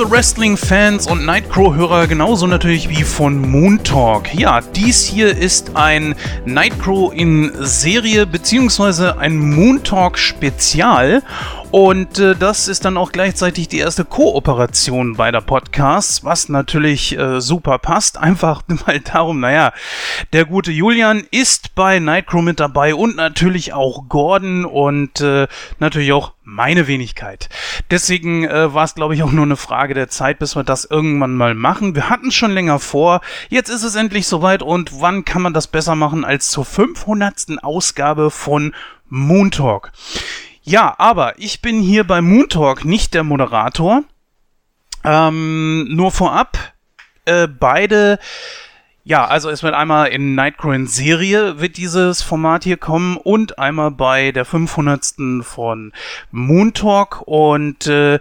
Liebe Wrestling-Fans und Nightcrow-Hörer, genauso natürlich wie von Moon Talk. Ja, dies hier ist ein Nightcrow in Serie, beziehungsweise ein Moon Talk-Spezial. Und äh, das ist dann auch gleichzeitig die erste Kooperation beider Podcasts, was natürlich äh, super passt. Einfach mal darum, naja, der gute Julian ist bei Nightcrow mit dabei und natürlich auch Gordon und äh, natürlich auch meine Wenigkeit. Deswegen äh, war es, glaube ich, auch nur eine Frage der Zeit, bis wir das irgendwann mal machen. Wir hatten es schon länger vor. Jetzt ist es endlich soweit und wann kann man das besser machen als zur 500. Ausgabe von Moon Talk? Ja, aber ich bin hier bei Moon Talk nicht der Moderator. Ähm, nur vorab, äh, beide ja, also es wird einmal in Nightcrow Serie wird dieses Format hier kommen und einmal bei der 500. von Moon Talk und äh,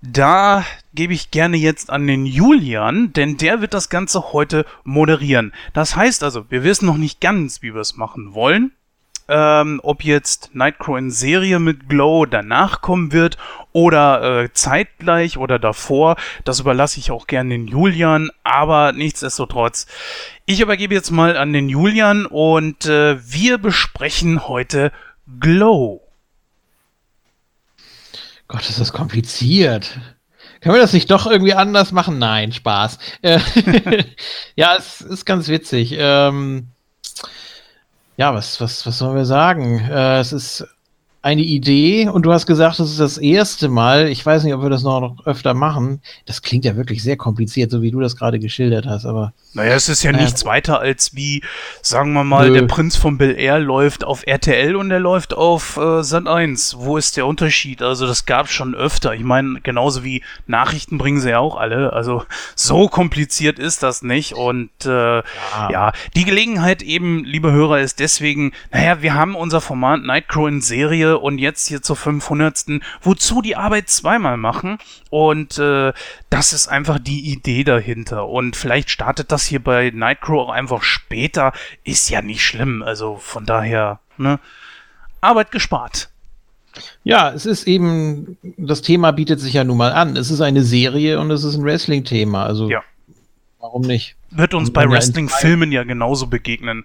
da gebe ich gerne jetzt an den Julian, denn der wird das Ganze heute moderieren. Das heißt also, wir wissen noch nicht ganz, wie wir es machen wollen ähm, ob jetzt Nightcrow in Serie mit Glow danach kommen wird oder äh, zeitgleich oder davor. Das überlasse ich auch gerne den Julian, aber nichtsdestotrotz. Ich übergebe jetzt mal an den Julian und äh, wir besprechen heute Glow. Gott, ist das kompliziert. Können wir das nicht doch irgendwie anders machen? Nein, Spaß. Äh, ja, es ist ganz witzig. Ähm, ja, was, was, was sollen wir sagen? Äh, es ist eine Idee und du hast gesagt, das ist das erste Mal. Ich weiß nicht, ob wir das noch öfter machen. Das klingt ja wirklich sehr kompliziert, so wie du das gerade geschildert hast, aber. Naja, es ist ja äh, nichts weiter als wie, sagen wir mal, nö. der Prinz von Bel Air läuft auf RTL und der läuft auf äh, Sat 1. Wo ist der Unterschied? Also, das gab es schon öfter. Ich meine, genauso wie Nachrichten bringen sie ja auch alle. Also, so kompliziert ist das nicht. Und äh, ja. ja, die Gelegenheit eben, liebe Hörer, ist deswegen, naja, wir haben unser Format Nightcrow in Serie und jetzt hier zur 500. Wozu die Arbeit zweimal machen? Und äh, das ist einfach die Idee dahinter. Und vielleicht startet das hier bei Nightcrow auch einfach später. Ist ja nicht schlimm. Also von daher, ne? Arbeit gespart. Ja, es ist eben, das Thema bietet sich ja nun mal an. Es ist eine Serie und es ist ein Wrestling-Thema. Also ja. warum nicht? Wird uns bei Wrestling-Filmen ja genauso begegnen.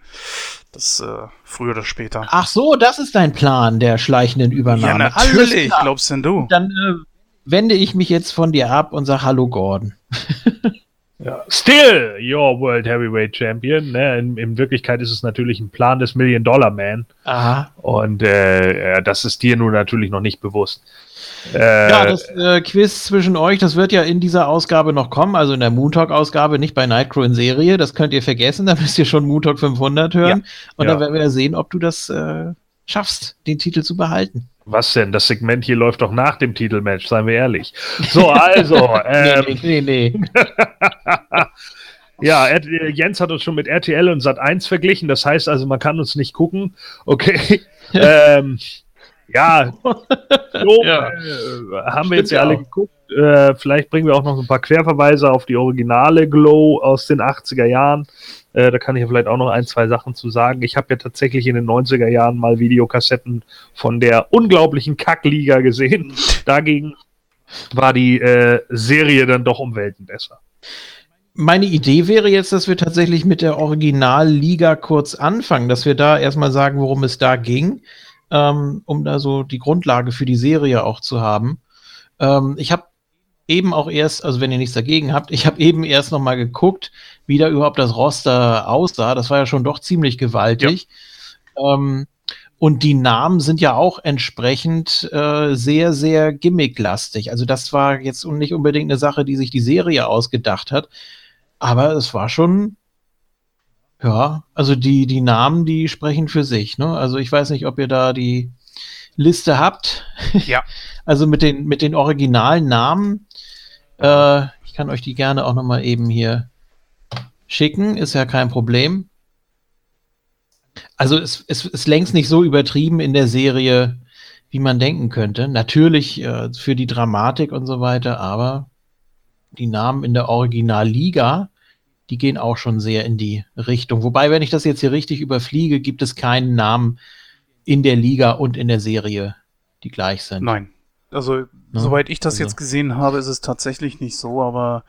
Das äh, früher oder später. Ach so, das ist dein Plan der schleichenden Übernahme. Ja, natürlich, glaubst denn du? Dann äh, wende ich mich jetzt von dir ab und sag Hallo Gordon. ja. Still your World Heavyweight Champion. Ne? In, in, Wirklichkeit ist es natürlich ein Plan des Million Dollar Man. Aha. Und äh, das ist dir nun natürlich noch nicht bewusst. Äh, ja, das äh, Quiz zwischen euch, das wird ja in dieser Ausgabe noch kommen, also in der Moon Ausgabe, nicht bei Nightcrow in Serie. Das könnt ihr vergessen, da müsst ihr schon Moon 500 hören. Ja. Und ja. dann werden wir ja sehen, ob du das äh, schaffst, den Titel zu behalten. Was denn? Das Segment hier läuft doch nach dem Titelmatch, seien wir ehrlich. So, also. ähm, nee, nee, nee. Ja, Jens hat uns schon mit RTL und Sat 1 verglichen. Das heißt also, man kann uns nicht gucken. Okay. ähm, ja, so, ja. Äh, haben wir jetzt ja alle geguckt. Äh, vielleicht bringen wir auch noch ein paar Querverweise auf die originale Glow aus den 80er Jahren. Äh, da kann ich ja vielleicht auch noch ein, zwei Sachen zu sagen. Ich habe ja tatsächlich in den 90er Jahren mal Videokassetten von der unglaublichen Kackliga gesehen. Dagegen war die äh, Serie dann doch um Welten besser. Meine Idee wäre jetzt, dass wir tatsächlich mit der Originalliga kurz anfangen, dass wir da erstmal sagen, worum es da ging ähm, um da so die Grundlage für die Serie auch zu haben. Ähm, ich habe eben auch erst, also wenn ihr nichts dagegen habt, ich habe eben erst noch mal geguckt, wie da überhaupt das Roster aussah. Das war ja schon doch ziemlich gewaltig. Ja. Ähm, und die Namen sind ja auch entsprechend äh, sehr, sehr gimmicklastig. Also das war jetzt nicht unbedingt eine Sache, die sich die Serie ausgedacht hat. Aber es war schon ja, also die, die Namen, die sprechen für sich. Ne? Also ich weiß nicht, ob ihr da die Liste habt. Ja. also mit den, mit den originalen Namen. Äh, ich kann euch die gerne auch nochmal eben hier schicken, ist ja kein Problem. Also es, es ist längst nicht so übertrieben in der Serie, wie man denken könnte. Natürlich äh, für die Dramatik und so weiter, aber die Namen in der Originalliga die gehen auch schon sehr in die Richtung. Wobei, wenn ich das jetzt hier richtig überfliege, gibt es keinen Namen in der Liga und in der Serie, die gleich sind. Nein. Also, ja, soweit ich das also. jetzt gesehen habe, ist es tatsächlich nicht so, aber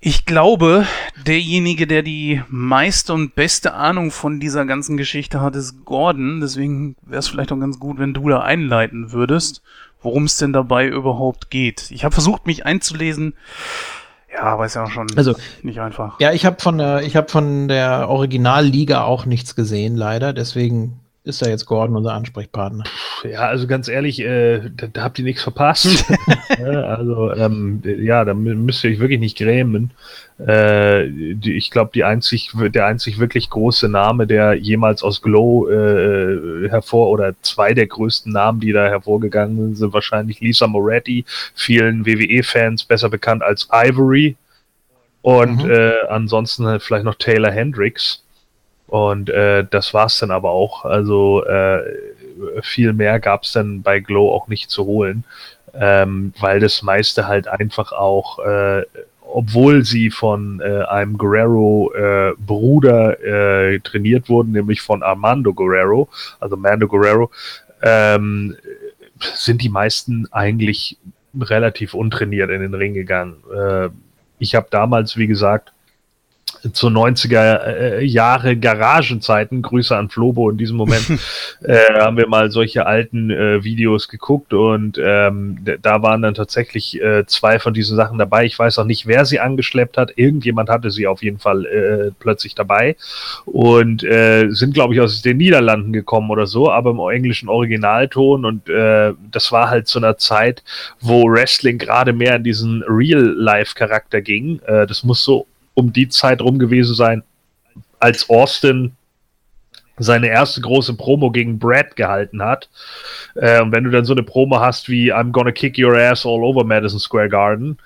ich glaube, derjenige, der die meiste und beste Ahnung von dieser ganzen Geschichte hat, ist Gordon. Deswegen wäre es vielleicht auch ganz gut, wenn du da einleiten würdest, worum es denn dabei überhaupt geht. Ich habe versucht, mich einzulesen. Ja, aber ist ja schon also, nicht einfach. Ja, ich habe von der, ich habe von der Originalliga auch nichts gesehen, leider. Deswegen ist da jetzt Gordon unser Ansprechpartner. Ja, also ganz ehrlich, äh, da, da, habt ihr nichts verpasst. ja, also ähm, ja, da müsst ihr euch wirklich nicht grämen. Äh, die, ich glaube, die einzig, der einzig wirklich große Name, der jemals aus Glow äh, hervor oder zwei der größten Namen, die da hervorgegangen sind, sind wahrscheinlich Lisa Moretti, vielen WWE-Fans besser bekannt als Ivory und mhm. äh, ansonsten vielleicht noch Taylor Hendricks. Und äh, das war's dann aber auch. Also äh, viel mehr gab's dann bei Glow auch nicht zu holen, ähm, weil das meiste halt einfach auch, äh, obwohl sie von äh, einem Guerrero-Bruder äh, äh, trainiert wurden, nämlich von Armando Guerrero, also Mando Guerrero, ähm, sind die meisten eigentlich relativ untrainiert in den Ring gegangen. Äh, ich habe damals, wie gesagt, zu 90er äh, Jahre Garagenzeiten, Grüße an Flobo in diesem Moment, äh, haben wir mal solche alten äh, Videos geguckt und ähm, da waren dann tatsächlich äh, zwei von diesen Sachen dabei. Ich weiß auch nicht, wer sie angeschleppt hat. Irgendjemand hatte sie auf jeden Fall äh, plötzlich dabei und äh, sind, glaube ich, aus den Niederlanden gekommen oder so, aber im englischen Originalton und äh, das war halt zu einer Zeit, wo Wrestling gerade mehr in diesen Real-Life-Charakter ging. Äh, das muss so um die Zeit rum gewesen sein, als Austin seine erste große Promo gegen Brad gehalten hat. Äh, und wenn du dann so eine Promo hast wie I'm gonna kick your ass all over Madison Square Garden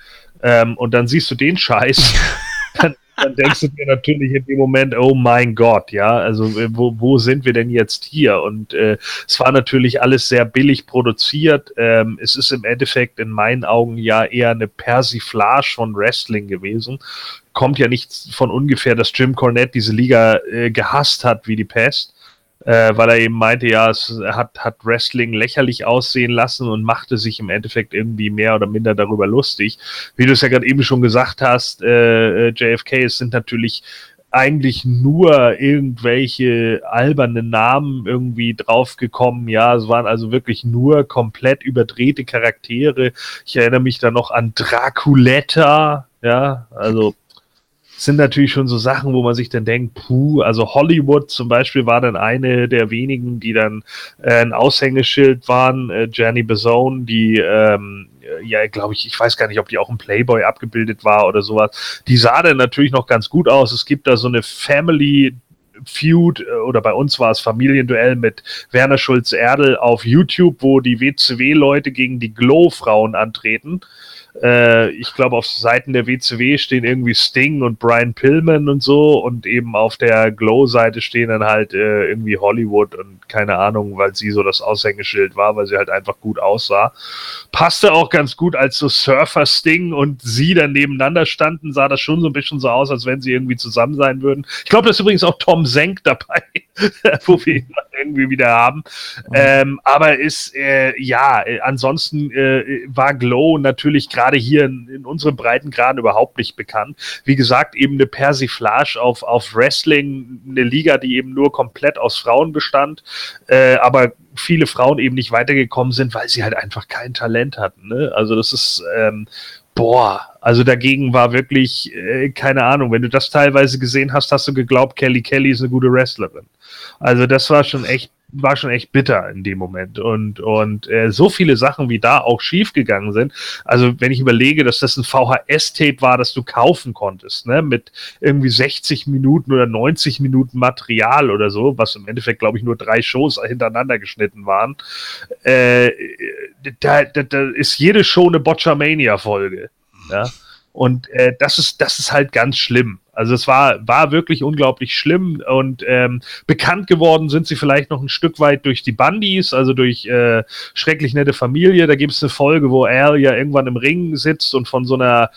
ähm, und dann siehst du den Scheiß, dann, dann, denkst du dir natürlich in dem Moment, oh mein Gott, ja, also äh, wo, wo sind wir denn jetzt hier? Und äh, es war natürlich alles sehr billig produziert. Ähm, es ist im Endeffekt in meinen Augen ja eher eine Persiflage von Wrestling gewesen kommt ja nicht von ungefähr, dass Jim Cornette diese Liga äh, gehasst hat wie die Pest, äh, weil er eben meinte, ja, es hat, hat Wrestling lächerlich aussehen lassen und machte sich im Endeffekt irgendwie mehr oder minder darüber lustig. Wie du es ja gerade eben schon gesagt hast, äh, äh JFK, es sind natürlich eigentlich nur irgendwelche albernen Namen irgendwie draufgekommen. Ja, es waren also wirklich nur komplett überdrehte Charaktere. Ich erinnere mich da noch an Draculetta. Ja, also sind natürlich schon so Sachen, wo man sich dann denkt, puh, also Hollywood zum Beispiel war dann eine der wenigen, die dann äh, ein Aushängeschild waren, äh, Jenny Bezone, die ähm, ja, glaube ich, ich weiß gar nicht, ob die auch im Playboy abgebildet war oder sowas. Die sah dann natürlich noch ganz gut aus. Es gibt da so eine Family Feud äh, oder bei uns war es Familienduell mit Werner Schulz-Erdel auf YouTube, wo die WCW-Leute gegen die Glow-Frauen antreten. Äh, ich glaube, auf Seiten der WCW stehen irgendwie Sting und Brian Pillman und so und eben auf der Glow-Seite stehen dann halt äh, irgendwie Hollywood und keine Ahnung, weil sie so das Aushängeschild war, weil sie halt einfach gut aussah. Passte auch ganz gut, als so Surfer Sting und sie dann nebeneinander standen, sah das schon so ein bisschen so aus, als wenn sie irgendwie zusammen sein würden. Ich glaube, da ist übrigens auch Tom Senk dabei, wo wir ihn irgendwie wieder haben. Mhm. Ähm, aber ist, äh, ja, ansonsten äh, war Glow natürlich gerade gerade hier in, in unseren Breitengraden überhaupt nicht bekannt. Wie gesagt, eben eine Persiflage auf, auf Wrestling, eine Liga, die eben nur komplett aus Frauen bestand, äh, aber viele Frauen eben nicht weitergekommen sind, weil sie halt einfach kein Talent hatten. Ne? Also das ist, ähm, boah, also dagegen war wirklich, äh, keine Ahnung, wenn du das teilweise gesehen hast, hast du geglaubt, Kelly Kelly ist eine gute Wrestlerin. Also das war schon echt war schon echt bitter in dem Moment. Und, und äh, so viele Sachen, wie da auch schiefgegangen sind. Also, wenn ich überlege, dass das ein VHS-Tape war, das du kaufen konntest, ne, mit irgendwie 60 Minuten oder 90 Minuten Material oder so, was im Endeffekt, glaube ich, nur drei Shows hintereinander geschnitten waren, äh, da, da, da ist jede Show eine Botchamania-Folge. Ja. Und äh, das ist, das ist halt ganz schlimm. Also es war, war wirklich unglaublich schlimm und ähm, bekannt geworden sind sie vielleicht noch ein Stück weit durch die Bundys, also durch äh, schrecklich nette Familie. Da gibt es eine Folge, wo Al ja irgendwann im Ring sitzt und von so einer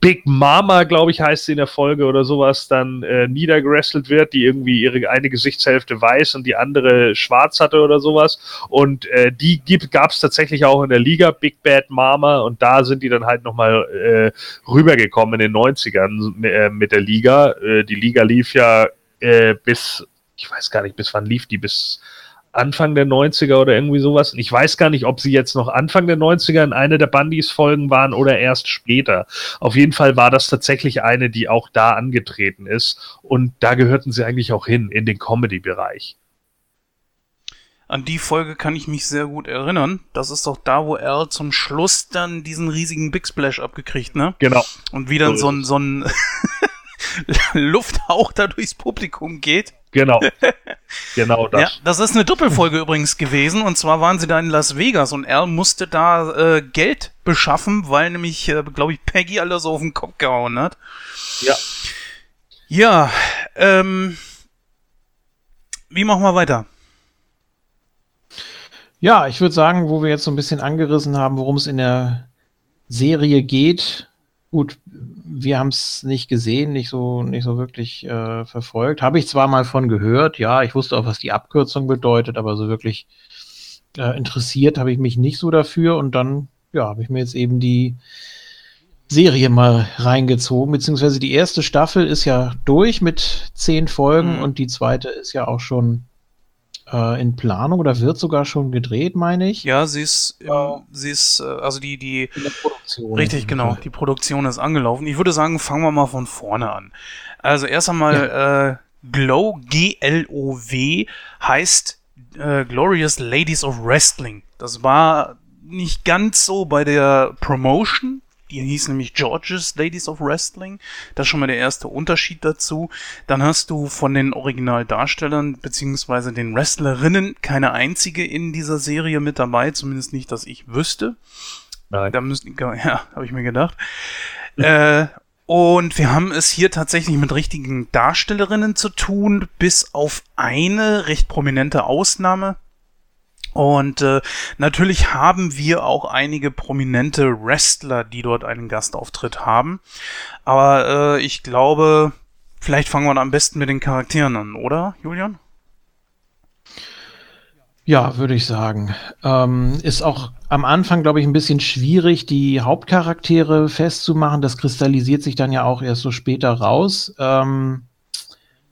Big Mama, glaube ich, heißt sie in der Folge oder sowas, dann äh, niedergerestelt wird, die irgendwie ihre eine Gesichtshälfte weiß und die andere schwarz hatte oder sowas. Und äh, die gab es tatsächlich auch in der Liga, Big Bad Mama, und da sind die dann halt nochmal äh, rübergekommen in den 90ern äh, mit der Liga. Äh, die Liga lief ja äh, bis, ich weiß gar nicht, bis wann lief die, bis Anfang der 90er oder irgendwie sowas. Und ich weiß gar nicht, ob sie jetzt noch Anfang der 90er in einer der Bandys-Folgen waren oder erst später. Auf jeden Fall war das tatsächlich eine, die auch da angetreten ist. Und da gehörten sie eigentlich auch hin, in den Comedy-Bereich. An die Folge kann ich mich sehr gut erinnern. Das ist doch da, wo Al zum Schluss dann diesen riesigen Big Splash abgekriegt, ne? Genau. Und wie dann so, so ein, so ein Lufthauch da durchs Publikum geht. Genau. genau das. Ja, das ist eine Doppelfolge übrigens gewesen. Und zwar waren sie da in Las Vegas und Al musste da äh, Geld beschaffen, weil nämlich, äh, glaube ich, Peggy alles auf den Kopf gehauen hat. Ja. Ja, ähm. Wie machen wir weiter? Ja, ich würde sagen, wo wir jetzt so ein bisschen angerissen haben, worum es in der Serie geht, Gut, wir haben es nicht gesehen, nicht so, nicht so wirklich äh, verfolgt. Habe ich zwar mal von gehört, ja, ich wusste auch, was die Abkürzung bedeutet, aber so wirklich äh, interessiert habe ich mich nicht so dafür und dann, ja, habe ich mir jetzt eben die Serie mal reingezogen, beziehungsweise die erste Staffel ist ja durch mit zehn Folgen mhm. und die zweite ist ja auch schon äh, in Planung oder wird sogar schon gedreht, meine ich. Ja, sie ist, im, sie ist, äh, also die, die, richtig, genau, die Produktion ist angelaufen. Ich würde sagen, fangen wir mal von vorne an. Also erst einmal, ja. äh, Glow, G-L-O-W, heißt äh, Glorious Ladies of Wrestling. Das war nicht ganz so bei der Promotion, die hieß nämlich George's Ladies of Wrestling. Das ist schon mal der erste Unterschied dazu. Dann hast du von den Originaldarstellern beziehungsweise den Wrestlerinnen keine einzige in dieser Serie mit dabei, zumindest nicht, dass ich wüsste. Nein. Da müssen, ja, habe ich mir gedacht. äh, und wir haben es hier tatsächlich mit richtigen Darstellerinnen zu tun, bis auf eine recht prominente Ausnahme. Und äh, natürlich haben wir auch einige prominente Wrestler, die dort einen Gastauftritt haben. Aber äh, ich glaube, vielleicht fangen wir am besten mit den Charakteren an, oder, Julian? Ja, würde ich sagen. Ähm, ist auch am Anfang, glaube ich, ein bisschen schwierig, die Hauptcharaktere festzumachen. Das kristallisiert sich dann ja auch erst so später raus, ähm,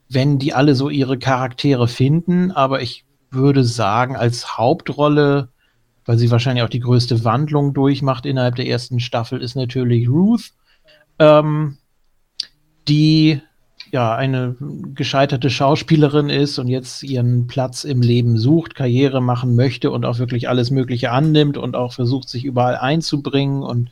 wenn die alle so ihre Charaktere finden. Aber ich würde sagen, als Hauptrolle, weil sie wahrscheinlich auch die größte Wandlung durchmacht innerhalb der ersten Staffel, ist natürlich Ruth, ähm, die ja eine gescheiterte Schauspielerin ist und jetzt ihren Platz im Leben sucht, Karriere machen möchte und auch wirklich alles Mögliche annimmt und auch versucht, sich überall einzubringen und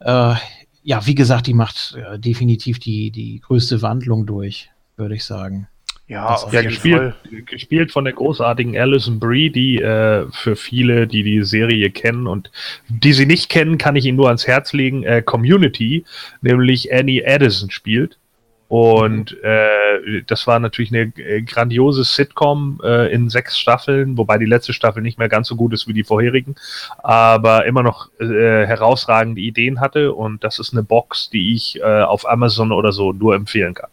äh, ja, wie gesagt, die macht äh, definitiv die, die größte Wandlung durch, würde ich sagen. Ja, ja gespielt, gespielt von der großartigen Alison Brie, die äh, für viele, die die Serie kennen und die sie nicht kennen, kann ich ihnen nur ans Herz legen, äh, Community, nämlich Annie Addison spielt. Und mhm. äh, das war natürlich eine äh, grandiose Sitcom äh, in sechs Staffeln, wobei die letzte Staffel nicht mehr ganz so gut ist wie die vorherigen, aber immer noch äh, herausragende Ideen hatte. Und das ist eine Box, die ich äh, auf Amazon oder so nur empfehlen kann.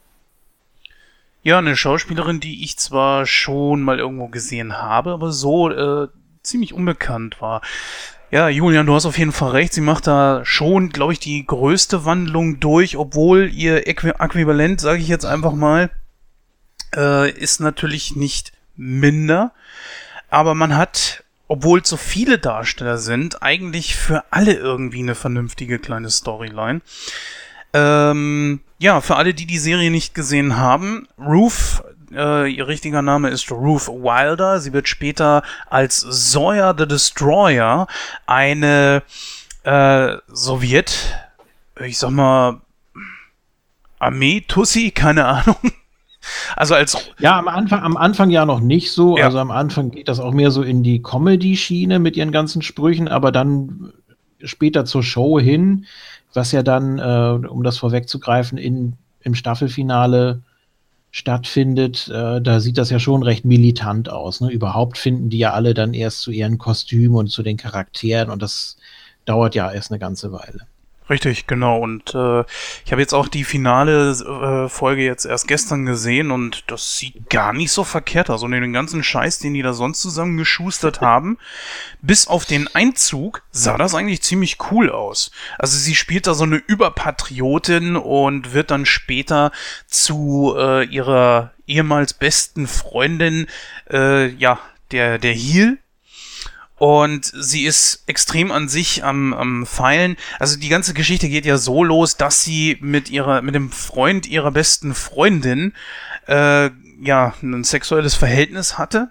Ja, eine Schauspielerin, die ich zwar schon mal irgendwo gesehen habe, aber so äh, ziemlich unbekannt war. Ja, Julian, du hast auf jeden Fall recht. Sie macht da schon, glaube ich, die größte Wandlung durch, obwohl ihr Äqu Äquivalent, sage ich jetzt einfach mal, äh, ist natürlich nicht minder. Aber man hat, obwohl so viele Darsteller sind, eigentlich für alle irgendwie eine vernünftige kleine Storyline. Ähm, ja, für alle, die die Serie nicht gesehen haben, Ruth, äh, ihr richtiger Name ist Ruth Wilder. Sie wird später als Sawyer the Destroyer eine äh, Sowjet, ich sag mal, Armee-Tussi, keine Ahnung. Also als ja am Anfang am Anfang ja noch nicht so, ja. also am Anfang geht das auch mehr so in die Comedy Schiene mit ihren ganzen Sprüchen, aber dann später zur Show hin was ja dann, äh, um das vorwegzugreifen, in, im Staffelfinale stattfindet, äh, da sieht das ja schon recht militant aus. Ne? Überhaupt finden die ja alle dann erst zu ihren Kostümen und zu den Charakteren und das dauert ja erst eine ganze Weile. Richtig, genau. Und äh, ich habe jetzt auch die finale äh, Folge jetzt erst gestern gesehen und das sieht gar nicht so verkehrt aus. Und den ganzen Scheiß, den die da sonst zusammengeschustert haben, bis auf den Einzug sah das eigentlich ziemlich cool aus. Also sie spielt da so eine Überpatriotin und wird dann später zu äh, ihrer ehemals besten Freundin, äh, ja, der, der Heel und sie ist extrem an sich am, am Feilen. Also die ganze Geschichte geht ja so los, dass sie mit ihrer, mit dem Freund ihrer besten Freundin äh, ja ein sexuelles Verhältnis hatte.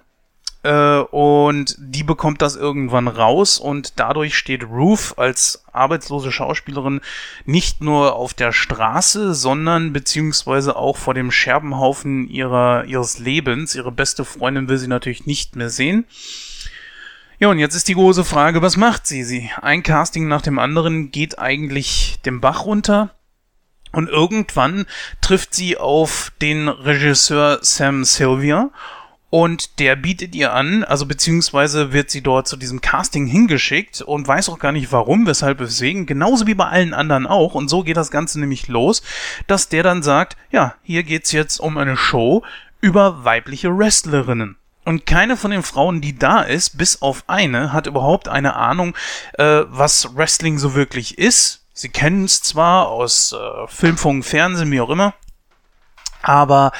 Äh, und die bekommt das irgendwann raus und dadurch steht Ruth als arbeitslose Schauspielerin nicht nur auf der Straße, sondern beziehungsweise auch vor dem Scherbenhaufen ihrer, ihres Lebens. Ihre beste Freundin will sie natürlich nicht mehr sehen. Ja, und jetzt ist die große Frage, was macht sie? Sie ein Casting nach dem anderen geht eigentlich den Bach runter. Und irgendwann trifft sie auf den Regisseur Sam Sylvia und der bietet ihr an, also beziehungsweise wird sie dort zu diesem Casting hingeschickt und weiß auch gar nicht warum, weshalb, weswegen, genauso wie bei allen anderen auch. Und so geht das Ganze nämlich los, dass der dann sagt, ja, hier geht's jetzt um eine Show über weibliche Wrestlerinnen. Und keine von den Frauen, die da ist, bis auf eine, hat überhaupt eine Ahnung, äh, was Wrestling so wirklich ist. Sie kennen es zwar aus äh, Film, Funk, Fernsehen, wie auch immer, aber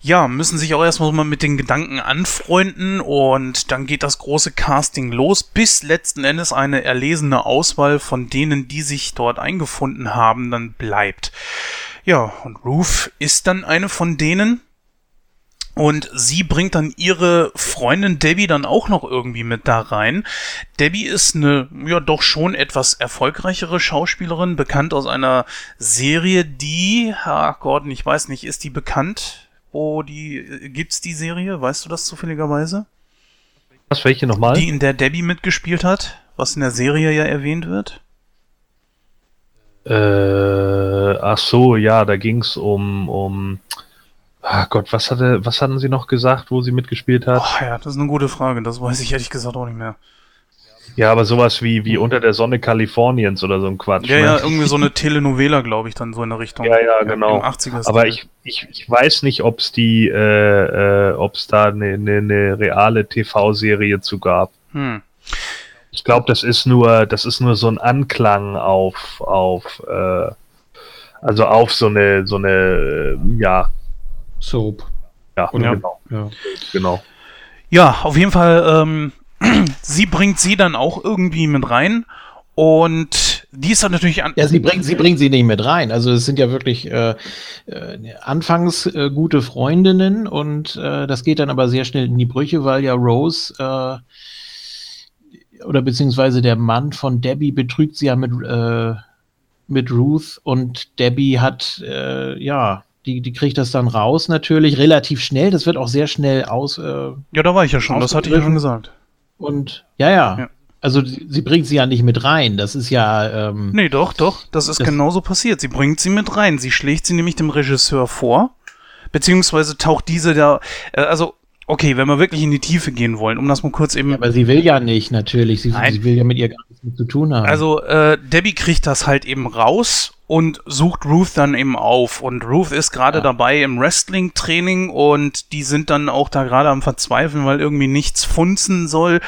ja, müssen sich auch erstmal mal mit den Gedanken anfreunden und dann geht das große Casting los, bis letzten Endes eine erlesene Auswahl von denen, die sich dort eingefunden haben, dann bleibt. Ja, und Ruth ist dann eine von denen, und sie bringt dann ihre Freundin Debbie dann auch noch irgendwie mit da rein. Debbie ist eine, ja, doch schon etwas erfolgreichere Schauspielerin, bekannt aus einer Serie, die, ach Gordon, ich weiß nicht, ist die bekannt? Wo die, gibt's die Serie? Weißt du das zufälligerweise? Was, welche nochmal? Die, in der Debbie mitgespielt hat, was in der Serie ja erwähnt wird. Äh, ach so, ja, da ging's um, um, Ah Gott, was hatte, was hatten Sie noch gesagt, wo sie mitgespielt hat? Oh ja, das ist eine gute Frage. Das weiß ich ehrlich gesagt auch nicht mehr. Ja, aber sowas wie, wie unter der Sonne Kaliforniens oder so ein Quatsch. Ja, ne? ja, irgendwie so eine Telenovela, glaube ich, dann so in der Richtung. Ja, ja, genau. Aber ich, ich, ich weiß nicht, ob es die, äh, äh, ob es da eine, eine, eine reale TV-Serie zu gab. Hm. Ich glaube, das ist nur, das ist nur so ein Anklang auf, auf, äh, also auf so eine, so eine, ja, Soap. Ja, Und genau. Ja. genau. Ja, auf jeden Fall, ähm, sie bringt sie dann auch irgendwie mit rein. Und die ist dann natürlich an. Ja, sie bringt, sie bringt sie nicht mit rein. Also es sind ja wirklich äh, äh, anfangs äh, gute Freundinnen und äh, das geht dann aber sehr schnell in die Brüche, weil ja Rose äh, oder beziehungsweise der Mann von Debbie betrügt sie ja mit, äh, mit Ruth und Debbie hat ja die, die kriegt das dann raus natürlich relativ schnell. Das wird auch sehr schnell aus. Äh, ja, da war ich ja schon, das hatte ich ja schon gesagt. Und ja, ja. ja. Also sie bringt sie ja nicht mit rein. Das ist ja. Ähm, nee, doch, doch. Das ist das genauso passiert. Sie bringt sie mit rein. Sie schlägt sie nämlich dem Regisseur vor. Beziehungsweise taucht diese da. Äh, also Okay, wenn wir wirklich in die Tiefe gehen wollen, um das mal kurz eben. Ja, aber sie will ja nicht, natürlich. Sie, sie, will ja mit ihr gar nichts mehr zu tun haben. Also, äh, Debbie kriegt das halt eben raus und sucht Ruth dann eben auf. Und Ruth ist gerade ja. dabei im Wrestling-Training und die sind dann auch da gerade am Verzweifeln, weil irgendwie nichts funzen soll.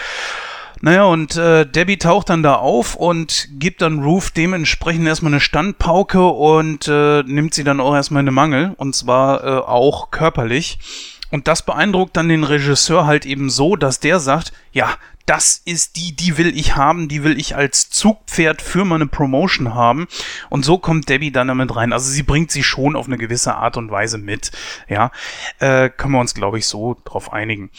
Naja, und äh, Debbie taucht dann da auf und gibt dann Ruth dementsprechend erstmal eine Standpauke und äh, nimmt sie dann auch erstmal eine Mangel. Und zwar äh, auch körperlich. Und das beeindruckt dann den Regisseur halt eben so, dass der sagt, ja, das ist die, die will ich haben, die will ich als Zugpferd für meine Promotion haben. Und so kommt Debbie dann damit rein. Also sie bringt sie schon auf eine gewisse Art und Weise mit. Ja, äh, können wir uns, glaube ich, so drauf einigen.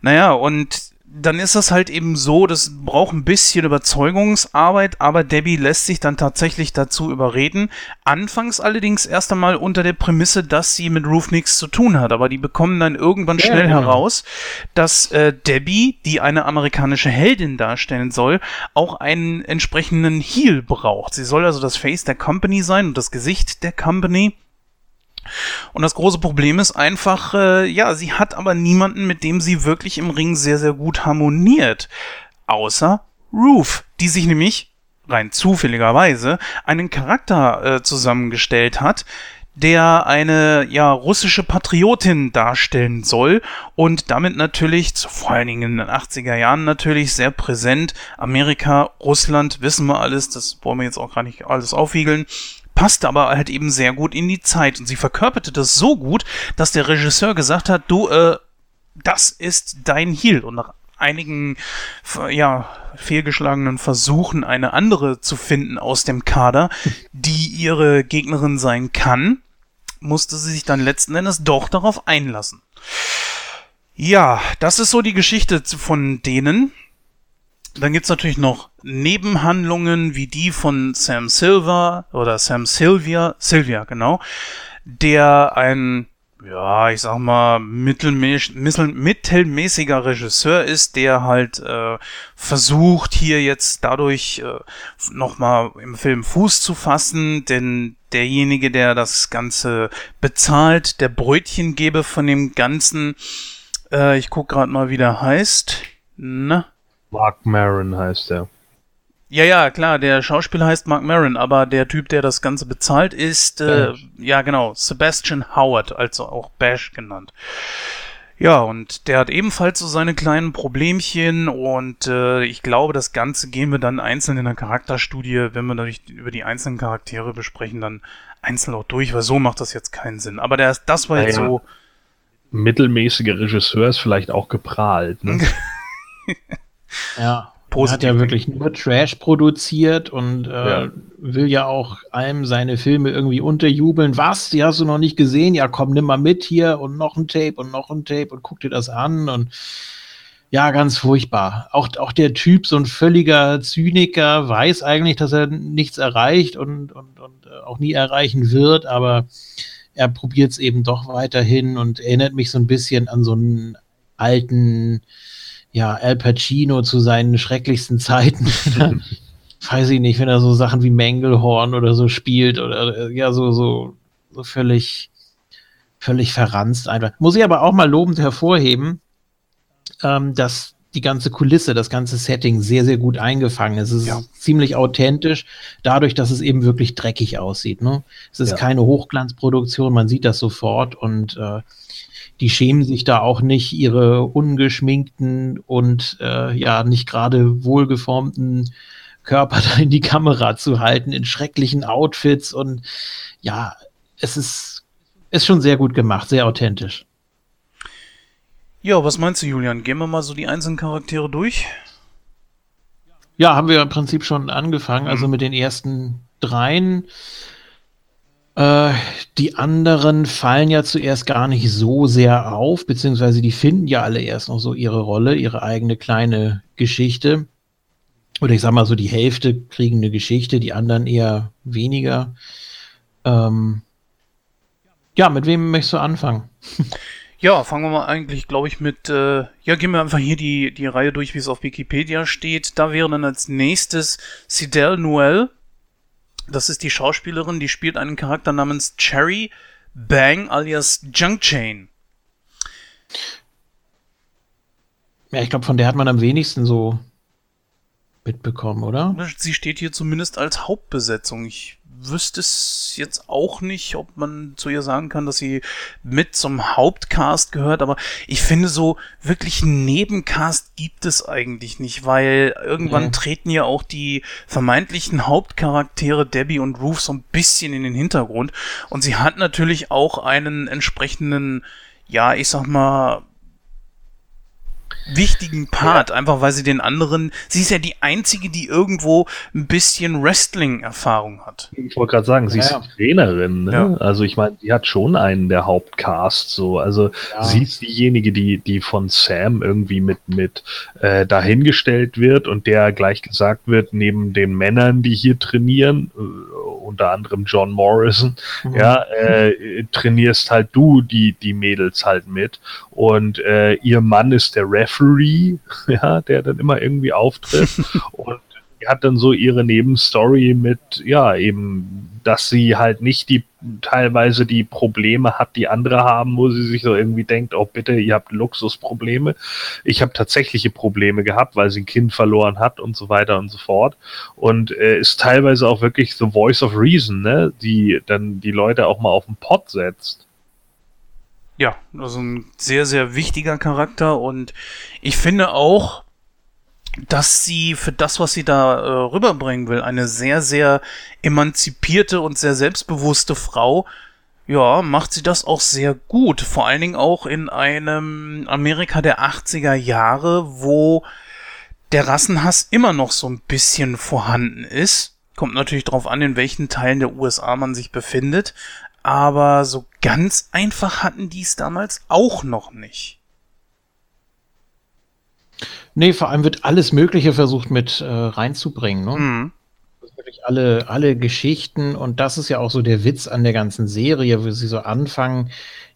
Naja, und dann ist das halt eben so, das braucht ein bisschen Überzeugungsarbeit, aber Debbie lässt sich dann tatsächlich dazu überreden. Anfangs allerdings erst einmal unter der Prämisse, dass sie mit Ruth nichts zu tun hat, aber die bekommen dann irgendwann schnell genau. heraus, dass äh, Debbie, die eine amerikanische Heldin darstellen soll, auch einen entsprechenden Heel braucht. Sie soll also das Face der Company sein und das Gesicht der Company. Und das große Problem ist einfach, äh, ja, sie hat aber niemanden, mit dem sie wirklich im Ring sehr, sehr gut harmoniert. Außer Ruth, die sich nämlich rein zufälligerweise einen Charakter äh, zusammengestellt hat, der eine ja russische Patriotin darstellen soll und damit natürlich vor allen Dingen in den 80er Jahren natürlich sehr präsent Amerika, Russland, wissen wir alles, das wollen wir jetzt auch gar nicht alles aufwiegeln, passte aber halt eben sehr gut in die Zeit und sie verkörperte das so gut, dass der Regisseur gesagt hat, du, äh, das ist dein Heal und nach einigen ja, fehlgeschlagenen Versuchen, eine andere zu finden aus dem Kader, die ihre Gegnerin sein kann, musste sie sich dann letzten Endes doch darauf einlassen. Ja, das ist so die Geschichte von denen. Dann gibt's natürlich noch Nebenhandlungen wie die von Sam Silver oder Sam Sylvia, Sylvia, genau, der ein ja, ich sag mal, mittelmäßiger Regisseur ist, der halt äh, versucht, hier jetzt dadurch äh, nochmal im Film Fuß zu fassen, denn derjenige, der das Ganze bezahlt, der Brötchengeber von dem Ganzen, äh, ich guck gerade mal, wie der heißt. Na? Mark Maron heißt er. Ja, ja, klar, der Schauspieler heißt Mark Maron, aber der Typ, der das Ganze bezahlt, ist, äh, ja genau, Sebastian Howard, also auch Bash genannt. Ja, und der hat ebenfalls so seine kleinen Problemchen und äh, ich glaube, das Ganze gehen wir dann einzeln in der Charakterstudie, wenn wir natürlich über die einzelnen Charaktere besprechen, dann einzeln auch durch, weil so macht das jetzt keinen Sinn. Aber der, das war jetzt ja, so. Mittelmäßiger Regisseur ist vielleicht auch geprahlt. Ne? ja. Er hat ja wirklich nur Trash produziert und äh, ja. will ja auch einem seine Filme irgendwie unterjubeln. Was? Die hast du noch nicht gesehen? Ja, komm, nimm mal mit hier und noch ein Tape und noch ein Tape und guck dir das an und ja, ganz furchtbar. Auch, auch der Typ, so ein völliger Zyniker, weiß eigentlich, dass er nichts erreicht und, und, und äh, auch nie erreichen wird, aber er probiert es eben doch weiterhin und erinnert mich so ein bisschen an so einen alten ja, Al Pacino zu seinen schrecklichsten Zeiten. Weiß ich nicht, wenn er so Sachen wie Manglehorn oder so spielt oder ja, so, so, so völlig, völlig verranzt einfach. Muss ich aber auch mal lobend hervorheben, ähm, dass die ganze Kulisse, das ganze Setting sehr, sehr gut eingefangen ist. Es ist ja. ziemlich authentisch, dadurch, dass es eben wirklich dreckig aussieht. Ne? Es ist ja. keine Hochglanzproduktion, man sieht das sofort und äh, die schämen sich da auch nicht, ihre ungeschminkten und äh, ja nicht gerade wohlgeformten Körper da in die Kamera zu halten, in schrecklichen Outfits und ja, es ist, ist schon sehr gut gemacht, sehr authentisch. Ja, was meinst du, Julian? Gehen wir mal so die einzelnen Charaktere durch? Ja, haben wir im Prinzip schon angefangen, also mhm. mit den ersten dreien. Äh, die anderen fallen ja zuerst gar nicht so sehr auf, beziehungsweise die finden ja alle erst noch so ihre Rolle, ihre eigene kleine Geschichte. Oder ich sag mal so, die Hälfte kriegen eine Geschichte, die anderen eher weniger. Ähm ja, mit wem möchtest du anfangen? Ja, fangen wir mal eigentlich, glaube ich, mit, äh, ja, gehen wir einfach hier die, die Reihe durch, wie es auf Wikipedia steht. Da wäre dann als nächstes Sidel Noel, das ist die Schauspielerin, die spielt einen Charakter namens Cherry Bang alias Junk Chain. Ja, ich glaube, von der hat man am wenigsten so mitbekommen, oder? Sie steht hier zumindest als Hauptbesetzung. Ich wüsste es jetzt auch nicht, ob man zu ihr sagen kann, dass sie mit zum Hauptcast gehört, aber ich finde so wirklich einen Nebencast gibt es eigentlich nicht, weil irgendwann nee. treten ja auch die vermeintlichen Hauptcharaktere Debbie und Ruth so ein bisschen in den Hintergrund und sie hat natürlich auch einen entsprechenden ja, ich sag mal, wichtigen Part, ja. einfach weil sie den anderen, sie ist ja die einzige, die irgendwo ein bisschen Wrestling-Erfahrung hat. Ich wollte gerade sagen, sie ja, ist Trainerin, ne? ja. also ich meine, sie hat schon einen der Hauptcast, so, also sie ist diejenige, die, die von Sam irgendwie mit, mit äh, dahingestellt wird und der gleich gesagt wird, neben den Männern, die hier trainieren, äh, unter anderem John Morrison, mhm. ja, äh, trainierst halt du die, die Mädels halt mit und äh, ihr Mann ist der Referee, ja, der dann immer irgendwie auftritt und hat dann so ihre Nebenstory mit, ja, eben, dass sie halt nicht die teilweise die Probleme hat, die andere haben, wo sie sich so irgendwie denkt, oh bitte, ihr habt Luxusprobleme. Ich habe tatsächliche Probleme gehabt, weil sie ein Kind verloren hat und so weiter und so fort. Und äh, ist teilweise auch wirklich the voice of reason, ne, die dann die Leute auch mal auf den Pott setzt. Ja, also ein sehr, sehr wichtiger Charakter und ich finde auch, dass sie für das, was sie da äh, rüberbringen will, eine sehr, sehr emanzipierte und sehr selbstbewusste Frau, ja, macht sie das auch sehr gut. Vor allen Dingen auch in einem Amerika der 80er Jahre, wo der Rassenhass immer noch so ein bisschen vorhanden ist. Kommt natürlich darauf an, in welchen Teilen der USA man sich befindet. Aber so ganz einfach hatten die es damals auch noch nicht. Nee, vor allem wird alles Mögliche versucht mit äh, reinzubringen. Ne? Mhm. Wirklich alle, alle Geschichten und das ist ja auch so der Witz an der ganzen Serie, wo sie so anfangen,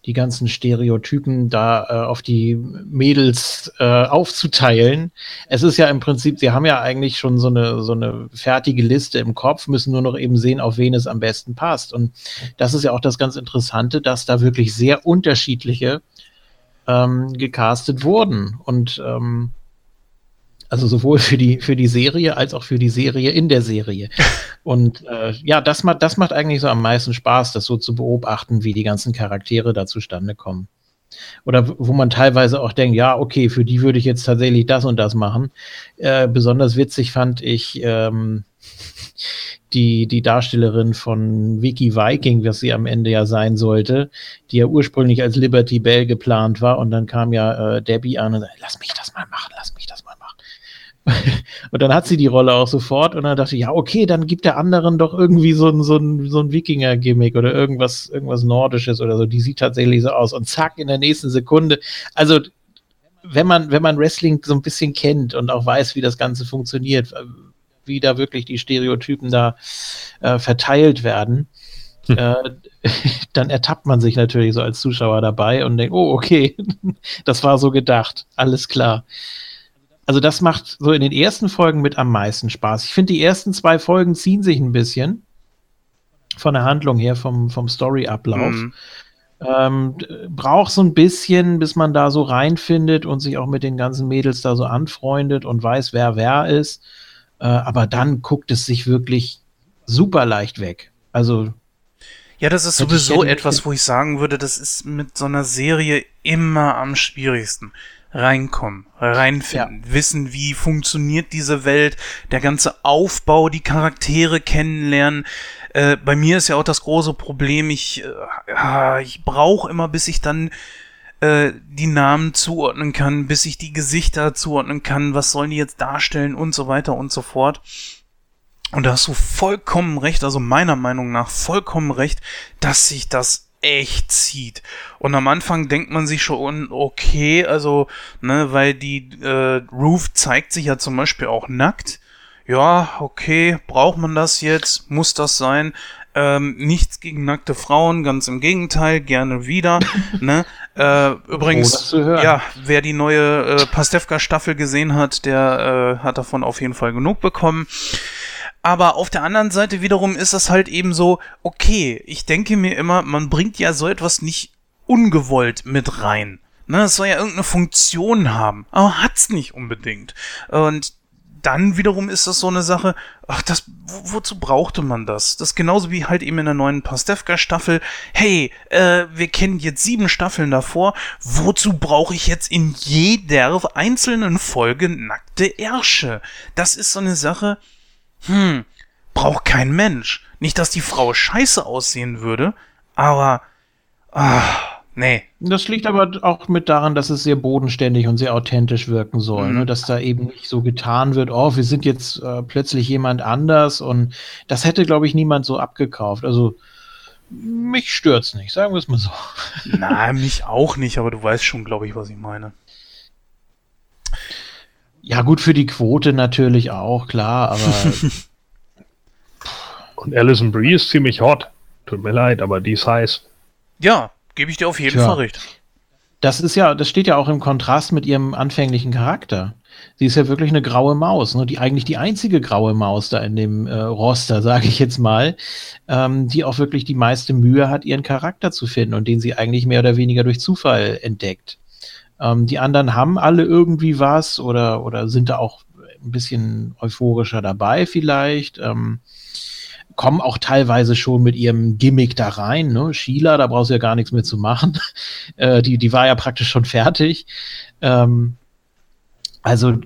die ganzen Stereotypen da äh, auf die Mädels äh, aufzuteilen. Es ist ja im Prinzip, sie haben ja eigentlich schon so eine, so eine fertige Liste im Kopf, müssen nur noch eben sehen, auf wen es am besten passt. Und das ist ja auch das ganz Interessante, dass da wirklich sehr unterschiedliche ähm, gecastet wurden. Und ähm, also sowohl für die, für die Serie als auch für die Serie in der Serie. Und äh, ja, das macht, das macht eigentlich so am meisten Spaß, das so zu beobachten, wie die ganzen Charaktere da zustande kommen. Oder wo man teilweise auch denkt, ja, okay, für die würde ich jetzt tatsächlich das und das machen. Äh, besonders witzig fand ich ähm, die, die Darstellerin von Vicky Viking, was sie am Ende ja sein sollte, die ja ursprünglich als Liberty Bell geplant war. Und dann kam ja äh, Debbie an und sagte, lass mich das mal machen, lass mich und dann hat sie die Rolle auch sofort und dann dachte ich, ja, okay, dann gibt der anderen doch irgendwie so ein, so ein, so ein Wikinger-Gimmick oder irgendwas, irgendwas Nordisches oder so. Die sieht tatsächlich so aus. Und zack, in der nächsten Sekunde. Also, wenn man, wenn man Wrestling so ein bisschen kennt und auch weiß, wie das Ganze funktioniert, wie da wirklich die Stereotypen da äh, verteilt werden, hm. äh, dann ertappt man sich natürlich so als Zuschauer dabei und denkt, oh, okay, das war so gedacht, alles klar. Also das macht so in den ersten Folgen mit am meisten Spaß. Ich finde, die ersten zwei Folgen ziehen sich ein bisschen von der Handlung her, vom, vom Story-Ablauf. Mhm. Ähm, braucht so ein bisschen, bis man da so reinfindet und sich auch mit den ganzen Mädels da so anfreundet und weiß, wer wer ist. Äh, aber dann guckt es sich wirklich super leicht weg. Also. Ja, das ist sowieso etwas, wo ich sagen würde, das ist mit so einer Serie immer am schwierigsten reinkommen, reinfinden, ja. wissen, wie funktioniert diese Welt, der ganze Aufbau, die Charaktere kennenlernen. Äh, bei mir ist ja auch das große Problem, ich, äh, ich brauche immer, bis ich dann äh, die Namen zuordnen kann, bis ich die Gesichter zuordnen kann, was sollen die jetzt darstellen und so weiter und so fort. Und da hast du vollkommen recht, also meiner Meinung nach vollkommen recht, dass sich das echt zieht. Und am Anfang denkt man sich schon, okay, also, ne, weil die äh, Roof zeigt sich ja zum Beispiel auch nackt. Ja, okay, braucht man das jetzt? Muss das sein? Ähm, nichts gegen nackte Frauen, ganz im Gegenteil, gerne wieder. ne? äh, übrigens, ja, wer die neue äh, Pastewka-Staffel gesehen hat, der äh, hat davon auf jeden Fall genug bekommen. Aber auf der anderen Seite wiederum ist das halt eben so, okay, ich denke mir immer, man bringt ja so etwas nicht ungewollt mit rein. Ne, es soll ja irgendeine Funktion haben, aber hat's nicht unbedingt. Und dann wiederum ist das so eine Sache, ach, das, wo, wozu brauchte man das? Das genauso wie halt eben in der neuen Pastewka-Staffel. Hey, äh, wir kennen jetzt sieben Staffeln davor. Wozu brauche ich jetzt in jeder einzelnen Folge nackte Ärsche? Das ist so eine Sache, hm, braucht kein Mensch. Nicht, dass die Frau scheiße aussehen würde, aber, ah, nee. Das liegt aber auch mit daran, dass es sehr bodenständig und sehr authentisch wirken soll, mhm. ne? dass da eben nicht so getan wird, oh, wir sind jetzt äh, plötzlich jemand anders und das hätte, glaube ich, niemand so abgekauft. Also, mich stört's nicht, sagen wir es mal so. Nein, mich auch nicht, aber du weißt schon, glaube ich, was ich meine. Ja, gut für die Quote natürlich auch, klar, aber. Und Alison Brie ist ziemlich hot. Tut mir leid, aber die ist heiß. Ja, gebe ich dir auf jeden Tja. Fall recht. Das ist ja, das steht ja auch im Kontrast mit ihrem anfänglichen Charakter. Sie ist ja wirklich eine graue Maus, ne? die eigentlich die einzige graue Maus da in dem äh, Roster, sage ich jetzt mal, ähm, die auch wirklich die meiste Mühe hat, ihren Charakter zu finden und den sie eigentlich mehr oder weniger durch Zufall entdeckt. Ähm, die anderen haben alle irgendwie was oder, oder sind da auch ein bisschen euphorischer dabei vielleicht. Ähm, kommen auch teilweise schon mit ihrem Gimmick da rein. Ne? Sheila, da brauchst du ja gar nichts mehr zu machen. äh, die, die war ja praktisch schon fertig. Ähm, also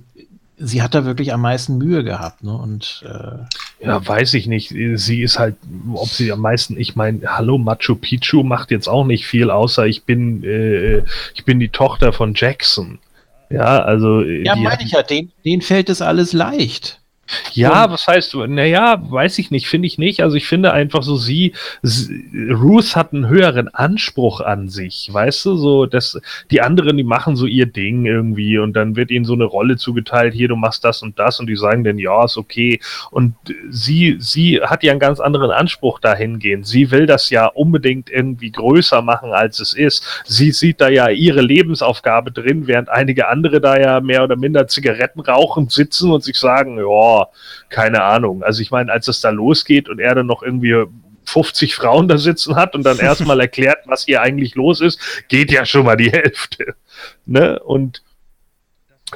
sie hat da wirklich am meisten Mühe gehabt, ne? Und äh, ja, weiß ich nicht. Sie ist halt, ob sie am meisten, ich meine, hallo, Machu Picchu macht jetzt auch nicht viel, außer ich bin, äh, ich bin die Tochter von Jackson. Ja, also. Ja, meine ich ja, denen, denen fällt es alles leicht. Ja, was heißt du? Naja, weiß ich nicht, finde ich nicht. Also ich finde einfach so, sie, sie, Ruth hat einen höheren Anspruch an sich, weißt du, so, dass die anderen, die machen so ihr Ding irgendwie und dann wird ihnen so eine Rolle zugeteilt, hier, du machst das und das und die sagen dann, ja, ist okay. Und sie, sie hat ja einen ganz anderen Anspruch dahingehend. Sie will das ja unbedingt irgendwie größer machen, als es ist. Sie sieht da ja ihre Lebensaufgabe drin, während einige andere da ja mehr oder minder Zigaretten rauchend sitzen und sich sagen, ja, keine Ahnung. Also ich meine, als es da losgeht und er dann noch irgendwie 50 Frauen da sitzen hat und dann erstmal erklärt, was hier eigentlich los ist, geht ja schon mal die Hälfte. Ne? Und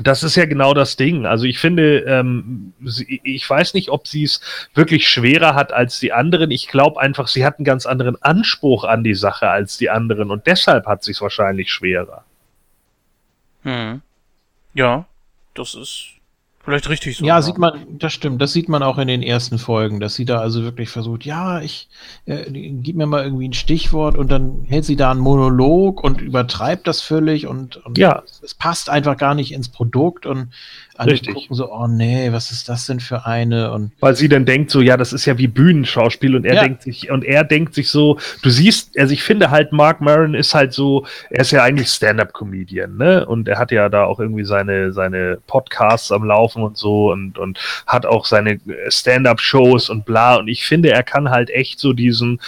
das ist ja genau das Ding. Also ich finde, ähm, sie, ich weiß nicht, ob sie es wirklich schwerer hat als die anderen. Ich glaube einfach, sie hat einen ganz anderen Anspruch an die Sache als die anderen und deshalb hat sie es wahrscheinlich schwerer. Hm. Ja, das ist Vielleicht richtig so. Ja, sieht man, das stimmt. Das sieht man auch in den ersten Folgen, dass sie da also wirklich versucht, ja, ich äh, gib mir mal irgendwie ein Stichwort und dann hält sie da einen Monolog und übertreibt das völlig und, und ja. es, es, passt einfach gar nicht ins Produkt und alle Richtig. gucken so, oh nee, was ist das denn für eine? Und Weil sie dann denkt so, ja, das ist ja wie Bühnenschauspiel und er ja. denkt sich, und er denkt sich so, du siehst, also ich finde halt, Mark Maron ist halt so, er ist ja eigentlich Stand-Up-Comedian, ne? Und er hat ja da auch irgendwie seine, seine Podcasts am Laufen und so und, und hat auch seine Stand-Up-Shows und bla. Und ich finde, er kann halt echt so diesen,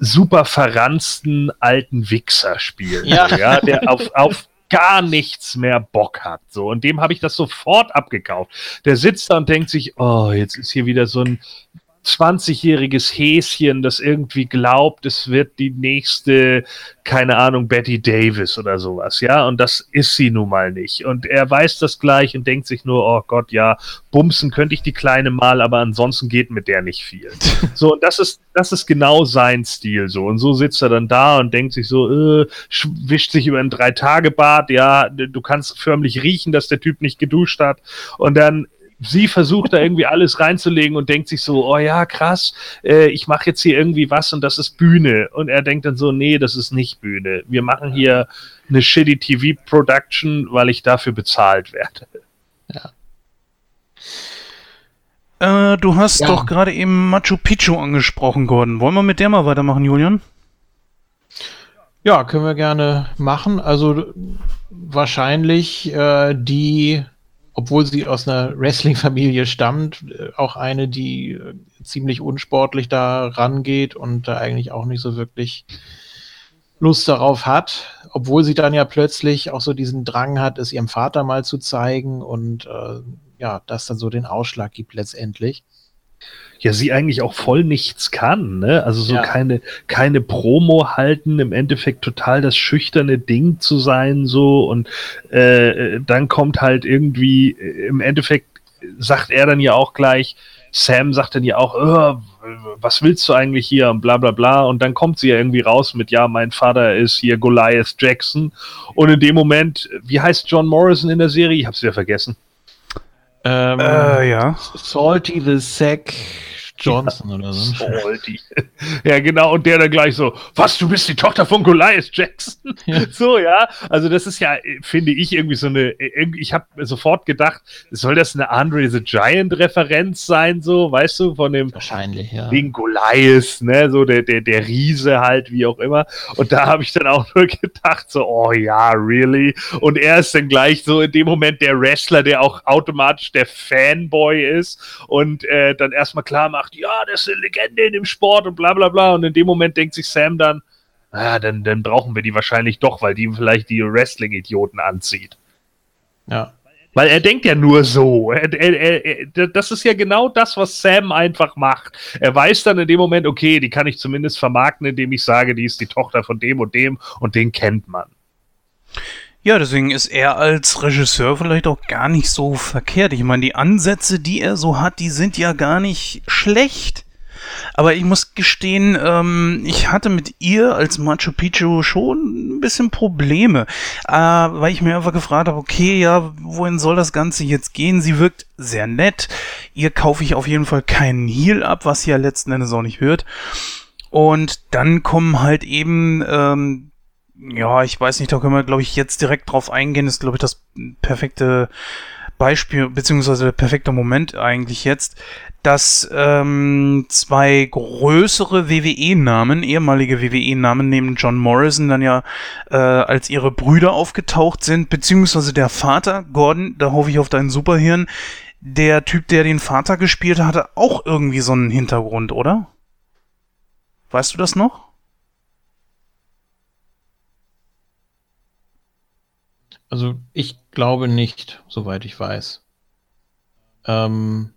super verransten alten Wichser spielen. Ja. ja der auf, auf gar nichts mehr Bock hat. So, und dem habe ich das sofort abgekauft. Der sitzt da und denkt sich, oh, jetzt ist hier wieder so ein 20-jähriges Häschen, das irgendwie glaubt, es wird die nächste, keine Ahnung, Betty Davis oder sowas, ja, und das ist sie nun mal nicht. Und er weiß das gleich und denkt sich nur, oh Gott, ja, bumsen könnte ich die Kleine mal, aber ansonsten geht mit der nicht viel. so, und das ist, das ist genau sein Stil so. Und so sitzt er dann da und denkt sich so, äh, wischt sich über ein Drei-Tage-Bad, ja, du kannst förmlich riechen, dass der Typ nicht geduscht hat. Und dann sie versucht da irgendwie alles reinzulegen und denkt sich so, oh ja, krass, äh, ich mache jetzt hier irgendwie was und das ist Bühne. Und er denkt dann so, nee, das ist nicht Bühne. Wir machen hier eine shitty TV-Production, weil ich dafür bezahlt werde. Ja. Äh, du hast ja. doch gerade eben Machu Picchu angesprochen, Gordon. Wollen wir mit der mal weitermachen, Julian? Ja, können wir gerne machen. Also wahrscheinlich äh, die obwohl sie aus einer Wrestling-Familie stammt, äh, auch eine, die äh, ziemlich unsportlich da rangeht und da eigentlich auch nicht so wirklich Lust darauf hat, obwohl sie dann ja plötzlich auch so diesen Drang hat, es ihrem Vater mal zu zeigen und äh, ja, das dann so den Ausschlag gibt letztendlich ja sie eigentlich auch voll nichts kann, ne? Also so ja. keine, keine Promo halten, im Endeffekt total das schüchterne Ding zu sein, so und äh, dann kommt halt irgendwie, äh, im Endeffekt sagt er dann ja auch gleich, Sam sagt dann ja auch, oh, was willst du eigentlich hier und bla bla bla und dann kommt sie ja irgendwie raus mit, ja, mein Vater ist hier Goliath Jackson und in dem Moment, wie heißt John Morrison in der Serie? Ich hab's wieder vergessen. Ähm, äh, ja. Salty the Sack Johnson oder so. Ja, genau. Und der dann gleich so, was, du bist die Tochter von Goliath Jackson? Ja. So, ja. Also das ist ja, finde ich, irgendwie so eine, ich habe sofort gedacht, soll das eine Andre the Giant Referenz sein, so, weißt du, von dem Wahrscheinlich, ja. Wegen Goliath, ne, so der, der, der Riese halt, wie auch immer. Und da habe ich dann auch nur gedacht, so, oh ja, really? Und er ist dann gleich so in dem Moment der Wrestler, der auch automatisch der Fanboy ist und äh, dann erstmal klar macht, sagt, ja, das ist eine Legende in dem Sport und bla bla bla. Und in dem Moment denkt sich Sam dann, naja, dann, dann brauchen wir die wahrscheinlich doch, weil die vielleicht die Wrestling-Idioten anzieht. Ja. Weil er denkt ja nur so. Er, er, er, das ist ja genau das, was Sam einfach macht. Er weiß dann in dem Moment, okay, die kann ich zumindest vermarkten, indem ich sage, die ist die Tochter von dem und dem und den kennt man. Ja, deswegen ist er als Regisseur vielleicht auch gar nicht so verkehrt. Ich meine, die Ansätze, die er so hat, die sind ja gar nicht schlecht. Aber ich muss gestehen, ähm, ich hatte mit ihr als Machu Picchu schon ein bisschen Probleme, äh, weil ich mir einfach gefragt habe, okay, ja, wohin soll das Ganze jetzt gehen? Sie wirkt sehr nett. Ihr kaufe ich auf jeden Fall keinen Heal ab, was sie ja letzten Endes auch nicht hört. Und dann kommen halt eben, ähm, ja, ich weiß nicht, da können wir, glaube ich, jetzt direkt drauf eingehen. Das ist, glaube ich, das perfekte Beispiel, beziehungsweise der perfekte Moment eigentlich jetzt dass ähm, zwei größere WWE-Namen, ehemalige WWE-Namen neben John Morrison dann ja äh, als ihre Brüder aufgetaucht sind, beziehungsweise der Vater, Gordon, da hoffe ich auf deinen Superhirn, der Typ, der den Vater gespielt hatte, auch irgendwie so einen Hintergrund, oder? Weißt du das noch? Also ich glaube nicht, soweit ich weiß. Ähm,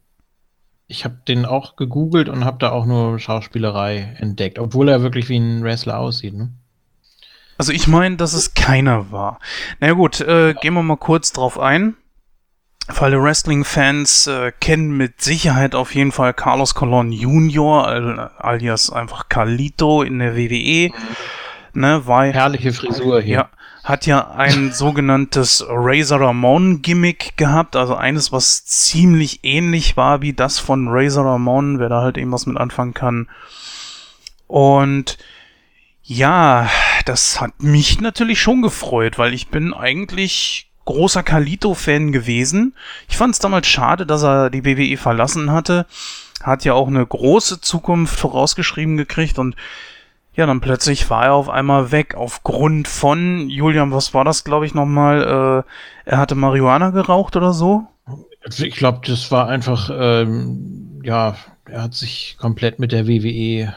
ich habe den auch gegoogelt und habe da auch nur Schauspielerei entdeckt, obwohl er wirklich wie ein Wrestler aussieht. Ne? Also ich meine, dass es keiner war. Na naja, gut, äh, gehen wir mal kurz drauf ein. Für alle Wrestling-Fans äh, kennen mit Sicherheit auf jeden Fall Carlos Colon Jr., alias einfach Carlito in der WWE. Ne, war, Herrliche Frisur hier. Ja, hat ja ein sogenanntes Razor Ramon Gimmick gehabt, also eines, was ziemlich ähnlich war wie das von Razor Ramon, wer da halt eben was mit anfangen kann. Und ja, das hat mich natürlich schon gefreut, weil ich bin eigentlich großer Kalito-Fan gewesen. Ich fand es damals schade, dass er die WWE verlassen hatte. Hat ja auch eine große Zukunft vorausgeschrieben gekriegt und ja, dann plötzlich war er auf einmal weg aufgrund von, Julian, was war das, glaube ich, nochmal? Äh, er hatte Marihuana geraucht oder so? Ich glaube, das war einfach, ähm, ja, er hat sich komplett mit der WWE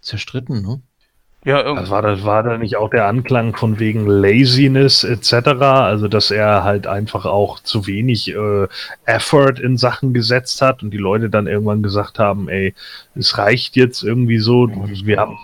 zerstritten, ne? Ja, irgendwie. Das war, das war da nicht auch der Anklang von wegen Laziness etc., also dass er halt einfach auch zu wenig äh, Effort in Sachen gesetzt hat und die Leute dann irgendwann gesagt haben, ey, es reicht jetzt irgendwie so, wir haben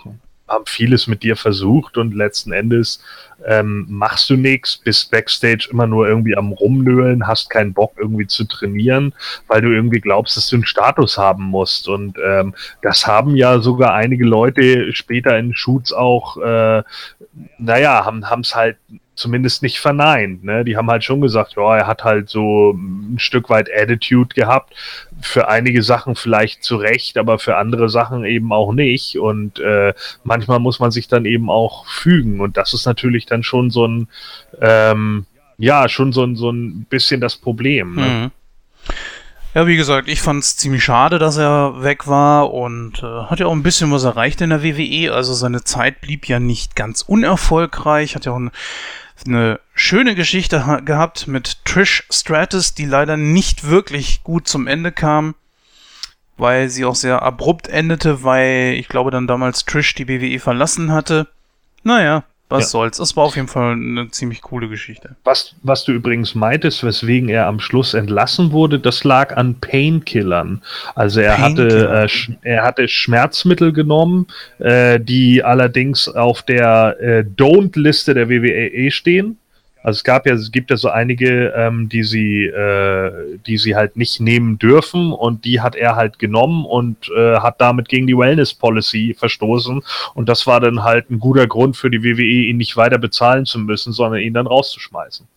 haben vieles mit dir versucht und letzten Endes ähm, machst du nichts, bist backstage immer nur irgendwie am Rumnöhlen, hast keinen Bock irgendwie zu trainieren, weil du irgendwie glaubst, dass du einen Status haben musst. Und ähm, das haben ja sogar einige Leute später in Shoots auch, äh, naja, haben es halt zumindest nicht verneint. Ne? Die haben halt schon gesagt, ja, er hat halt so ein Stück weit Attitude gehabt. Für einige Sachen vielleicht zu Recht, aber für andere Sachen eben auch nicht. Und äh, manchmal muss man sich dann eben auch fügen. Und das ist natürlich dann schon so ein, ähm, ja, schon so ein, so ein bisschen das Problem. Ne? Mhm. Ja, wie gesagt, ich fand es ziemlich schade, dass er weg war und äh, hat ja auch ein bisschen was erreicht in der WWE. Also seine Zeit blieb ja nicht ganz unerfolgreich. Hat ja auch ein eine schöne Geschichte gehabt mit Trish Stratus, die leider nicht wirklich gut zum Ende kam, weil sie auch sehr abrupt endete, weil ich glaube dann damals Trish die WWE verlassen hatte. Naja, was ja. soll's. Es war auf jeden Fall eine ziemlich coole Geschichte. Was, was du übrigens meintest, weswegen er am Schluss entlassen wurde, das lag an Painkillern. Also er hatte, äh, er hatte Schmerzmittel genommen, äh, die allerdings auf der äh, Don't-Liste der WWE stehen. Also es gab ja, es gibt ja so einige, ähm, die sie, äh, die sie halt nicht nehmen dürfen und die hat er halt genommen und äh, hat damit gegen die Wellness Policy verstoßen und das war dann halt ein guter Grund für die WWE, ihn nicht weiter bezahlen zu müssen, sondern ihn dann rauszuschmeißen.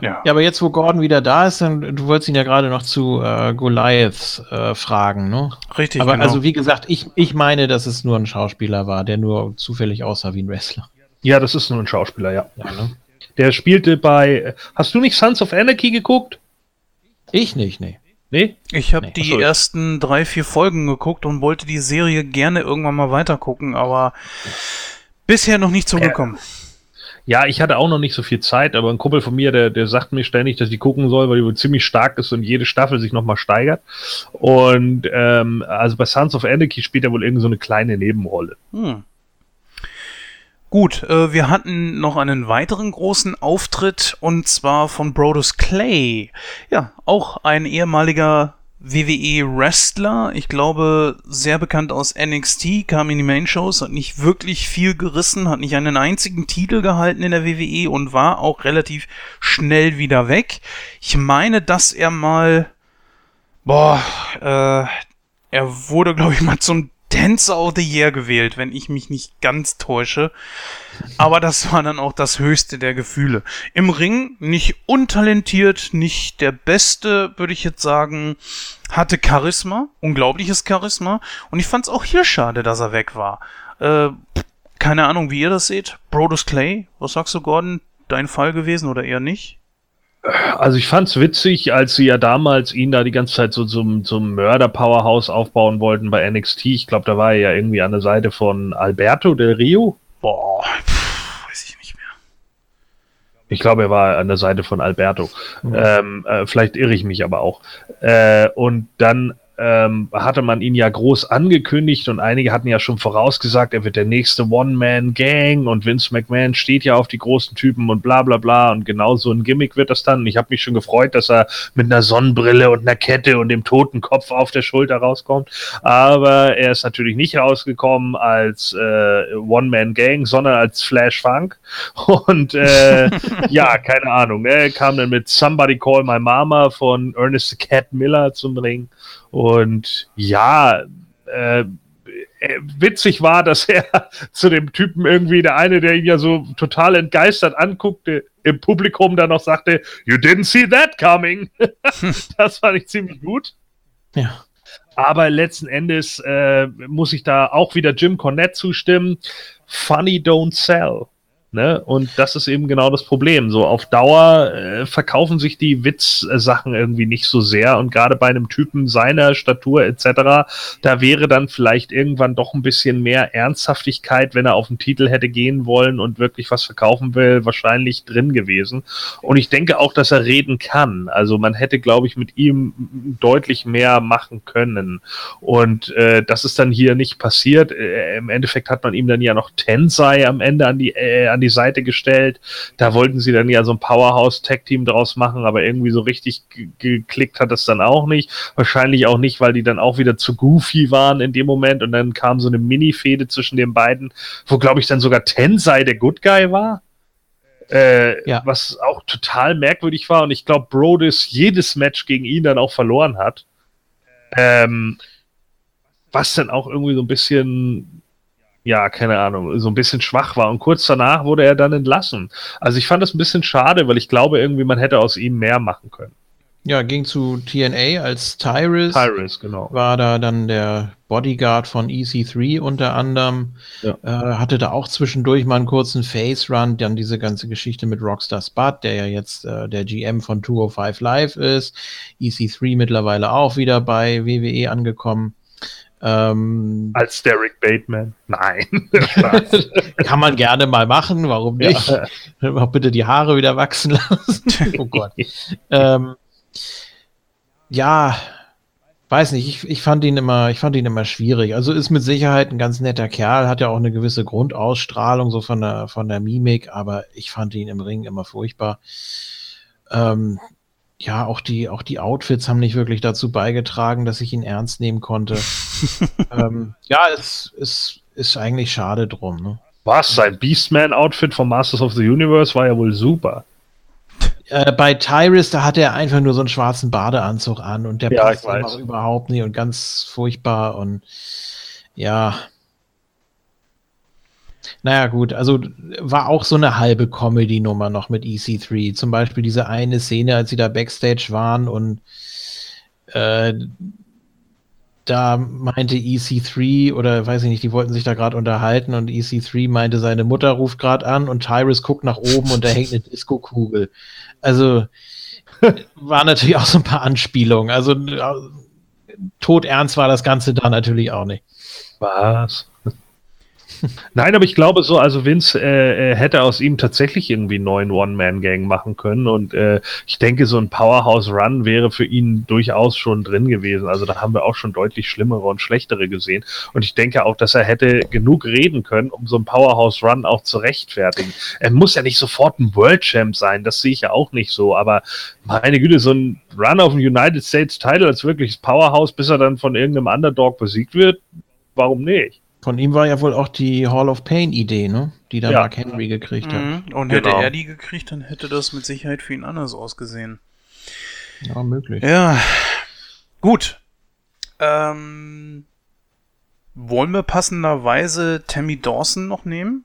Ja. ja, aber jetzt, wo Gordon wieder da ist, dann, du wolltest ihn ja gerade noch zu äh, Goliath äh, fragen, ne? Richtig. Aber genau. also wie gesagt, ich, ich meine, dass es nur ein Schauspieler war, der nur zufällig aussah wie ein Wrestler. Ja, das ist nur ein Schauspieler, ja. ja ne? Der spielte bei. Hast du nicht Sons of Anarchy geguckt? Ich nicht, nee. Nee? Ich habe nee. die Achso. ersten drei, vier Folgen geguckt und wollte die Serie gerne irgendwann mal weitergucken, aber bisher noch nicht zugekommen. Ja, ich hatte auch noch nicht so viel Zeit, aber ein Kumpel von mir, der, der sagt mir ständig, dass ich gucken soll, weil die wohl ziemlich stark ist und jede Staffel sich nochmal steigert. Und ähm, also bei Sons of Anarchy spielt er wohl irgend so eine kleine Nebenrolle. Hm. Gut, äh, wir hatten noch einen weiteren großen Auftritt und zwar von Brodus Clay. Ja, auch ein ehemaliger WWE-Wrestler, ich glaube sehr bekannt aus NXT, kam in die Main-Shows, hat nicht wirklich viel gerissen, hat nicht einen einzigen Titel gehalten in der WWE und war auch relativ schnell wieder weg. Ich meine, dass er mal, boah, äh, er wurde, glaube ich, mal zum Dancer of the Year gewählt, wenn ich mich nicht ganz täusche. Aber das war dann auch das höchste der Gefühle. Im Ring nicht untalentiert, nicht der Beste, würde ich jetzt sagen. Hatte Charisma, unglaubliches Charisma. Und ich fand es auch hier schade, dass er weg war. Äh, keine Ahnung, wie ihr das seht. Brodus Clay, was sagst du, Gordon? Dein Fall gewesen oder eher nicht? Also ich fand's witzig, als sie ja damals ihn da die ganze Zeit so zum, zum Mörder-Powerhouse aufbauen wollten bei NXT. Ich glaube, da war er ja irgendwie an der Seite von Alberto del Rio. Boah, pff, weiß ich nicht mehr. Ich glaube, er war an der Seite von Alberto. Mhm. Ähm, äh, vielleicht irre ich mich aber auch. Äh, und dann ähm, hatte man ihn ja groß angekündigt und einige hatten ja schon vorausgesagt, er wird der nächste One-Man-Gang und Vince McMahon steht ja auf die großen Typen und bla bla bla und genau so ein Gimmick wird das dann. Und ich habe mich schon gefreut, dass er mit einer Sonnenbrille und einer Kette und dem toten Kopf auf der Schulter rauskommt. Aber er ist natürlich nicht rausgekommen als äh, One-Man-Gang, sondern als Flash Funk. Und äh, ja, keine Ahnung. Er kam dann mit Somebody Call My Mama von Ernest Cat Miller zum Ring. Und ja, äh, äh, witzig war, dass er zu dem Typen irgendwie, der eine, der ihn ja so total entgeistert anguckte, im Publikum dann noch sagte, You didn't see that coming. das fand ich ziemlich gut. Ja. Aber letzten Endes äh, muss ich da auch wieder Jim Cornette zustimmen. Funny don't sell. Ne? Und das ist eben genau das Problem. So auf Dauer äh, verkaufen sich die Witzsachen irgendwie nicht so sehr. Und gerade bei einem Typen seiner Statur etc., da wäre dann vielleicht irgendwann doch ein bisschen mehr Ernsthaftigkeit, wenn er auf den Titel hätte gehen wollen und wirklich was verkaufen will, wahrscheinlich drin gewesen. Und ich denke auch, dass er reden kann. Also man hätte, glaube ich, mit ihm deutlich mehr machen können. Und äh, das ist dann hier nicht passiert. Äh, Im Endeffekt hat man ihm dann ja noch Tensei am Ende an die, äh, an die Seite gestellt. Da wollten sie dann ja so ein Powerhouse-Tag-Team draus machen, aber irgendwie so richtig geklickt hat das dann auch nicht. Wahrscheinlich auch nicht, weil die dann auch wieder zu goofy waren in dem Moment und dann kam so eine Mini-Fehde zwischen den beiden, wo glaube ich dann sogar Tensei der Good Guy war. Äh, ja. Was auch total merkwürdig war und ich glaube, Brodus jedes Match gegen ihn dann auch verloren hat. Ähm, was dann auch irgendwie so ein bisschen ja, keine Ahnung, so ein bisschen schwach war. Und kurz danach wurde er dann entlassen. Also ich fand das ein bisschen schade, weil ich glaube irgendwie, man hätte aus ihm mehr machen können. Ja, ging zu TNA als Tyrus. Tyrus, genau. War da dann der Bodyguard von EC3 unter anderem. Ja. Äh, hatte da auch zwischendurch mal einen kurzen Face-Run. Dann diese ganze Geschichte mit Rockstar Spud, der ja jetzt äh, der GM von 205 Live ist. EC3 mittlerweile auch wieder bei WWE angekommen. Ähm, Als Derek Bateman. Nein. Kann man gerne mal machen, warum nicht? Ja. Bitte die Haare wieder wachsen lassen. oh Gott. ähm, ja, weiß nicht, ich, ich fand ihn immer, ich fand ihn immer schwierig. Also ist mit Sicherheit ein ganz netter Kerl, hat ja auch eine gewisse Grundausstrahlung, so von der, von der Mimik, aber ich fand ihn im Ring immer furchtbar. Ähm, ja, auch die, auch die Outfits haben nicht wirklich dazu beigetragen, dass ich ihn ernst nehmen konnte. ähm, ja, es, es ist eigentlich schade drum. Ne? Was? Sein Beastman-Outfit von Masters of the Universe war ja wohl super. Äh, bei Tyrus, da hat er einfach nur so einen schwarzen Badeanzug an und der ja, passt einfach überhaupt nicht und ganz furchtbar und ja, naja, gut, also war auch so eine halbe Comedy-Nummer noch mit EC3. Zum Beispiel diese eine Szene, als sie da Backstage waren und äh, da meinte EC3 oder weiß ich nicht, die wollten sich da gerade unterhalten und EC3 meinte, seine Mutter ruft gerade an und Tyrus guckt nach oben und da hängt eine Disco-Kugel. Also war natürlich auch so ein paar Anspielungen. Also todernst war das Ganze da natürlich auch nicht. Was? Nein, aber ich glaube so, also Vince äh, äh, hätte aus ihm tatsächlich irgendwie einen neuen One-Man-Gang machen können und äh, ich denke, so ein Powerhouse-Run wäre für ihn durchaus schon drin gewesen. Also da haben wir auch schon deutlich schlimmere und schlechtere gesehen und ich denke auch, dass er hätte genug reden können, um so ein Powerhouse-Run auch zu rechtfertigen. Er muss ja nicht sofort ein World-Champ sein, das sehe ich ja auch nicht so, aber meine Güte, so ein Run auf den United States Title als wirkliches Powerhouse, bis er dann von irgendeinem Underdog besiegt wird, warum nicht? Von ihm war ja wohl auch die Hall of Pain-Idee, ne? Die dann ja. Mark Henry gekriegt hat. Mhm. Und hätte genau. er die gekriegt, dann hätte das mit Sicherheit für ihn anders ausgesehen. Ja, möglich. Ja. Gut. Ähm, wollen wir passenderweise Tammy Dawson noch nehmen?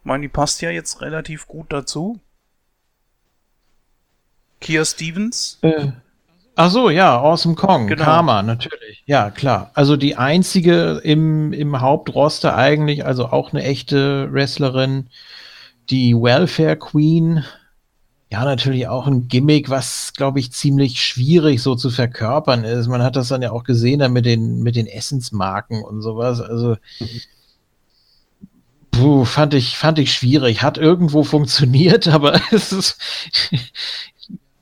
Ich meine, die passt ja jetzt relativ gut dazu. Kia Stevens? Äh, Ach so, ja, Awesome Kong, genau. Karma, natürlich. Ja, klar. Also die einzige im, im Hauptroster eigentlich, also auch eine echte Wrestlerin, die Welfare Queen. Ja, natürlich auch ein Gimmick, was, glaube ich, ziemlich schwierig so zu verkörpern ist. Man hat das dann ja auch gesehen dann mit den, mit den Essensmarken und sowas. Also, puh, fand ich, fand ich schwierig. Hat irgendwo funktioniert, aber es ist,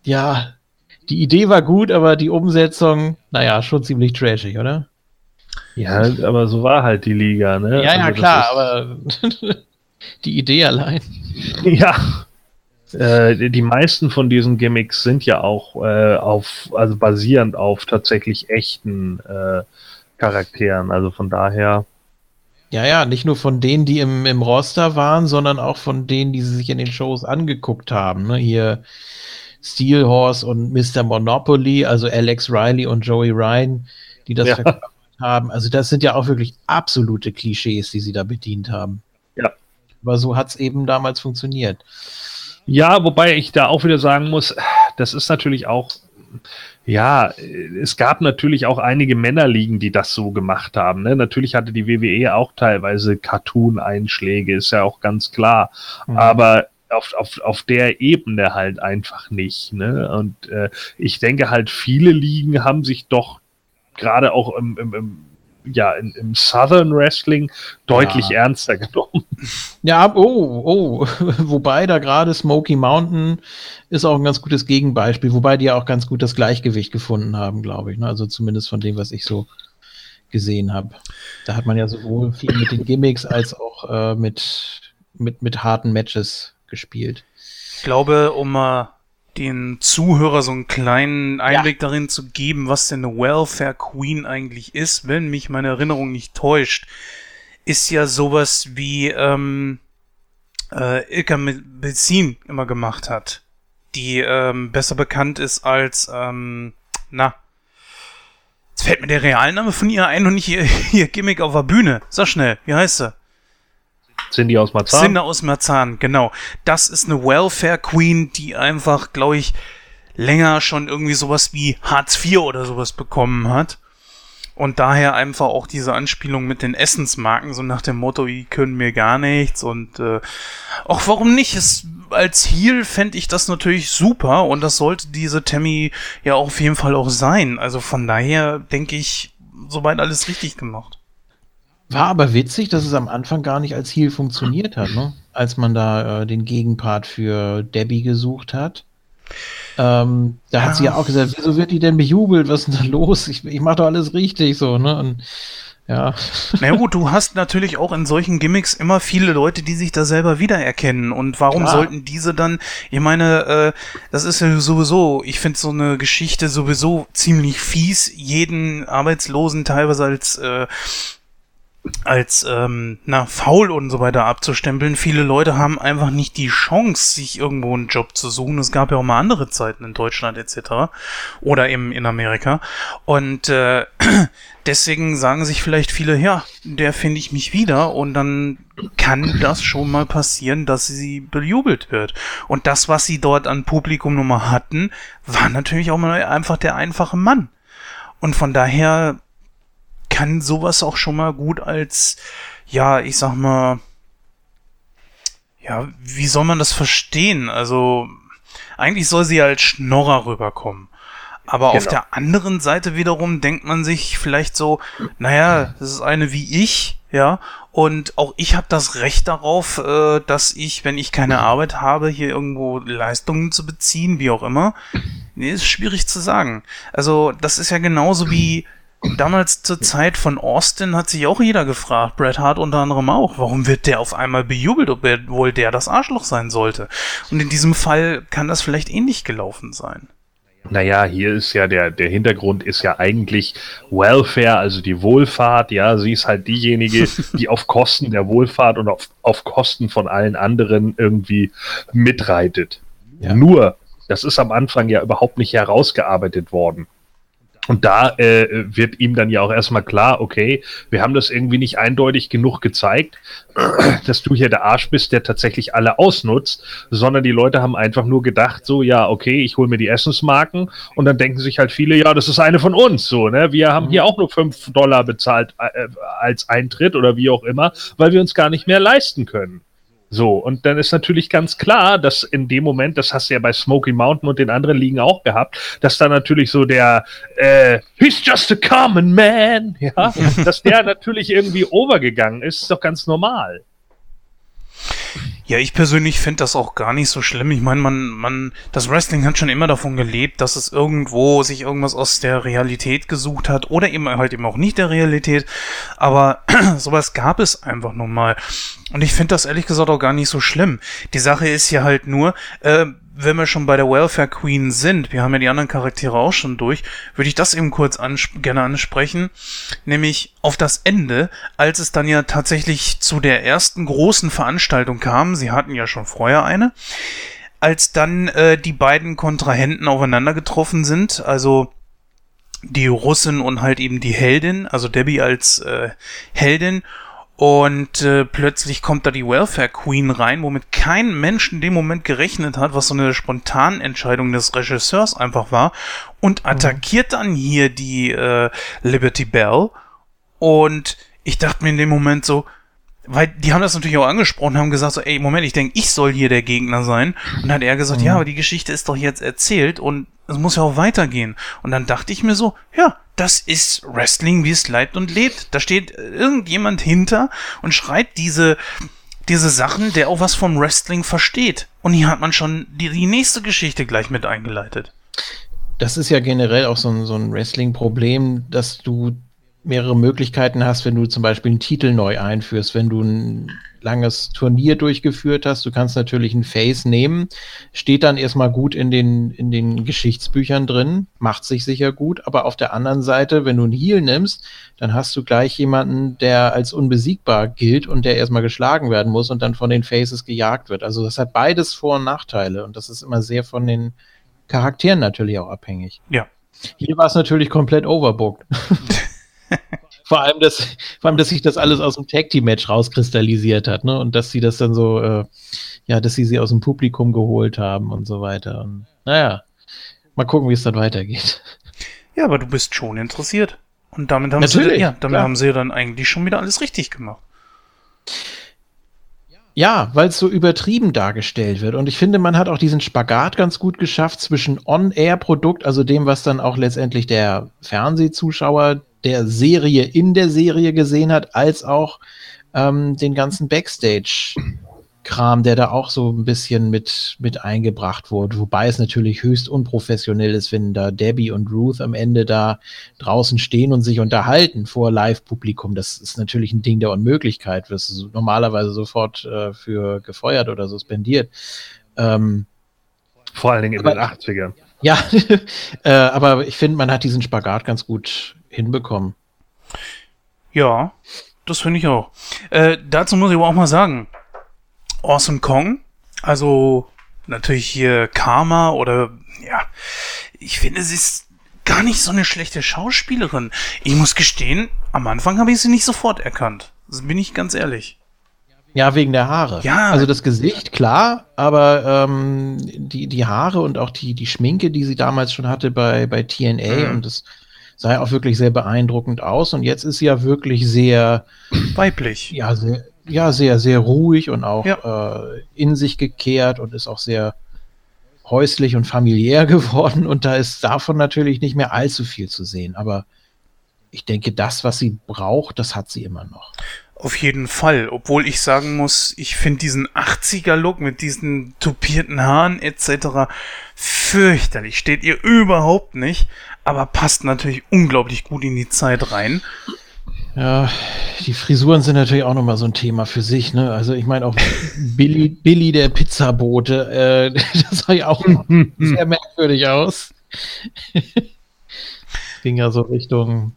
ja, die Idee war gut, aber die Umsetzung, naja, schon ziemlich trashig, oder? Ja, aber so war halt die Liga, ne? Ja, ja, also klar, aber die Idee allein. Ja. Äh, die meisten von diesen Gimmicks sind ja auch äh, auf, also basierend auf tatsächlich echten äh, Charakteren. Also von daher. Ja, ja, nicht nur von denen, die im, im Roster waren, sondern auch von denen, die sie sich in den Shows angeguckt haben. Ne? Hier Steelhorse und Mr. Monopoly, also Alex Riley und Joey Ryan, die das ja. verkauft haben. Also das sind ja auch wirklich absolute Klischees, die sie da bedient haben. Ja. Aber so hat es eben damals funktioniert. Ja, wobei ich da auch wieder sagen muss, das ist natürlich auch, ja, es gab natürlich auch einige Männerligen, die das so gemacht haben. Ne? Natürlich hatte die WWE auch teilweise Cartoon-Einschläge, ist ja auch ganz klar. Mhm. Aber auf, auf, auf der Ebene halt einfach nicht. Ne? Und äh, ich denke halt, viele Ligen haben sich doch gerade auch im, im, im ja, in, im Southern Wrestling deutlich ja. ernster genommen. Ja, oh, oh, wobei da gerade Smoky Mountain ist auch ein ganz gutes Gegenbeispiel, wobei die ja auch ganz gut das Gleichgewicht gefunden haben, glaube ich. Ne? Also zumindest von dem, was ich so gesehen habe. Da hat man ja sowohl viel mit den Gimmicks als auch äh, mit, mit, mit harten Matches gespielt. Ich glaube, um mal den Zuhörer so einen kleinen Einblick ja. darin zu geben, was denn eine Welfare Queen eigentlich ist, wenn mich meine Erinnerung nicht täuscht, ist ja sowas wie ähm, äh, Ilka Bezin immer gemacht hat, die ähm, besser bekannt ist als ähm, na Jetzt fällt mir der Realname von ihr ein und nicht ihr, ihr Gimmick auf der Bühne. Sag schnell, wie heißt sie? Cindy aus Marzahn. Cindy aus Marzahn, genau. Das ist eine Welfare Queen, die einfach, glaube ich, länger schon irgendwie sowas wie Hartz IV oder sowas bekommen hat. Und daher einfach auch diese Anspielung mit den Essensmarken, so nach dem Motto, die können mir gar nichts und äh, auch warum nicht? Es, als Heal fände ich das natürlich super und das sollte diese Tammy ja auf jeden Fall auch sein. Also von daher denke ich, soweit alles richtig gemacht. War aber witzig, dass es am Anfang gar nicht als Heal funktioniert hat, ne? Als man da äh, den Gegenpart für Debbie gesucht hat. Ähm, da ja. hat sie ja auch gesagt, wieso wird die denn bejubelt? Was ist denn da los? Ich, ich mache doch alles richtig so, ne? Und, ja. Na gut, du hast natürlich auch in solchen Gimmicks immer viele Leute, die sich da selber wiedererkennen. Und warum Klar. sollten diese dann, ich meine, äh, das ist ja sowieso, ich finde so eine Geschichte sowieso ziemlich fies, jeden Arbeitslosen teilweise als äh, als ähm, na, faul und so weiter abzustempeln. Viele Leute haben einfach nicht die Chance, sich irgendwo einen Job zu suchen. Es gab ja auch mal andere Zeiten in Deutschland etc. oder eben in Amerika. Und äh, deswegen sagen sich vielleicht viele, ja, der finde ich mich wieder und dann kann das schon mal passieren, dass sie bejubelt wird. Und das, was sie dort an Publikum Nummer hatten, war natürlich auch mal einfach der einfache Mann. Und von daher kann sowas auch schon mal gut als, ja, ich sag mal, ja, wie soll man das verstehen? Also, eigentlich soll sie als Schnorrer rüberkommen. Aber genau. auf der anderen Seite wiederum denkt man sich vielleicht so, naja, das ist eine wie ich, ja, und auch ich habe das Recht darauf, äh, dass ich, wenn ich keine Arbeit habe, hier irgendwo Leistungen zu beziehen, wie auch immer. Nee, ist schwierig zu sagen. Also, das ist ja genauso wie damals zur Zeit von Austin hat sich auch jeder gefragt, Bret Hart unter anderem auch, warum wird der auf einmal bejubelt, ob er wohl der das Arschloch sein sollte. Und in diesem Fall kann das vielleicht ähnlich gelaufen sein. Naja, hier ist ja der, der Hintergrund ist ja eigentlich Welfare, also die Wohlfahrt, ja, sie ist halt diejenige, die auf Kosten der Wohlfahrt und auf, auf Kosten von allen anderen irgendwie mitreitet. Ja. Nur, das ist am Anfang ja überhaupt nicht herausgearbeitet worden. Und da äh, wird ihm dann ja auch erstmal klar, okay, wir haben das irgendwie nicht eindeutig genug gezeigt, dass du hier der Arsch bist, der tatsächlich alle ausnutzt, sondern die Leute haben einfach nur gedacht, so, ja, okay, ich hole mir die Essensmarken und dann denken sich halt viele, ja, das ist eine von uns, so, ne? Wir haben mhm. hier auch nur fünf Dollar bezahlt äh, als Eintritt oder wie auch immer, weil wir uns gar nicht mehr leisten können. So, und dann ist natürlich ganz klar, dass in dem Moment, das hast du ja bei Smoky Mountain und den anderen Ligen auch gehabt, dass da natürlich so der äh, He's just a common man, ja, dass der natürlich irgendwie overgegangen ist, ist doch ganz normal. Ja, ich persönlich finde das auch gar nicht so schlimm. Ich meine, man, man, das Wrestling hat schon immer davon gelebt, dass es irgendwo sich irgendwas aus der Realität gesucht hat oder eben halt eben auch nicht der Realität. Aber sowas gab es einfach nur mal. Und ich finde das ehrlich gesagt auch gar nicht so schlimm. Die Sache ist ja halt nur, äh, wenn wir schon bei der Welfare Queen sind, wir haben ja die anderen Charaktere auch schon durch, würde ich das eben kurz ans gerne ansprechen, nämlich auf das Ende, als es dann ja tatsächlich zu der ersten großen Veranstaltung kam, sie hatten ja schon vorher eine, als dann äh, die beiden Kontrahenten aufeinander getroffen sind, also die Russin und halt eben die Heldin, also Debbie als äh, Heldin und äh, plötzlich kommt da die Welfare Queen rein, womit kein Mensch in dem Moment gerechnet hat, was so eine spontane Entscheidung des Regisseurs einfach war. Und mhm. attackiert dann hier die äh, Liberty Bell. Und ich dachte mir in dem Moment so, weil die haben das natürlich auch angesprochen, haben gesagt so, ey, Moment, ich denke, ich soll hier der Gegner sein. Und dann hat er gesagt, mhm. ja, aber die Geschichte ist doch jetzt erzählt und es muss ja auch weitergehen. Und dann dachte ich mir so, ja, das ist Wrestling, wie es lebt und lebt. Da steht irgendjemand hinter und schreibt diese, diese Sachen, der auch was vom Wrestling versteht. Und hier hat man schon die, die nächste Geschichte gleich mit eingeleitet. Das ist ja generell auch so ein, so ein Wrestling-Problem, dass du mehrere Möglichkeiten hast, wenn du zum Beispiel einen Titel neu einführst, wenn du ein langes Turnier durchgeführt hast. Du kannst natürlich ein Face nehmen, steht dann erstmal gut in den, in den Geschichtsbüchern drin, macht sich sicher gut, aber auf der anderen Seite, wenn du einen Heal nimmst, dann hast du gleich jemanden, der als unbesiegbar gilt und der erstmal geschlagen werden muss und dann von den Faces gejagt wird. Also das hat beides Vor- und Nachteile und das ist immer sehr von den Charakteren natürlich auch abhängig. Ja. Hier war es natürlich komplett overbooked. vor allem, dass, vor allem, dass sich das alles aus dem Tag Team Match rauskristallisiert hat, ne? Und dass sie das dann so, äh, ja, dass sie sie aus dem Publikum geholt haben und so weiter. Und naja, mal gucken, wie es dann weitergeht. Ja, aber du bist schon interessiert. Und damit haben Natürlich, sie, ja, damit haben sie dann eigentlich schon wieder alles richtig gemacht. Ja, weil es so übertrieben dargestellt wird. Und ich finde, man hat auch diesen Spagat ganz gut geschafft zwischen On-Air-Produkt, also dem, was dann auch letztendlich der Fernsehzuschauer der Serie in der Serie gesehen hat, als auch ähm, den ganzen Backstage-Kram, der da auch so ein bisschen mit, mit eingebracht wurde. Wobei es natürlich höchst unprofessionell ist, wenn da Debbie und Ruth am Ende da draußen stehen und sich unterhalten vor Live-Publikum. Das ist natürlich ein Ding der Unmöglichkeit. Wirst du normalerweise sofort äh, für gefeuert oder suspendiert. Ähm, Vor allen Dingen in aber, den 80ern. Ja, äh, aber ich finde, man hat diesen Spagat ganz gut hinbekommen. Ja, das finde ich auch. Äh, dazu muss ich aber auch mal sagen, Awesome Kong, also natürlich hier Karma oder ja, ich finde, sie ist gar nicht so eine schlechte Schauspielerin. Ich muss gestehen, am Anfang habe ich sie nicht sofort erkannt. Das bin ich ganz ehrlich. Ja, wegen der Haare. Ja. Also das Gesicht, klar, aber ähm, die, die Haare und auch die, die Schminke, die sie damals schon hatte bei, bei TNA mhm. und das sah ja auch wirklich sehr beeindruckend aus. Und jetzt ist sie ja wirklich sehr weiblich. Ja, sehr, ja, sehr, sehr ruhig und auch ja. äh, in sich gekehrt und ist auch sehr häuslich und familiär geworden und da ist davon natürlich nicht mehr allzu viel zu sehen. Aber ich denke, das, was sie braucht, das hat sie immer noch. Auf jeden Fall, obwohl ich sagen muss, ich finde diesen 80er-Look mit diesen tupierten Haaren etc. fürchterlich. Steht ihr überhaupt nicht, aber passt natürlich unglaublich gut in die Zeit rein. Ja, die Frisuren sind natürlich auch nochmal so ein Thema für sich, ne? Also ich meine auch Billy, Billy der Pizzabote, äh, das sah ja auch sehr merkwürdig aus. Ging ja so Richtung,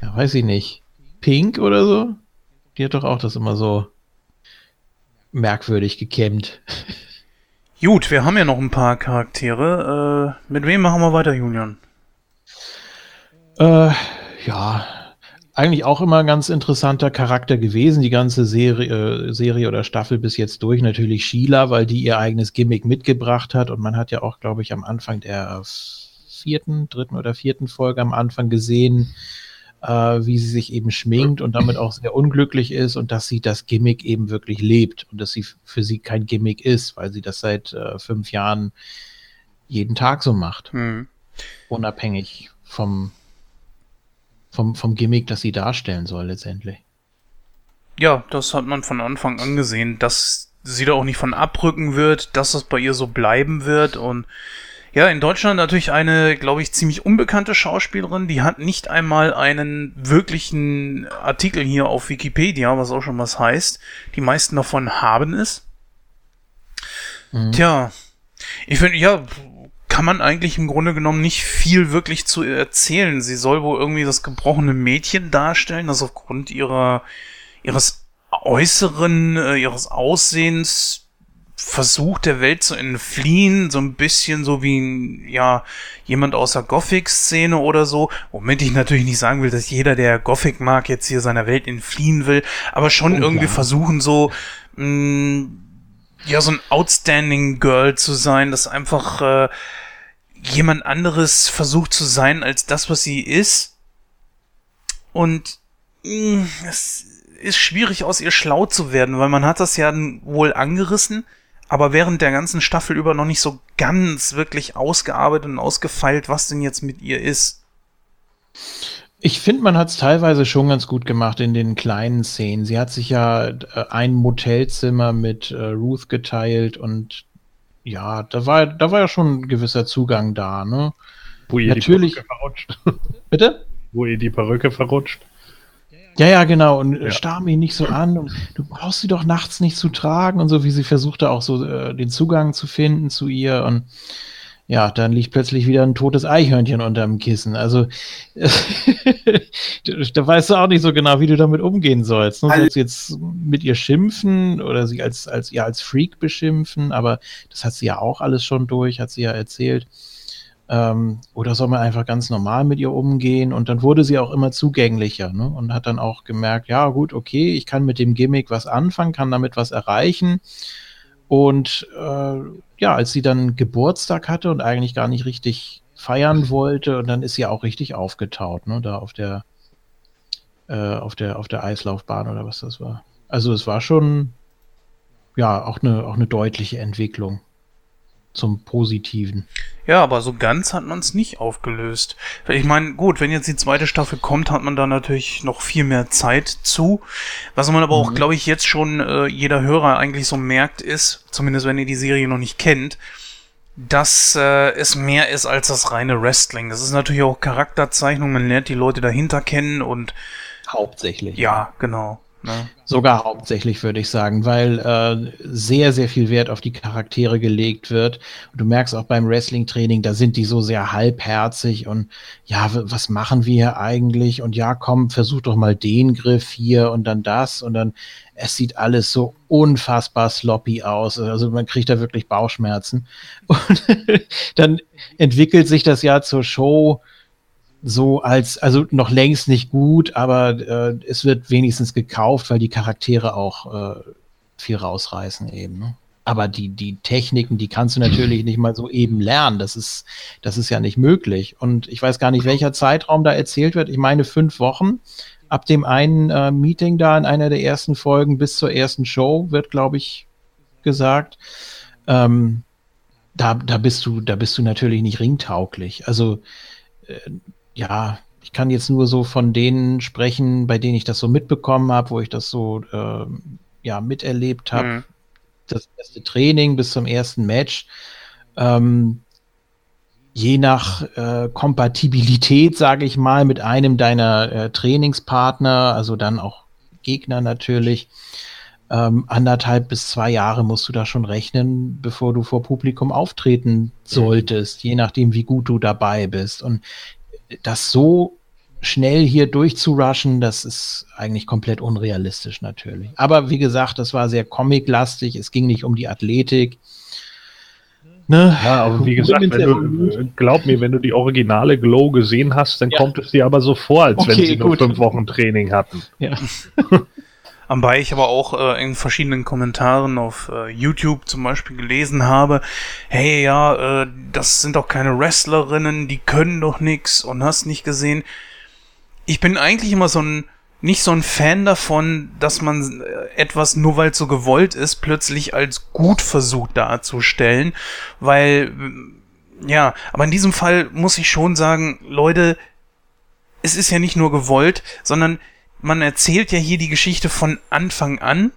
ja, weiß ich nicht, Pink oder so. Die hat doch auch das immer so merkwürdig gekämmt. Gut, wir haben ja noch ein paar Charaktere. Äh, mit wem machen wir weiter, Julian? Äh, ja, eigentlich auch immer ein ganz interessanter Charakter gewesen, die ganze Serie, äh, Serie oder Staffel bis jetzt durch. Natürlich Sheila, weil die ihr eigenes Gimmick mitgebracht hat. Und man hat ja auch, glaube ich, am Anfang der vierten, dritten oder vierten Folge am Anfang gesehen, äh, wie sie sich eben schminkt und damit auch sehr unglücklich ist und dass sie das Gimmick eben wirklich lebt und dass sie für sie kein Gimmick ist, weil sie das seit äh, fünf Jahren jeden Tag so macht. Mhm. Unabhängig vom, vom, vom Gimmick, das sie darstellen soll letztendlich. Ja, das hat man von Anfang an gesehen, dass sie da auch nicht von abrücken wird, dass das bei ihr so bleiben wird und ja, in Deutschland natürlich eine, glaube ich, ziemlich unbekannte Schauspielerin. Die hat nicht einmal einen wirklichen Artikel hier auf Wikipedia, was auch schon was heißt. Die meisten davon haben es. Mhm. Tja, ich finde, ja, kann man eigentlich im Grunde genommen nicht viel wirklich zu erzählen. Sie soll wohl irgendwie das gebrochene Mädchen darstellen, das aufgrund ihrer, ihres Äußeren, äh, ihres Aussehens versucht der Welt zu entfliehen, so ein bisschen so wie ein, ja, jemand aus der Gothic-Szene oder so, womit ich natürlich nicht sagen will, dass jeder, der Gothic mag, jetzt hier seiner Welt entfliehen will, aber schon oh, irgendwie klar. versuchen so, mh, mm, ja, so ein outstanding Girl zu sein, das einfach äh, jemand anderes versucht zu sein als das, was sie ist. Und mh, mm, es ist schwierig aus ihr schlau zu werden, weil man hat das ja wohl angerissen, aber während der ganzen Staffel über noch nicht so ganz wirklich ausgearbeitet und ausgefeilt, was denn jetzt mit ihr ist. Ich finde, man hat es teilweise schon ganz gut gemacht in den kleinen Szenen. Sie hat sich ja äh, ein Motelzimmer mit äh, Ruth geteilt und ja, da war, da war ja schon ein gewisser Zugang da, ne? Wo ihr Natürlich. die Perücke verrutscht. Bitte? Wo ihr die Perücke verrutscht. Ja, ja, genau. Und ja. starr mich nicht so an. Und du brauchst sie doch nachts nicht zu tragen und so, wie sie versuchte auch so äh, den Zugang zu finden zu ihr. Und ja, dann liegt plötzlich wieder ein totes Eichhörnchen unterm Kissen. Also da weißt du auch nicht so genau, wie du damit umgehen sollst. Ne? Sollst du jetzt mit ihr schimpfen oder sie als, als, ja, als Freak beschimpfen? Aber das hat sie ja auch alles schon durch, hat sie ja erzählt. Ähm, oder soll man einfach ganz normal mit ihr umgehen? Und dann wurde sie auch immer zugänglicher ne? und hat dann auch gemerkt, ja gut, okay, ich kann mit dem Gimmick was anfangen, kann damit was erreichen. Und äh, ja, als sie dann Geburtstag hatte und eigentlich gar nicht richtig feiern wollte, und dann ist sie auch richtig aufgetaut, ne? da auf der, äh, auf der, auf der Eislaufbahn oder was das war. Also es war schon, ja, auch eine, auch eine deutliche Entwicklung zum Positiven. Ja, aber so ganz hat man es nicht aufgelöst. Ich meine, gut, wenn jetzt die zweite Staffel kommt, hat man da natürlich noch viel mehr Zeit zu. Was man aber mhm. auch, glaube ich, jetzt schon äh, jeder Hörer eigentlich so merkt, ist, zumindest wenn ihr die Serie noch nicht kennt, dass äh, es mehr ist als das reine Wrestling. Das ist natürlich auch Charakterzeichnung, man lernt die Leute dahinter kennen und hauptsächlich. Ja, genau. Ne? Sogar hauptsächlich, würde ich sagen, weil äh, sehr, sehr viel Wert auf die Charaktere gelegt wird. Und du merkst auch beim Wrestling-Training, da sind die so sehr halbherzig und ja, was machen wir hier eigentlich? Und ja, komm, versuch doch mal den Griff hier und dann das und dann, es sieht alles so unfassbar sloppy aus. Also man kriegt da wirklich Bauchschmerzen. Und dann entwickelt sich das ja zur Show so als, also noch längst nicht gut, aber äh, es wird wenigstens gekauft, weil die Charaktere auch äh, viel rausreißen eben. Ne? Aber die, die Techniken, die kannst du natürlich nicht mal so eben lernen. Das ist, das ist ja nicht möglich. Und ich weiß gar nicht, welcher Zeitraum da erzählt wird. Ich meine fünf Wochen. Ab dem einen äh, Meeting da in einer der ersten Folgen bis zur ersten Show wird, glaube ich, gesagt. Ähm, da, da bist du, da bist du natürlich nicht ringtauglich. Also äh, ja, ich kann jetzt nur so von denen sprechen, bei denen ich das so mitbekommen habe, wo ich das so äh, ja miterlebt habe. Mhm. Das erste Training bis zum ersten Match. Ähm, je nach äh, Kompatibilität, sage ich mal, mit einem deiner äh, Trainingspartner, also dann auch Gegner natürlich, ähm, anderthalb bis zwei Jahre musst du da schon rechnen, bevor du vor Publikum auftreten solltest, je nachdem, wie gut du dabei bist. Und das so schnell hier durchzurushen, das ist eigentlich komplett unrealistisch natürlich. Aber wie gesagt, das war sehr comic-lastig, es ging nicht um die Athletik. Ne? Ja, aber wie gesagt, wenn du, glaub mir, wenn du die originale Glow gesehen hast, dann ja. kommt es dir aber so vor, als okay, wenn sie nur fünf Wochen Training hatten. Ja. Anbei ich aber auch äh, in verschiedenen Kommentaren auf äh, YouTube zum Beispiel gelesen habe, hey ja, äh, das sind doch keine Wrestlerinnen, die können doch nix und hast nicht gesehen. Ich bin eigentlich immer so ein nicht so ein Fan davon, dass man äh, etwas nur weil es so gewollt ist, plötzlich als gut versucht darzustellen, weil ja, aber in diesem Fall muss ich schon sagen, Leute, es ist ja nicht nur gewollt, sondern man erzählt ja hier die Geschichte von Anfang an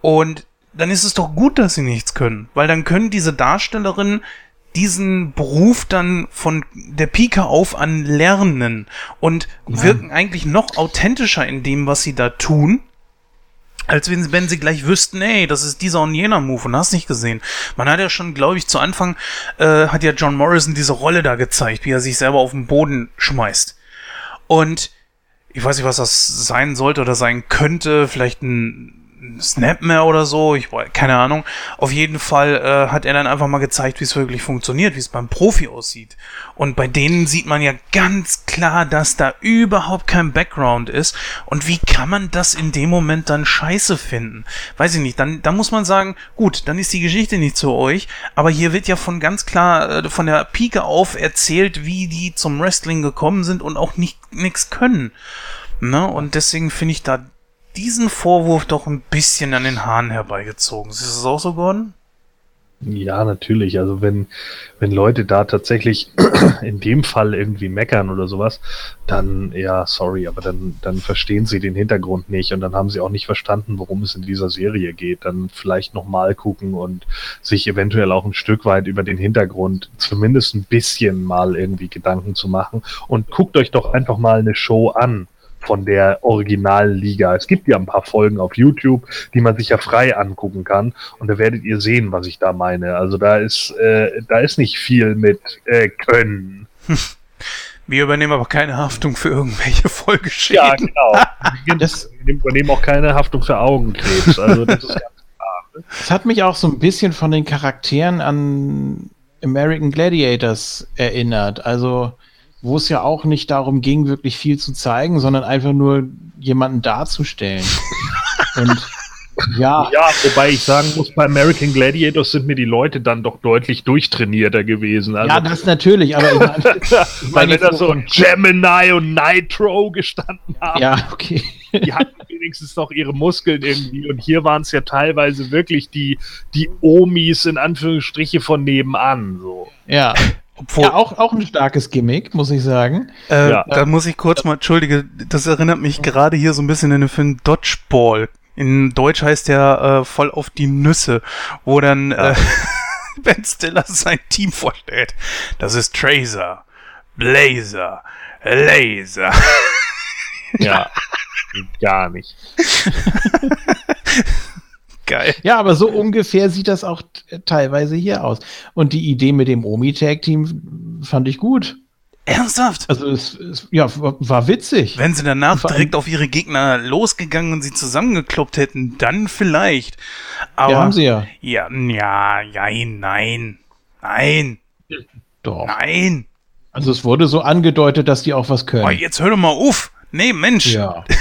und dann ist es doch gut, dass sie nichts können, weil dann können diese Darstellerinnen diesen Beruf dann von der Pike auf an lernen und ja. wirken eigentlich noch authentischer in dem, was sie da tun, als wenn, wenn sie gleich wüssten, ey, das ist dieser und jener Move und hast nicht gesehen. Man hat ja schon, glaube ich, zu Anfang äh, hat ja John Morrison diese Rolle da gezeigt, wie er sich selber auf den Boden schmeißt. Und ich weiß nicht, was das sein sollte oder sein könnte, vielleicht ein Snapmare oder so, ich keine Ahnung. Auf jeden Fall äh, hat er dann einfach mal gezeigt, wie es wirklich funktioniert, wie es beim Profi aussieht. Und bei denen sieht man ja ganz klar, dass da überhaupt kein Background ist. Und wie kann man das in dem Moment dann scheiße finden? Weiß ich nicht. Dann, dann muss man sagen, gut, dann ist die Geschichte nicht zu euch. Aber hier wird ja von ganz klar äh, von der Pike auf erzählt, wie die zum Wrestling gekommen sind und auch nicht nichts können. Ne? Und deswegen finde ich da diesen Vorwurf doch ein bisschen an den Haaren herbeigezogen. Ist es auch so, Gordon? Ja, natürlich. Also wenn, wenn Leute da tatsächlich in dem Fall irgendwie meckern oder sowas, dann, ja, sorry, aber dann, dann verstehen sie den Hintergrund nicht und dann haben sie auch nicht verstanden, worum es in dieser Serie geht. Dann vielleicht nochmal gucken und sich eventuell auch ein Stück weit über den Hintergrund zumindest ein bisschen mal irgendwie Gedanken zu machen und guckt euch doch einfach mal eine Show an von der Originalliga. Es gibt ja ein paar Folgen auf YouTube, die man sich ja frei angucken kann und da werdet ihr sehen, was ich da meine. Also da ist, äh, da ist nicht viel mit äh, Können. Wir übernehmen aber keine Haftung für irgendwelche Folgeschäden. Ja, genau. Das, wir übernehmen auch keine Haftung für Augenkrebs. Also das ist ganz klar. Ne? Es hat mich auch so ein bisschen von den Charakteren an American Gladiators erinnert. Also wo es ja auch nicht darum ging, wirklich viel zu zeigen, sondern einfach nur jemanden darzustellen. Und ja. Ja, wobei ich sagen muss, bei American Gladiators sind mir die Leute dann doch deutlich durchtrainierter gewesen. Also, ja, das natürlich, aber ich meine, ich meine wenn da so Gemini und Nitro gestanden haben. Ja, okay. Die hatten wenigstens noch ihre Muskeln irgendwie und hier waren es ja teilweise wirklich die, die Omis in Anführungsstriche von nebenan. So. Ja. Obwohl, ja, auch, auch ein starkes Gimmick, muss ich sagen. Äh, ja. Da muss ich kurz mal, entschuldige, das erinnert mich gerade hier so ein bisschen an den Film Dodgeball. In Deutsch heißt der äh, voll auf die Nüsse, wo dann ja. äh, Ben Stiller sein Team vorstellt. Das ist Tracer, Blazer, Laser. Ja, gar nicht. Geil. Ja, aber so ungefähr sieht das auch teilweise hier aus. Und die Idee mit dem Omi-Tag-Team fand ich gut. Ernsthaft? Also es, es ja, war, witzig. Wenn sie danach direkt auf ihre Gegner losgegangen und sie zusammengekloppt hätten, dann vielleicht. Aber ja, haben sie ja. Ja, ja, ja, nein. Nein. Doch. Nein. Also es wurde so angedeutet, dass die auch was können. Oh, jetzt hör doch mal auf. Nee, Mensch. Ja.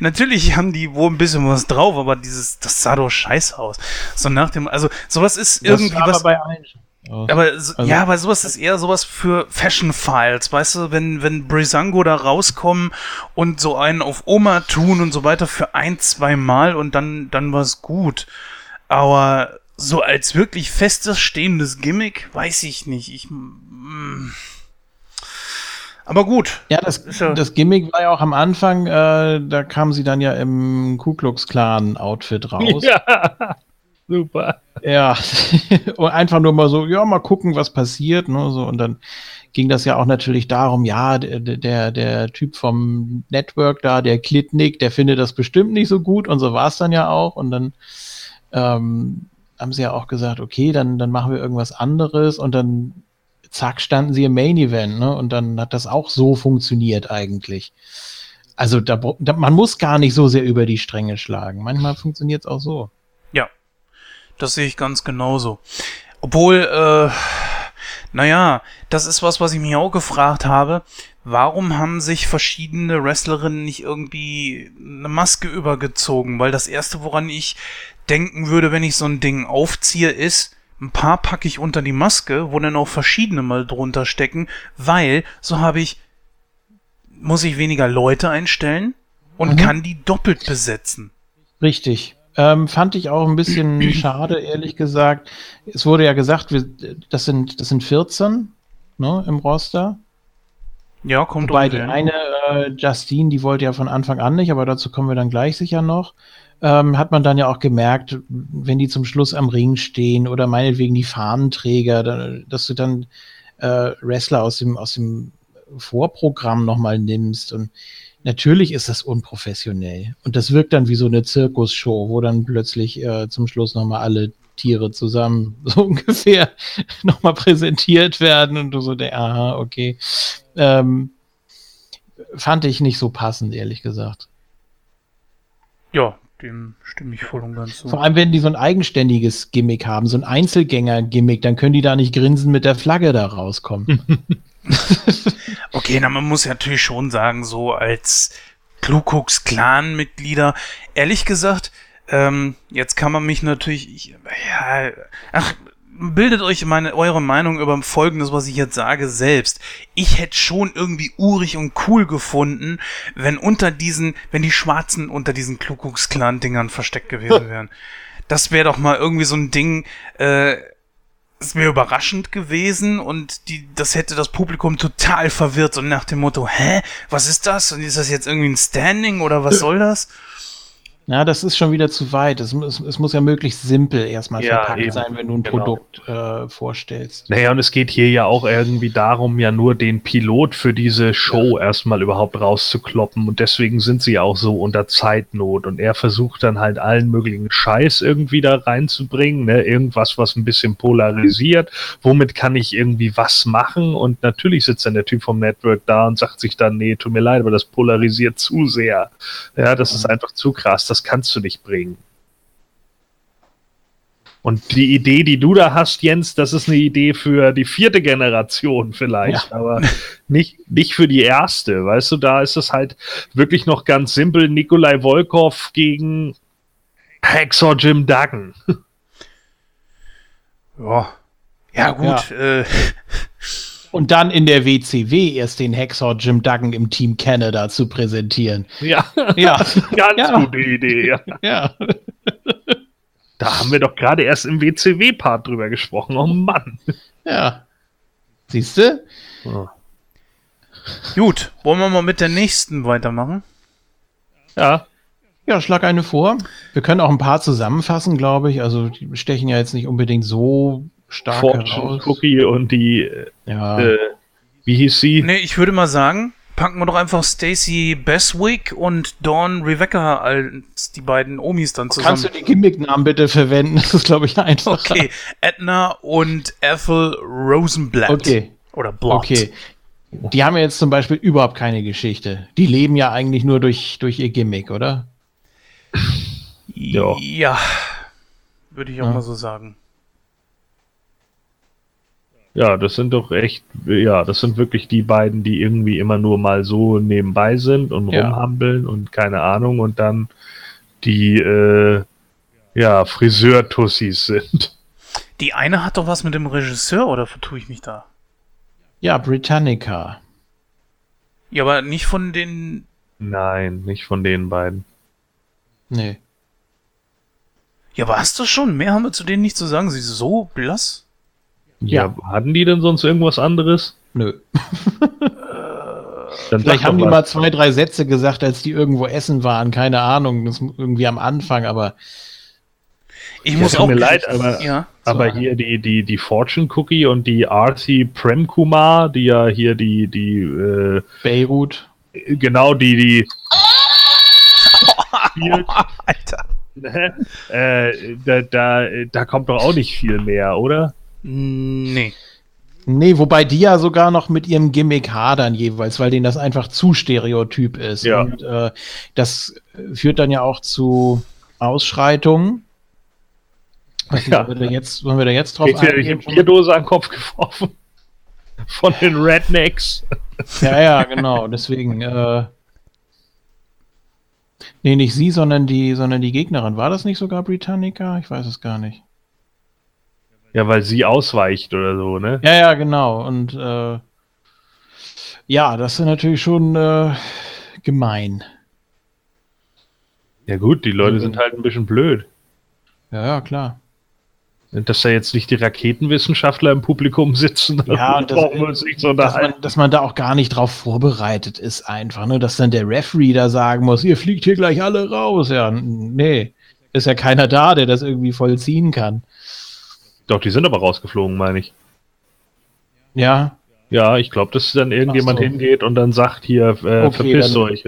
Natürlich haben die wohl ein bisschen was drauf, aber dieses, das sah doch scheiße aus. So nach dem, also sowas ist das irgendwie was. Bei allen. Aber so, also, ja, aber sowas ist eher sowas für Fashion Files, weißt du, wenn wenn Brisango da rauskommen und so einen auf Oma tun und so weiter für ein, zwei Mal und dann dann war's gut. Aber so als wirklich festes stehendes Gimmick, weiß ich nicht. Ich. Mm, aber gut. Ja, das, ja das Gimmick war ja auch am Anfang, äh, da kam sie dann ja im Ku Klux Klan Outfit raus. Ja, super. Ja, und einfach nur mal so, ja, mal gucken, was passiert, ne, so, und dann ging das ja auch natürlich darum, ja, der, der, der Typ vom Network da, der Klitnik, der findet das bestimmt nicht so gut und so war es dann ja auch und dann ähm, haben sie ja auch gesagt, okay, dann, dann machen wir irgendwas anderes und dann zack, standen sie im Main Event, ne? Und dann hat das auch so funktioniert eigentlich. Also da, da, man muss gar nicht so sehr über die Stränge schlagen. Manchmal funktioniert es auch so. Ja, das sehe ich ganz genauso. Obwohl, äh, naja, das ist was, was ich mich auch gefragt habe. Warum haben sich verschiedene Wrestlerinnen nicht irgendwie eine Maske übergezogen? Weil das erste, woran ich denken würde, wenn ich so ein Ding aufziehe, ist, ein paar packe ich unter die Maske, wo dann auch verschiedene mal drunter stecken, weil so habe ich, muss ich weniger Leute einstellen und mhm. kann die doppelt besetzen. Richtig. Ähm, fand ich auch ein bisschen schade, ehrlich gesagt. Es wurde ja gesagt, wir, das, sind, das sind 14 ne, im Roster. Ja, kommt Wobei die eine äh, Justine, die wollte ja von Anfang an nicht, aber dazu kommen wir dann gleich sicher noch ähm, hat man dann ja auch gemerkt, wenn die zum Schluss am Ring stehen oder meinetwegen die Fahnenträger, dass du dann äh, Wrestler aus dem, aus dem Vorprogramm nochmal nimmst. Und natürlich ist das unprofessionell. Und das wirkt dann wie so eine Zirkusshow, wo dann plötzlich äh, zum Schluss nochmal alle Tiere zusammen so ungefähr nochmal präsentiert werden und du so der, aha, okay. Ähm, fand ich nicht so passend, ehrlich gesagt. Ja, dem stimme ich voll und ganz zu. Vor allem, wenn die so ein eigenständiges Gimmick haben, so ein Einzelgänger-Gimmick, dann können die da nicht grinsen mit der Flagge da rauskommen. okay, na, man muss ja natürlich schon sagen, so als Klukux Clan-Mitglieder, ehrlich gesagt, ähm, jetzt kann man mich natürlich, ich, ja, ach, bildet euch meine, eure Meinung über Folgendes, was ich jetzt sage, selbst. Ich hätte schon irgendwie urig und cool gefunden, wenn unter diesen, wenn die Schwarzen unter diesen Kluckucks-Clan-Dingern versteckt gewesen wären. Das wäre doch mal irgendwie so ein Ding, äh, es wäre überraschend gewesen und die, das hätte das Publikum total verwirrt und nach dem Motto, hä, was ist das? Und ist das jetzt irgendwie ein Standing oder was soll das? Ja, das ist schon wieder zu weit. Es, es, es muss ja möglichst simpel erstmal ja, verpackt eben. sein, wenn du ein genau. Produkt äh, vorstellst. Naja, und es geht hier ja auch irgendwie darum, ja nur den Pilot für diese Show ja. erstmal überhaupt rauszukloppen. Und deswegen sind sie auch so unter Zeitnot. Und er versucht dann halt allen möglichen Scheiß irgendwie da reinzubringen. Ne? Irgendwas, was ein bisschen polarisiert. Womit kann ich irgendwie was machen? Und natürlich sitzt dann der Typ vom Network da und sagt sich dann, nee, tut mir leid, aber das polarisiert zu sehr. Ja, das ist einfach zu krass das kannst du nicht bringen. Und die Idee, die du da hast, Jens, das ist eine Idee für die vierte Generation vielleicht, ja. aber nicht, nicht für die erste. Weißt du, da ist es halt wirklich noch ganz simpel. Nikolai Volkov gegen Hexor Jim Duggan. Ja, ja gut. Ja. Äh, und dann in der WCW erst den Hexor Jim Duggan im Team Canada zu präsentieren. Ja, ja. ganz ja. gute Idee. Ja. ja. Da haben wir doch gerade erst im WCW-Part drüber gesprochen. Oh Mann. Ja. Siehst du? Oh. Gut, wollen wir mal mit der nächsten weitermachen? Ja. Ja, schlag eine vor. Wir können auch ein paar zusammenfassen, glaube ich. Also, die stechen ja jetzt nicht unbedingt so stark Fortune Cookie und die, ja. äh, wie hieß sie? Nee, ich würde mal sagen, packen wir doch einfach Stacy Beswick und Dawn Rebecca als die beiden Omis dann zusammen. Kannst du die Gimmicknamen bitte verwenden? Das ist, glaube ich, einfach. Okay, Edna und Ethel Rosenblatt. Okay. Oder Blatt. Okay. Die haben ja jetzt zum Beispiel überhaupt keine Geschichte. Die leben ja eigentlich nur durch, durch ihr Gimmick, oder? Ja. Ja. Würde ich auch ja. mal so sagen. Ja, das sind doch echt, ja, das sind wirklich die beiden, die irgendwie immer nur mal so nebenbei sind und ja. rumhampeln und keine Ahnung und dann die, äh, ja, Friseur-Tussis sind. Die eine hat doch was mit dem Regisseur, oder vertue ich mich da? Ja, Britannica. Ja, aber nicht von den. Nein, nicht von den beiden. Nee. Ja, war es das schon? Mehr haben wir zu denen nicht zu sagen. Sie ist so blass. Ja, ja. hatten die denn sonst irgendwas anderes? Nö. Dann Vielleicht haben die was. mal zwei, drei Sätze gesagt, als die irgendwo essen waren. Keine Ahnung. Das irgendwie am Anfang, aber. Ich muss auch mir leid, aber, ja, aber so hier die, die, die Fortune Cookie und die Arthi Prem Kumar, die ja hier die, die äh, Beirut. Genau, die, die. Oh, Alter. Äh, da, da, da kommt doch auch nicht viel mehr, oder? Nee. Nee, wobei die ja sogar noch mit ihrem Gimmick hadern jeweils, weil denen das einfach zu stereotyp ist. Ja. Und äh, das führt dann ja auch zu Ausschreitungen. Was ja. wollen wir da jetzt, wollen wir da jetzt drauf eingehen? Ich habe Bierdose an den Kopf geworfen. Von den Rednecks. Ja, ja, genau. Deswegen, äh, Nee, nicht sie, sondern die, sondern die Gegnerin. War das nicht sogar Britannica? Ich weiß es gar nicht. Ja, weil sie ausweicht oder so, ne? Ja, ja, genau. Und äh, ja, das ist natürlich schon äh, gemein. Ja gut, die Leute sind halt ein bisschen blöd. Ja, ja, klar. Dass da jetzt nicht die Raketenwissenschaftler im Publikum sitzen, ja, das, wir uns nicht so dass, man, dass man da auch gar nicht drauf vorbereitet ist, einfach, ne? Dass dann der Referee da sagen muss, ihr fliegt hier gleich alle raus. Ja, nee, ist ja keiner da, der das irgendwie vollziehen kann. Doch, die sind aber rausgeflogen, meine ich. Ja. Ja, ich glaube, dass dann irgendjemand so. hingeht und dann sagt hier, äh, okay, verpisst euch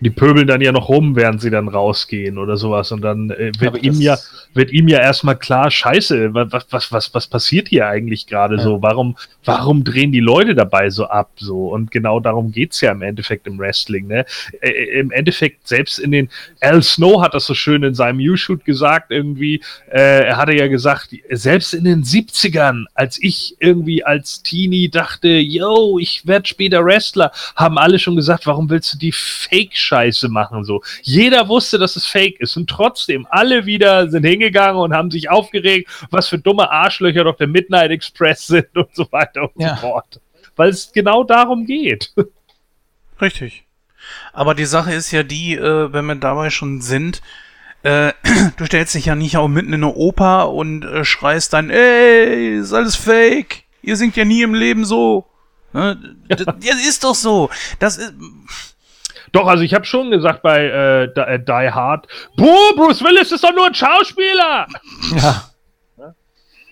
die pöbeln dann ja noch rum, während sie dann rausgehen oder sowas. Und dann äh, wird, ihm ja, wird ihm ja erstmal klar, scheiße, was, was, was, was passiert hier eigentlich gerade ja. so? Warum, warum drehen die Leute dabei so ab? So? Und genau darum geht's ja im Endeffekt im Wrestling. Ne? Äh Im Endeffekt, selbst in den Al Snow hat das so schön in seinem U-Shoot gesagt, irgendwie, äh, er hatte ja gesagt, selbst in den 70ern, als ich irgendwie als Teenie dachte, yo, ich werde später Wrestler, haben alle schon gesagt, warum willst du die Fake Scheiße machen. So. Jeder wusste, dass es fake ist. Und trotzdem, alle wieder sind hingegangen und haben sich aufgeregt, was für dumme Arschlöcher doch der Midnight Express sind und so weiter und ja. so fort. Weil es genau darum geht. Richtig. Aber die Sache ist ja die, äh, wenn wir dabei schon sind, äh, du stellst dich ja nicht auch mitten in eine Oper und äh, schreist dann, ey, ist alles fake. Ihr singt ja nie im Leben so. Ne? Ja. Das, das ist doch so. Das ist doch, also ich habe schon gesagt bei äh, äh, Die Hard, boah, Bruce Willis ist doch nur ein Schauspieler. Ja.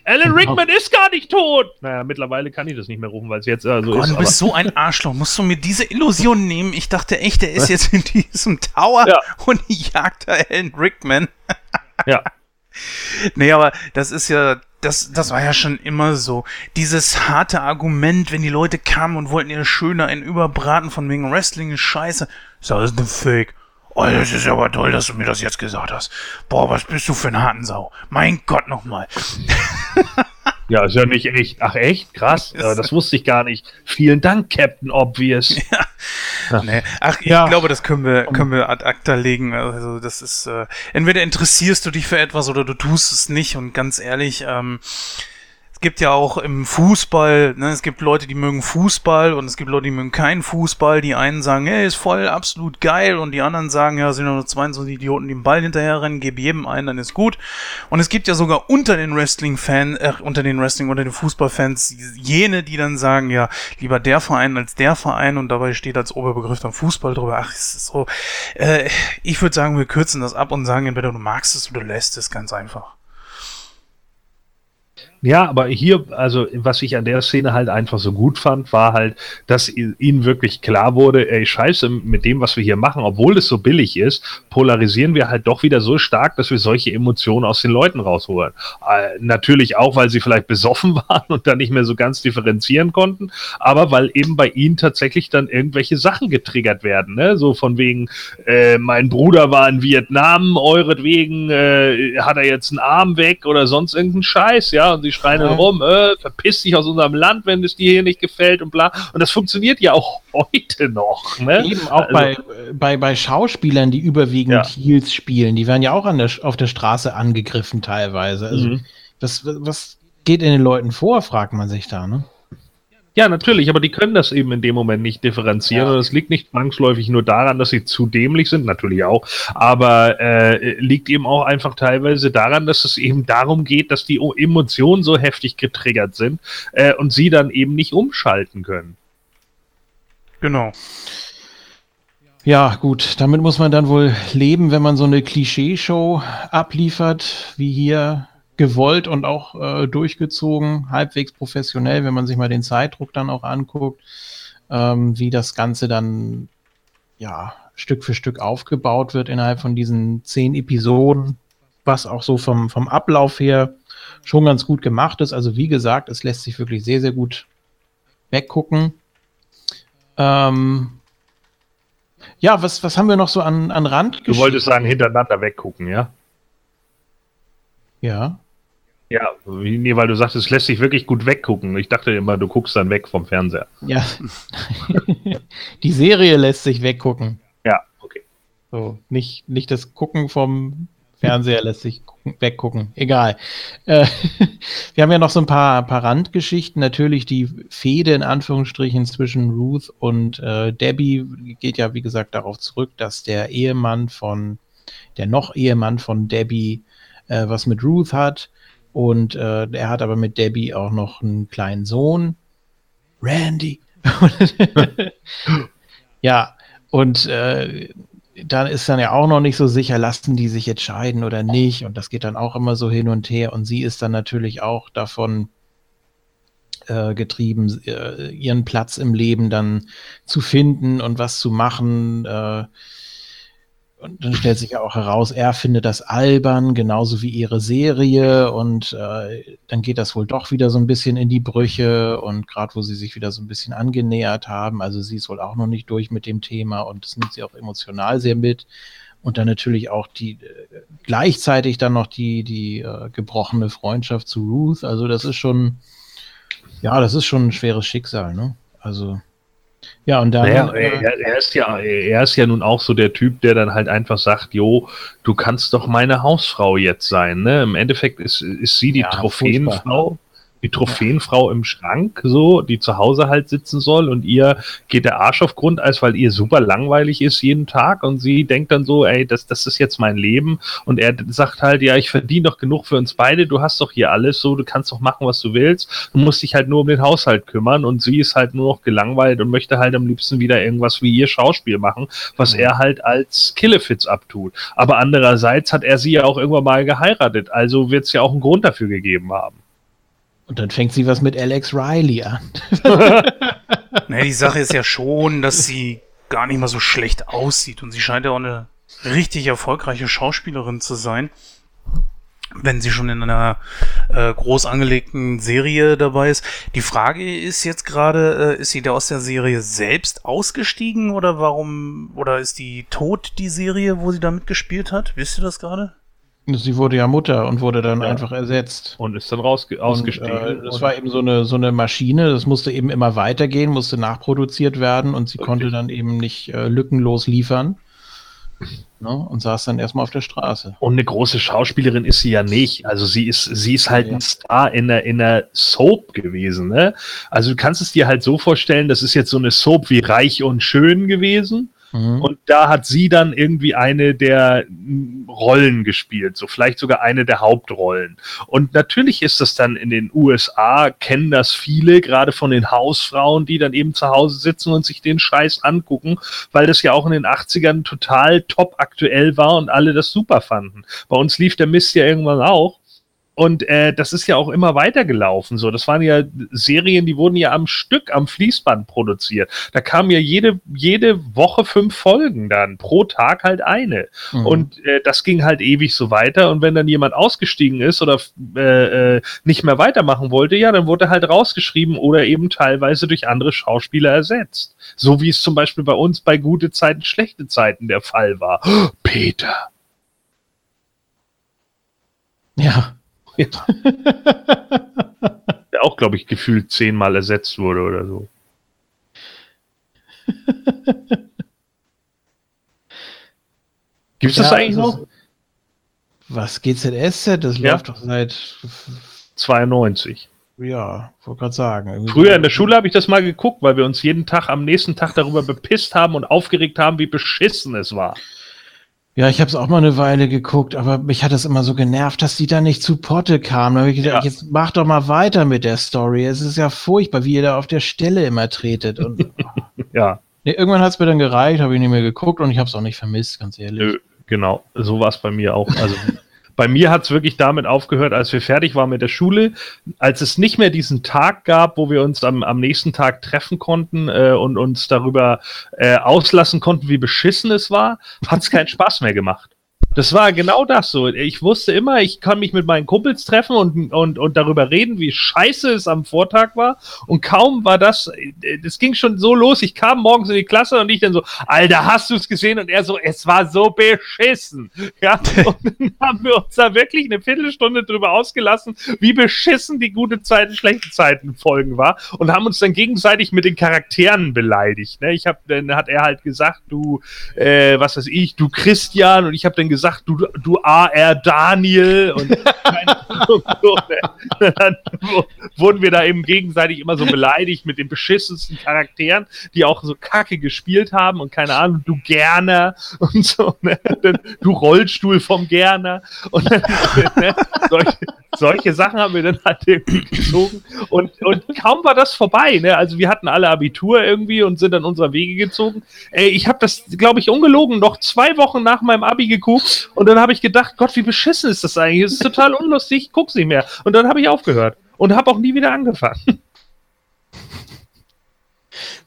Alan Rickman ist gar nicht tot. Naja, mittlerweile kann ich das nicht mehr rufen, weil es jetzt äh, so Gott, ist. Du bist so ein Arschloch. Musst du mir diese Illusion nehmen? Ich dachte echt, er ist jetzt in diesem Tower ja. und jagt da Alan Rickman. ja. Nee, aber das ist ja, das, das war ja schon immer so. Dieses harte Argument, wenn die Leute kamen und wollten ihr schöner einen überbraten von wegen Wrestling ist scheiße. Ist alles eine Fake. Oh, das ist aber toll, dass du mir das jetzt gesagt hast. Boah, was bist du für ein Hartensau? Mein Gott nochmal. Ja, ist ja nicht echt. Ach echt? Krass. Ja, das wusste ich gar nicht. Vielen Dank, Captain Obvious. Ja. Nee. Ach, ich ja. glaube, das können wir, können wir ad acta legen. Also das ist, äh, entweder interessierst du dich für etwas oder du tust es nicht. Und ganz ehrlich, ähm, es gibt ja auch im Fußball, ne, es gibt Leute, die mögen Fußball und es gibt Leute, die mögen keinen Fußball. Die einen sagen, hey, ist voll absolut geil und die anderen sagen, ja, sind nur 22 Idioten, die den Ball hinterherrennen, gebe jedem einen, dann ist gut. Und es gibt ja sogar unter den Wrestling-Fans, äh, unter den Wrestling, unter den Fußballfans jene, die dann sagen, ja, lieber der Verein als der Verein und dabei steht als Oberbegriff dann Fußball drüber. Ach, ist so. Äh, ich würde sagen, wir kürzen das ab und sagen entweder du magst es oder du lässt es ganz einfach. Ja, aber hier, also was ich an der Szene halt einfach so gut fand, war halt, dass ihnen wirklich klar wurde, ey, scheiße, mit dem, was wir hier machen, obwohl es so billig ist, polarisieren wir halt doch wieder so stark, dass wir solche Emotionen aus den Leuten rausholen. Äh, natürlich auch, weil sie vielleicht besoffen waren und dann nicht mehr so ganz differenzieren konnten, aber weil eben bei ihnen tatsächlich dann irgendwelche Sachen getriggert werden, ne? So von wegen, äh, mein Bruder war in Vietnam, euretwegen äh, hat er jetzt einen Arm weg oder sonst irgendeinen Scheiß, ja, und sie schreien ja. rum, äh, verpiss dich aus unserem Land, wenn es dir hier nicht gefällt und bla. Und das funktioniert ja auch heute noch. Ne? Eben auch also, bei, bei, bei Schauspielern, die überwiegend ja. Heels spielen, die werden ja auch an der, auf der Straße angegriffen teilweise. Also, mhm. was, was geht in den Leuten vor, fragt man sich da, ne? Ja, natürlich, aber die können das eben in dem Moment nicht differenzieren. Ja. Und es liegt nicht zwangsläufig nur daran, dass sie zu dämlich sind, natürlich auch, aber äh, liegt eben auch einfach teilweise daran, dass es eben darum geht, dass die Emotionen so heftig getriggert sind äh, und sie dann eben nicht umschalten können. Genau. Ja, gut, damit muss man dann wohl leben, wenn man so eine Klischeeshow abliefert, wie hier gewollt und auch äh, durchgezogen, halbwegs professionell, wenn man sich mal den Zeitdruck dann auch anguckt, ähm, wie das Ganze dann ja Stück für Stück aufgebaut wird innerhalb von diesen zehn Episoden, was auch so vom, vom Ablauf her schon ganz gut gemacht ist. Also wie gesagt, es lässt sich wirklich sehr, sehr gut weggucken. Ähm, ja, was, was haben wir noch so an, an Rand? Du wolltest sagen, hintereinander weggucken, ja? Ja. Ja, nee, weil du sagst, es lässt sich wirklich gut weggucken. Ich dachte immer, du guckst dann weg vom Fernseher. Ja. Die Serie lässt sich weggucken. Ja, okay. So, nicht, nicht das Gucken vom Fernseher lässt sich gucken, weggucken. Egal. Äh, wir haben ja noch so ein paar, paar Randgeschichten. Natürlich die Fehde in Anführungsstrichen zwischen Ruth und äh, Debbie geht ja, wie gesagt, darauf zurück, dass der Ehemann von, der noch Ehemann von Debbie äh, was mit Ruth hat und äh, er hat aber mit Debbie auch noch einen kleinen Sohn. Randy. ja, und äh, da ist dann ja auch noch nicht so sicher, lassen die sich jetzt scheiden oder nicht. Und das geht dann auch immer so hin und her. Und sie ist dann natürlich auch davon äh, getrieben, äh, ihren Platz im Leben dann zu finden und was zu machen. Äh, und dann stellt sich ja auch heraus, er findet das albern, genauso wie ihre Serie. Und äh, dann geht das wohl doch wieder so ein bisschen in die Brüche. Und gerade wo sie sich wieder so ein bisschen angenähert haben, also sie ist wohl auch noch nicht durch mit dem Thema und das nimmt sie auch emotional sehr mit. Und dann natürlich auch die äh, gleichzeitig dann noch die, die äh, gebrochene Freundschaft zu Ruth. Also das ist schon, ja, das ist schon ein schweres Schicksal, ne? Also. Ja, und dann. Naja, äh, er, er, ist ja, er ist ja nun auch so der Typ, der dann halt einfach sagt, jo, du kannst doch meine Hausfrau jetzt sein. Ne? Im Endeffekt ist, ist sie die ja, Trophäenfrau. Die Trophäenfrau im Schrank, so, die zu Hause halt sitzen soll und ihr geht der Arsch auf Grundeis, weil ihr super langweilig ist jeden Tag und sie denkt dann so, ey, das, das ist jetzt mein Leben. Und er sagt halt, ja, ich verdiene doch genug für uns beide, du hast doch hier alles so, du kannst doch machen, was du willst, du musst dich halt nur um den Haushalt kümmern und sie ist halt nur noch gelangweilt und möchte halt am liebsten wieder irgendwas wie ihr Schauspiel machen, was er halt als Killefits abtut. Aber andererseits hat er sie ja auch irgendwann mal geheiratet, also wird es ja auch einen Grund dafür gegeben haben. Und dann fängt sie was mit Alex Riley an. naja, die Sache ist ja schon, dass sie gar nicht mal so schlecht aussieht. Und sie scheint ja auch eine richtig erfolgreiche Schauspielerin zu sein. Wenn sie schon in einer äh, groß angelegten Serie dabei ist. Die Frage ist jetzt gerade, äh, ist sie da aus der Serie selbst ausgestiegen oder warum, oder ist die tot, die Serie, wo sie da mitgespielt hat? Wisst ihr das gerade? Sie wurde ja Mutter und wurde dann ja. einfach ersetzt. Und ist dann raus, ausgestiegen. Und, äh, das war eben so eine, so eine Maschine, das musste eben immer weitergehen, musste nachproduziert werden und sie okay. konnte dann eben nicht äh, lückenlos liefern. Ne, und saß dann erstmal auf der Straße. Und eine große Schauspielerin ist sie ja nicht. Also sie ist, sie ist halt ja. ein Star in der, in der Soap gewesen. Ne? Also du kannst es dir halt so vorstellen, das ist jetzt so eine Soap wie Reich und Schön gewesen. Mhm. Und da hat sie dann irgendwie eine der Rollen gespielt, so vielleicht sogar eine der Hauptrollen. Und natürlich ist das dann in den USA, kennen das viele, gerade von den Hausfrauen, die dann eben zu Hause sitzen und sich den Scheiß angucken, weil das ja auch in den 80ern total top aktuell war und alle das super fanden. Bei uns lief der Mist ja irgendwann auch. Und äh, das ist ja auch immer weitergelaufen. So, das waren ja Serien, die wurden ja am Stück am Fließband produziert. Da kamen ja jede jede Woche fünf Folgen dann pro Tag halt eine. Mhm. Und äh, das ging halt ewig so weiter. Und wenn dann jemand ausgestiegen ist oder äh, äh, nicht mehr weitermachen wollte, ja, dann wurde er halt rausgeschrieben oder eben teilweise durch andere Schauspieler ersetzt. So wie es zum Beispiel bei uns bei gute Zeiten, schlechte Zeiten der Fall war. Peter. Ja. Ja. Der auch, glaube ich, gefühlt zehnmal ersetzt wurde oder so. Gibt es ja, das eigentlich noch? Was GZSZ? Das ja. läuft doch seit 92. Ja, wollte gerade sagen. Früher in der Schule habe ich das mal geguckt, weil wir uns jeden Tag am nächsten Tag darüber bepisst haben und aufgeregt haben, wie beschissen es war. Ja, ich habe es auch mal eine Weile geguckt, aber mich hat es immer so genervt, dass die da nicht zu Potte kamen. Da habe ich gedacht, ja. jetzt mach doch mal weiter mit der Story. Es ist ja furchtbar, wie ihr da auf der Stelle immer tretet. Und, ja. Nee, irgendwann hat es mir dann gereicht, habe ich nicht mehr geguckt und ich habe es auch nicht vermisst, ganz ehrlich. Nö, genau, so war es bei mir auch. Also bei mir hat es wirklich damit aufgehört, als wir fertig waren mit der Schule, als es nicht mehr diesen Tag gab, wo wir uns am, am nächsten Tag treffen konnten äh, und uns darüber äh, auslassen konnten, wie beschissen es war, hat es keinen Spaß mehr gemacht. Das war genau das so. Ich wusste immer, ich kann mich mit meinen Kumpels treffen und, und, und darüber reden, wie scheiße es am Vortag war. Und kaum war das, das ging schon so los. Ich kam morgens in die Klasse und ich dann so, Alter, hast du es gesehen? Und er so, es war so beschissen. Ja, und dann haben wir uns da wirklich eine Viertelstunde drüber ausgelassen, wie beschissen die gute Zeiten, schlechte Zeiten Folgen war. Und haben uns dann gegenseitig mit den Charakteren beleidigt. Ne? Ich habe, dann hat er halt gesagt, du, äh, was weiß ich, du Christian. Und ich habe dann gesagt, gesagt, du, du AR Daniel und dann wurden wir da eben gegenseitig immer so beleidigt mit den beschissensten Charakteren, die auch so kacke gespielt haben und keine Ahnung, du Gerner und so, ne? du Rollstuhl vom Gerner und dann, ne? solche, solche Sachen haben wir dann halt irgendwie gezogen und, und kaum war das vorbei, ne? also wir hatten alle Abitur irgendwie und sind dann unserer Wege gezogen. Ey, ich habe das, glaube ich, ungelogen noch zwei Wochen nach meinem Abi geguckt und dann habe ich gedacht, Gott, wie beschissen ist das eigentlich? Es ist total unlustig, ich guck's nicht mehr. Und dann habe ich aufgehört und habe auch nie wieder angefangen.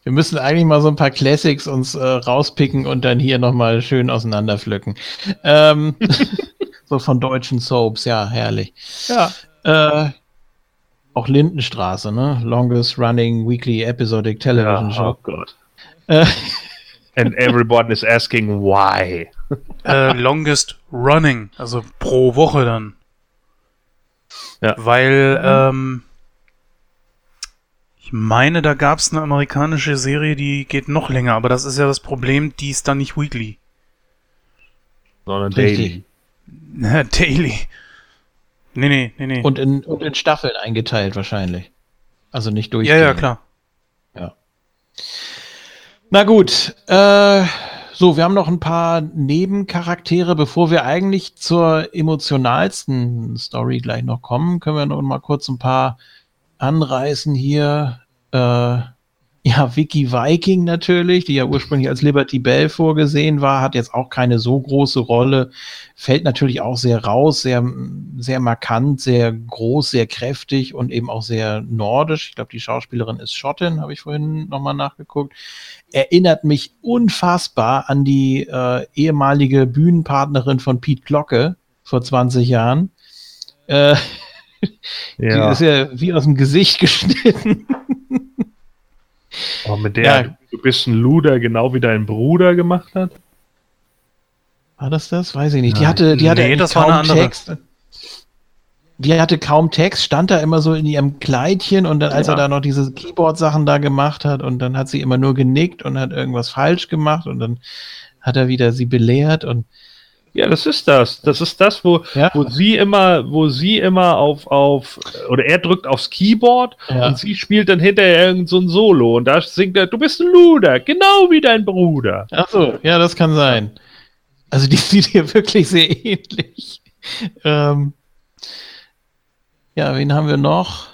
Wir müssen eigentlich mal so ein paar Classics uns äh, rauspicken und dann hier nochmal schön auseinanderpflücken. Ähm, so von deutschen Soaps, ja, herrlich. Ja. Äh, auch Lindenstraße, ne? Longest running weekly episodic television ja, show. Oh Gott. Äh, And everyone is asking why. Äh, longest running, also pro Woche dann. Ja. Weil, ähm, ich meine, da gab es eine amerikanische Serie, die geht noch länger, aber das ist ja das Problem, die ist dann nicht weekly. Sondern daily. Ja, daily. Nee, nee, nee, nee. Und in, und in Staffeln eingeteilt wahrscheinlich. Also nicht durch. Ja, ja, klar. Ja. Na gut, äh, so, wir haben noch ein paar Nebencharaktere. Bevor wir eigentlich zur emotionalsten Story gleich noch kommen, können wir noch mal kurz ein paar anreißen hier. Äh, ja, Vicky Viking natürlich, die ja ursprünglich als Liberty Bell vorgesehen war, hat jetzt auch keine so große Rolle, fällt natürlich auch sehr raus, sehr, sehr markant, sehr groß, sehr kräftig und eben auch sehr nordisch. Ich glaube, die Schauspielerin ist Schottin, habe ich vorhin nochmal nachgeguckt. Erinnert mich unfassbar an die äh, ehemalige Bühnenpartnerin von Pete Glocke vor 20 Jahren. Äh, ja. Die ist ja wie aus dem Gesicht geschnitten. Oh, mit der ja. du bist ein Luder, genau wie dein Bruder gemacht hat? War das das? Weiß ich nicht. Die hatte, die hatte nee, das kaum war eine Text. Die hatte kaum Text, stand da immer so in ihrem Kleidchen und dann, als ja. er da noch diese Keyboard-Sachen da gemacht hat und dann hat sie immer nur genickt und hat irgendwas falsch gemacht und dann hat er wieder sie belehrt und ja, das ist das. Das ist das, wo, ja. wo sie immer, wo sie immer auf, auf, oder er drückt aufs Keyboard ja. und sie spielt dann hinterher irgend so ein Solo und da singt er, du bist ein Luder, genau wie dein Bruder. Ach so, ja, das kann sein. Also die sieht hier wirklich sehr ähnlich. Ähm, ja, wen haben wir noch?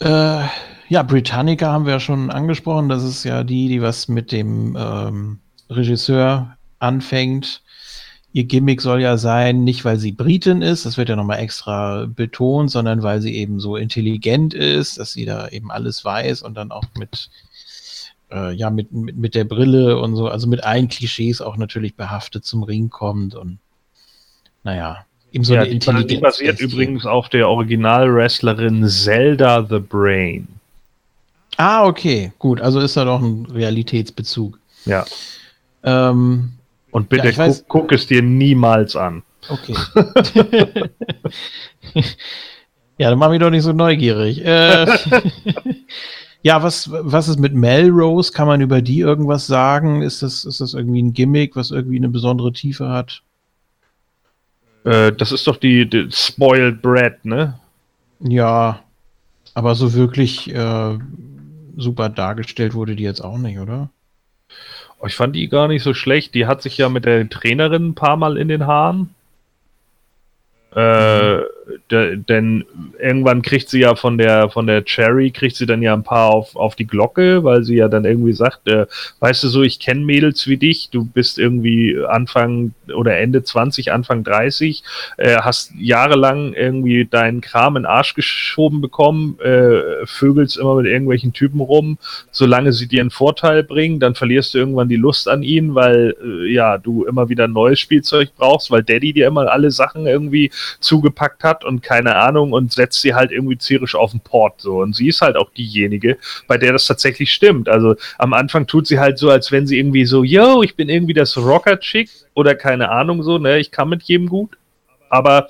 Äh, ja, Britannica haben wir ja schon angesprochen. Das ist ja die, die was mit dem ähm, Regisseur anfängt. Ihr Gimmick soll ja sein, nicht weil sie Britin ist, das wird ja nochmal extra betont, sondern weil sie eben so intelligent ist, dass sie da eben alles weiß und dann auch mit, äh, ja, mit, mit, mit der Brille und so, also mit allen Klischees auch natürlich behaftet zum Ring kommt und naja, eben so ja, eine Intelligenz. Die basiert übrigens auf der Original-Wrestlerin Zelda the Brain. Ah, okay, gut, also ist da doch ein Realitätsbezug. Ja. Ähm, und bitte ja, guck, guck, es dir niemals an. Okay. ja, dann mach mich doch nicht so neugierig. Äh, ja, was, was ist mit Melrose? Kann man über die irgendwas sagen? Ist das, ist das irgendwie ein Gimmick, was irgendwie eine besondere Tiefe hat? Äh, das ist doch die, die Spoiled Bread, ne? Ja, aber so wirklich äh, super dargestellt wurde die jetzt auch nicht, oder? Ich fand die gar nicht so schlecht. Die hat sich ja mit der Trainerin ein paar Mal in den Haaren. Äh, denn irgendwann kriegt sie ja von der von der Cherry kriegt sie dann ja ein paar auf, auf die Glocke, weil sie ja dann irgendwie sagt, äh, weißt du so, ich kenne Mädels wie dich, du bist irgendwie Anfang oder Ende 20, Anfang 30, äh, hast jahrelang irgendwie deinen Kram in den Arsch geschoben bekommen, äh, vögelst immer mit irgendwelchen Typen rum, solange sie dir einen Vorteil bringen, dann verlierst du irgendwann die Lust an ihnen, weil äh, ja, du immer wieder neues Spielzeug brauchst, weil Daddy dir immer alle Sachen irgendwie zugepackt hat und keine Ahnung und setzt sie halt irgendwie zierisch auf den Port so. Und sie ist halt auch diejenige, bei der das tatsächlich stimmt. Also am Anfang tut sie halt so, als wenn sie irgendwie so, yo, ich bin irgendwie das Rocker-Chick oder keine Ahnung so, ne, ich kann mit jedem gut. Aber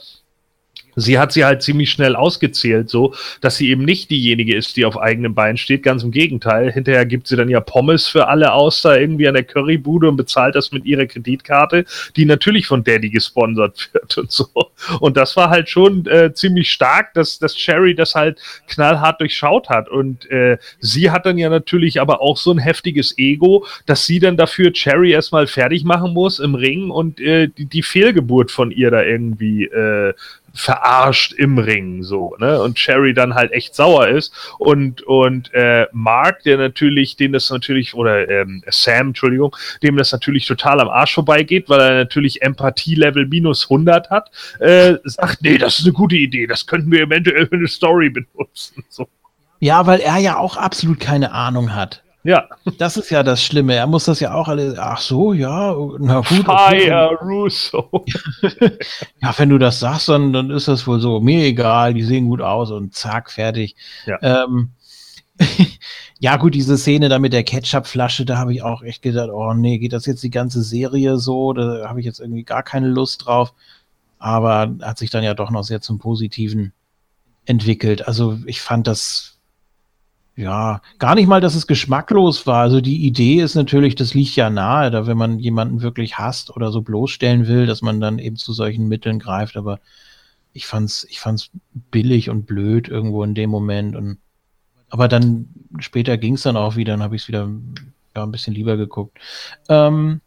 sie hat sie halt ziemlich schnell ausgezählt, so, dass sie eben nicht diejenige ist, die auf eigenem Bein steht. Ganz im Gegenteil. Hinterher gibt sie dann ja Pommes für alle aus, da irgendwie an der Currybude und bezahlt das mit ihrer Kreditkarte, die natürlich von Daddy gesponsert wird und so. Und das war halt schon äh, ziemlich stark, dass, dass Cherry das halt knallhart durchschaut hat. Und äh, sie hat dann ja natürlich aber auch so ein heftiges Ego, dass sie dann dafür Cherry erstmal fertig machen muss im Ring und äh, die, die Fehlgeburt von ihr da irgendwie äh, verarscht im Ring so, ne? Und Cherry dann halt echt sauer ist und und äh, Mark, der natürlich, dem das natürlich oder ähm, Sam, Entschuldigung, dem das natürlich total am Arsch vorbeigeht, weil er natürlich Empathie-Level minus 100 hat, äh, sagt, nee, das ist eine gute Idee, das könnten wir eventuell für eine Story benutzen. So. Ja, weil er ja auch absolut keine Ahnung hat. Ja. Das ist ja das Schlimme. Er muss das ja auch alle. Ach so, ja, na gut. Fire okay. Russo. ja, wenn du das sagst, dann, dann ist das wohl so. Mir egal, die sehen gut aus und zack, fertig. Ja. Ähm, ja, gut, diese Szene da mit der Ketchupflasche, da habe ich auch echt gedacht, oh nee, geht das jetzt die ganze Serie so? Da habe ich jetzt irgendwie gar keine Lust drauf. Aber hat sich dann ja doch noch sehr zum Positiven entwickelt. Also ich fand das ja, gar nicht mal, dass es geschmacklos war. Also die Idee ist natürlich, das liegt ja nahe, da wenn man jemanden wirklich hasst oder so bloßstellen will, dass man dann eben zu solchen Mitteln greift. Aber ich fand's, ich fand's billig und blöd irgendwo in dem Moment. Und aber dann später ging's dann auch wieder, dann habe ich es wieder ja, ein bisschen lieber geguckt. Ähm,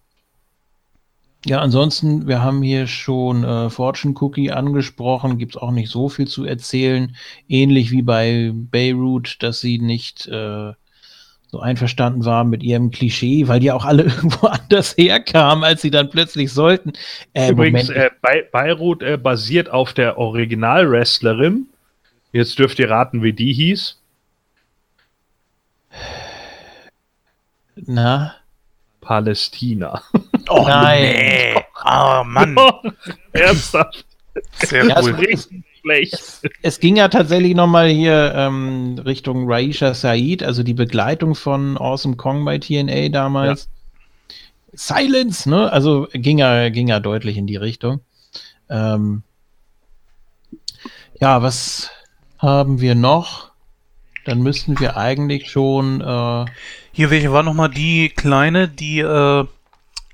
ja, ansonsten, wir haben hier schon äh, Fortune Cookie angesprochen, gibt es auch nicht so viel zu erzählen. Ähnlich wie bei Beirut, dass sie nicht äh, so einverstanden war mit ihrem Klischee, weil die auch alle irgendwo anders herkamen, als sie dann plötzlich sollten. Äh, Übrigens, äh, Be Beirut äh, basiert auf der Original-Wrestlerin. Jetzt dürft ihr raten, wie die hieß. Na? Palästina. Oh nein. Nee. Oh Mann. Ernsthaft. Sehr ja, cool. Schlecht. Es, es, ging ja tatsächlich nochmal hier ähm, Richtung Raisha Said, also die Begleitung von Awesome Kong bei TNA damals. Ja. Silence, ne? Also ging ja, ging ja deutlich in die Richtung. Ähm, ja, was haben wir noch? Dann müssten wir eigentlich schon. Äh, hier, welche war nochmal die kleine, die äh,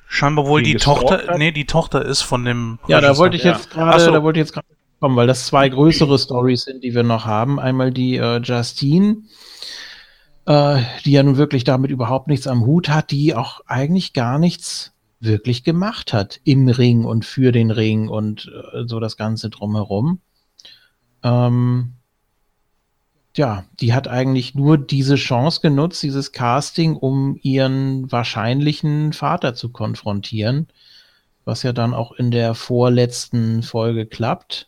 scheinbar wohl die, die Tochter, hat? nee, die Tochter ist von dem. Ja, da wollte ich jetzt gerade, so. da wollte ich jetzt gerade kommen, weil das zwei größere Stories sind, die wir noch haben. Einmal die äh, Justine, äh, die ja nun wirklich damit überhaupt nichts am Hut hat, die auch eigentlich gar nichts wirklich gemacht hat im Ring und für den Ring und äh, so das Ganze drumherum. Ähm, ja, die hat eigentlich nur diese Chance genutzt, dieses Casting, um ihren wahrscheinlichen Vater zu konfrontieren, was ja dann auch in der vorletzten Folge klappt.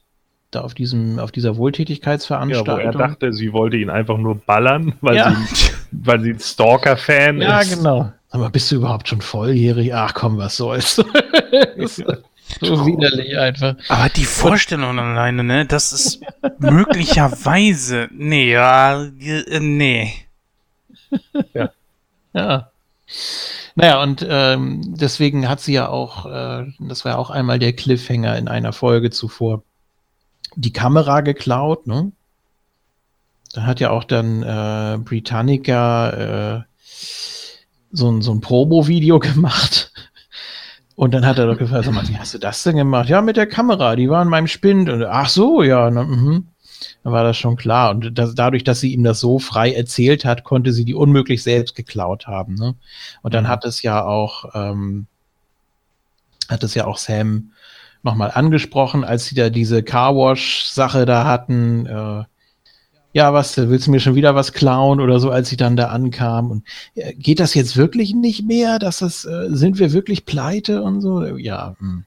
Da auf diesem, auf dieser Wohltätigkeitsveranstaltung. Ja, wo er dachte, sie wollte ihn einfach nur ballern, weil ja. sie, weil sie ein Stalker-Fan ja, ist. Ja, genau. Aber bist du überhaupt schon volljährig? Ach komm, was soll's. So widerlich einfach. Aber die Vorstellung Und, alleine, ne, das ist möglicherweise, nee, ja, äh, nee. Ja. Ja. Naja, und ähm, deswegen hat sie ja auch, äh, das war ja auch einmal der Cliffhanger in einer Folge zuvor, die Kamera geklaut, ne? Da hat ja auch dann äh, Britannica äh, so, ein so ein Promo-Video gemacht und dann hat er doch gefragt, mal, wie hast du das denn gemacht? Ja, mit der Kamera, die war in meinem Spind. Und, ach so, ja. Ne, mhm. dann war das schon klar. Und das, dadurch, dass sie ihm das so frei erzählt hat, konnte sie die unmöglich selbst geklaut haben. Ne? Und dann mhm. hat es ja auch, ähm, hat es ja auch Sam nochmal angesprochen, als sie da diese Carwash-Sache da hatten. Äh, ja, was, willst du mir schon wieder was klauen oder so, als sie dann da ankam? Und äh, geht das jetzt wirklich nicht mehr? Dass das, äh, sind wir wirklich pleite und so? Ja, hm.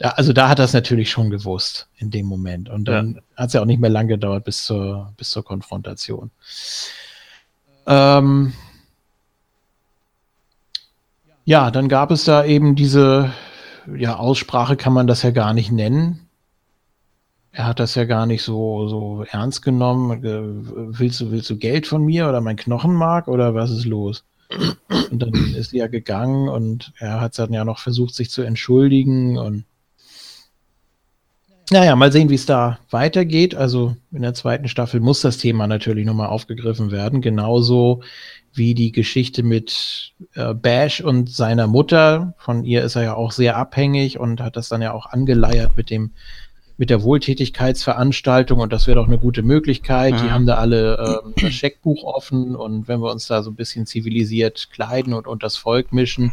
Ja, also da hat er es natürlich schon gewusst in dem Moment. Und dann ja. hat es ja auch nicht mehr lang gedauert bis zur, bis zur Konfrontation. Ähm ja, dann gab es da eben diese, ja, Aussprache kann man das ja gar nicht nennen. Er hat das ja gar nicht so, so ernst genommen. Willst du, willst du Geld von mir oder mein Knochenmark oder was ist los? Und dann ist sie ja gegangen und er hat dann ja noch versucht, sich zu entschuldigen und naja, mal sehen, wie es da weitergeht. Also in der zweiten Staffel muss das Thema natürlich nochmal aufgegriffen werden. Genauso wie die Geschichte mit äh, Bash und seiner Mutter. Von ihr ist er ja auch sehr abhängig und hat das dann ja auch angeleiert mit dem mit der Wohltätigkeitsveranstaltung und das wäre doch eine gute Möglichkeit. Mhm. Die haben da alle äh, das Scheckbuch offen und wenn wir uns da so ein bisschen zivilisiert kleiden und unter das Volk mischen,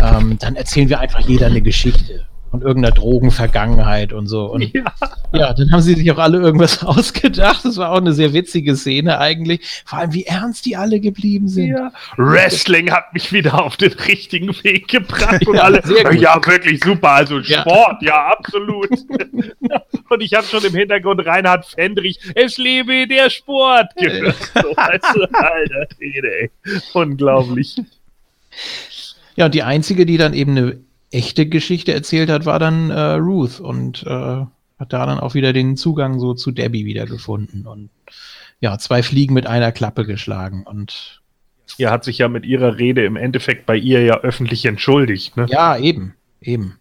ähm, dann erzählen wir einfach jeder eine Geschichte von irgendeiner Drogenvergangenheit und so. Und ja. ja. dann haben sie sich auch alle irgendwas ausgedacht. Das war auch eine sehr witzige Szene eigentlich. Vor allem, wie ernst die alle geblieben sind. Ja. Wrestling hat mich wieder auf den richtigen Weg gebracht und ja, alle, ja, wirklich super. Also Sport, ja, absolut. und ich habe schon im Hintergrund Reinhard Fendrich, es lebe der Sport gehört. So, du, Alter, ey. Unglaublich. Ja, und die einzige, die dann eben eine echte Geschichte erzählt hat, war dann äh, Ruth und äh, hat da dann auch wieder den Zugang so zu Debbie wiedergefunden und ja, zwei Fliegen mit einer Klappe geschlagen und ja, hat sich ja mit ihrer Rede im Endeffekt bei ihr ja öffentlich entschuldigt. Ne? Ja, eben, eben.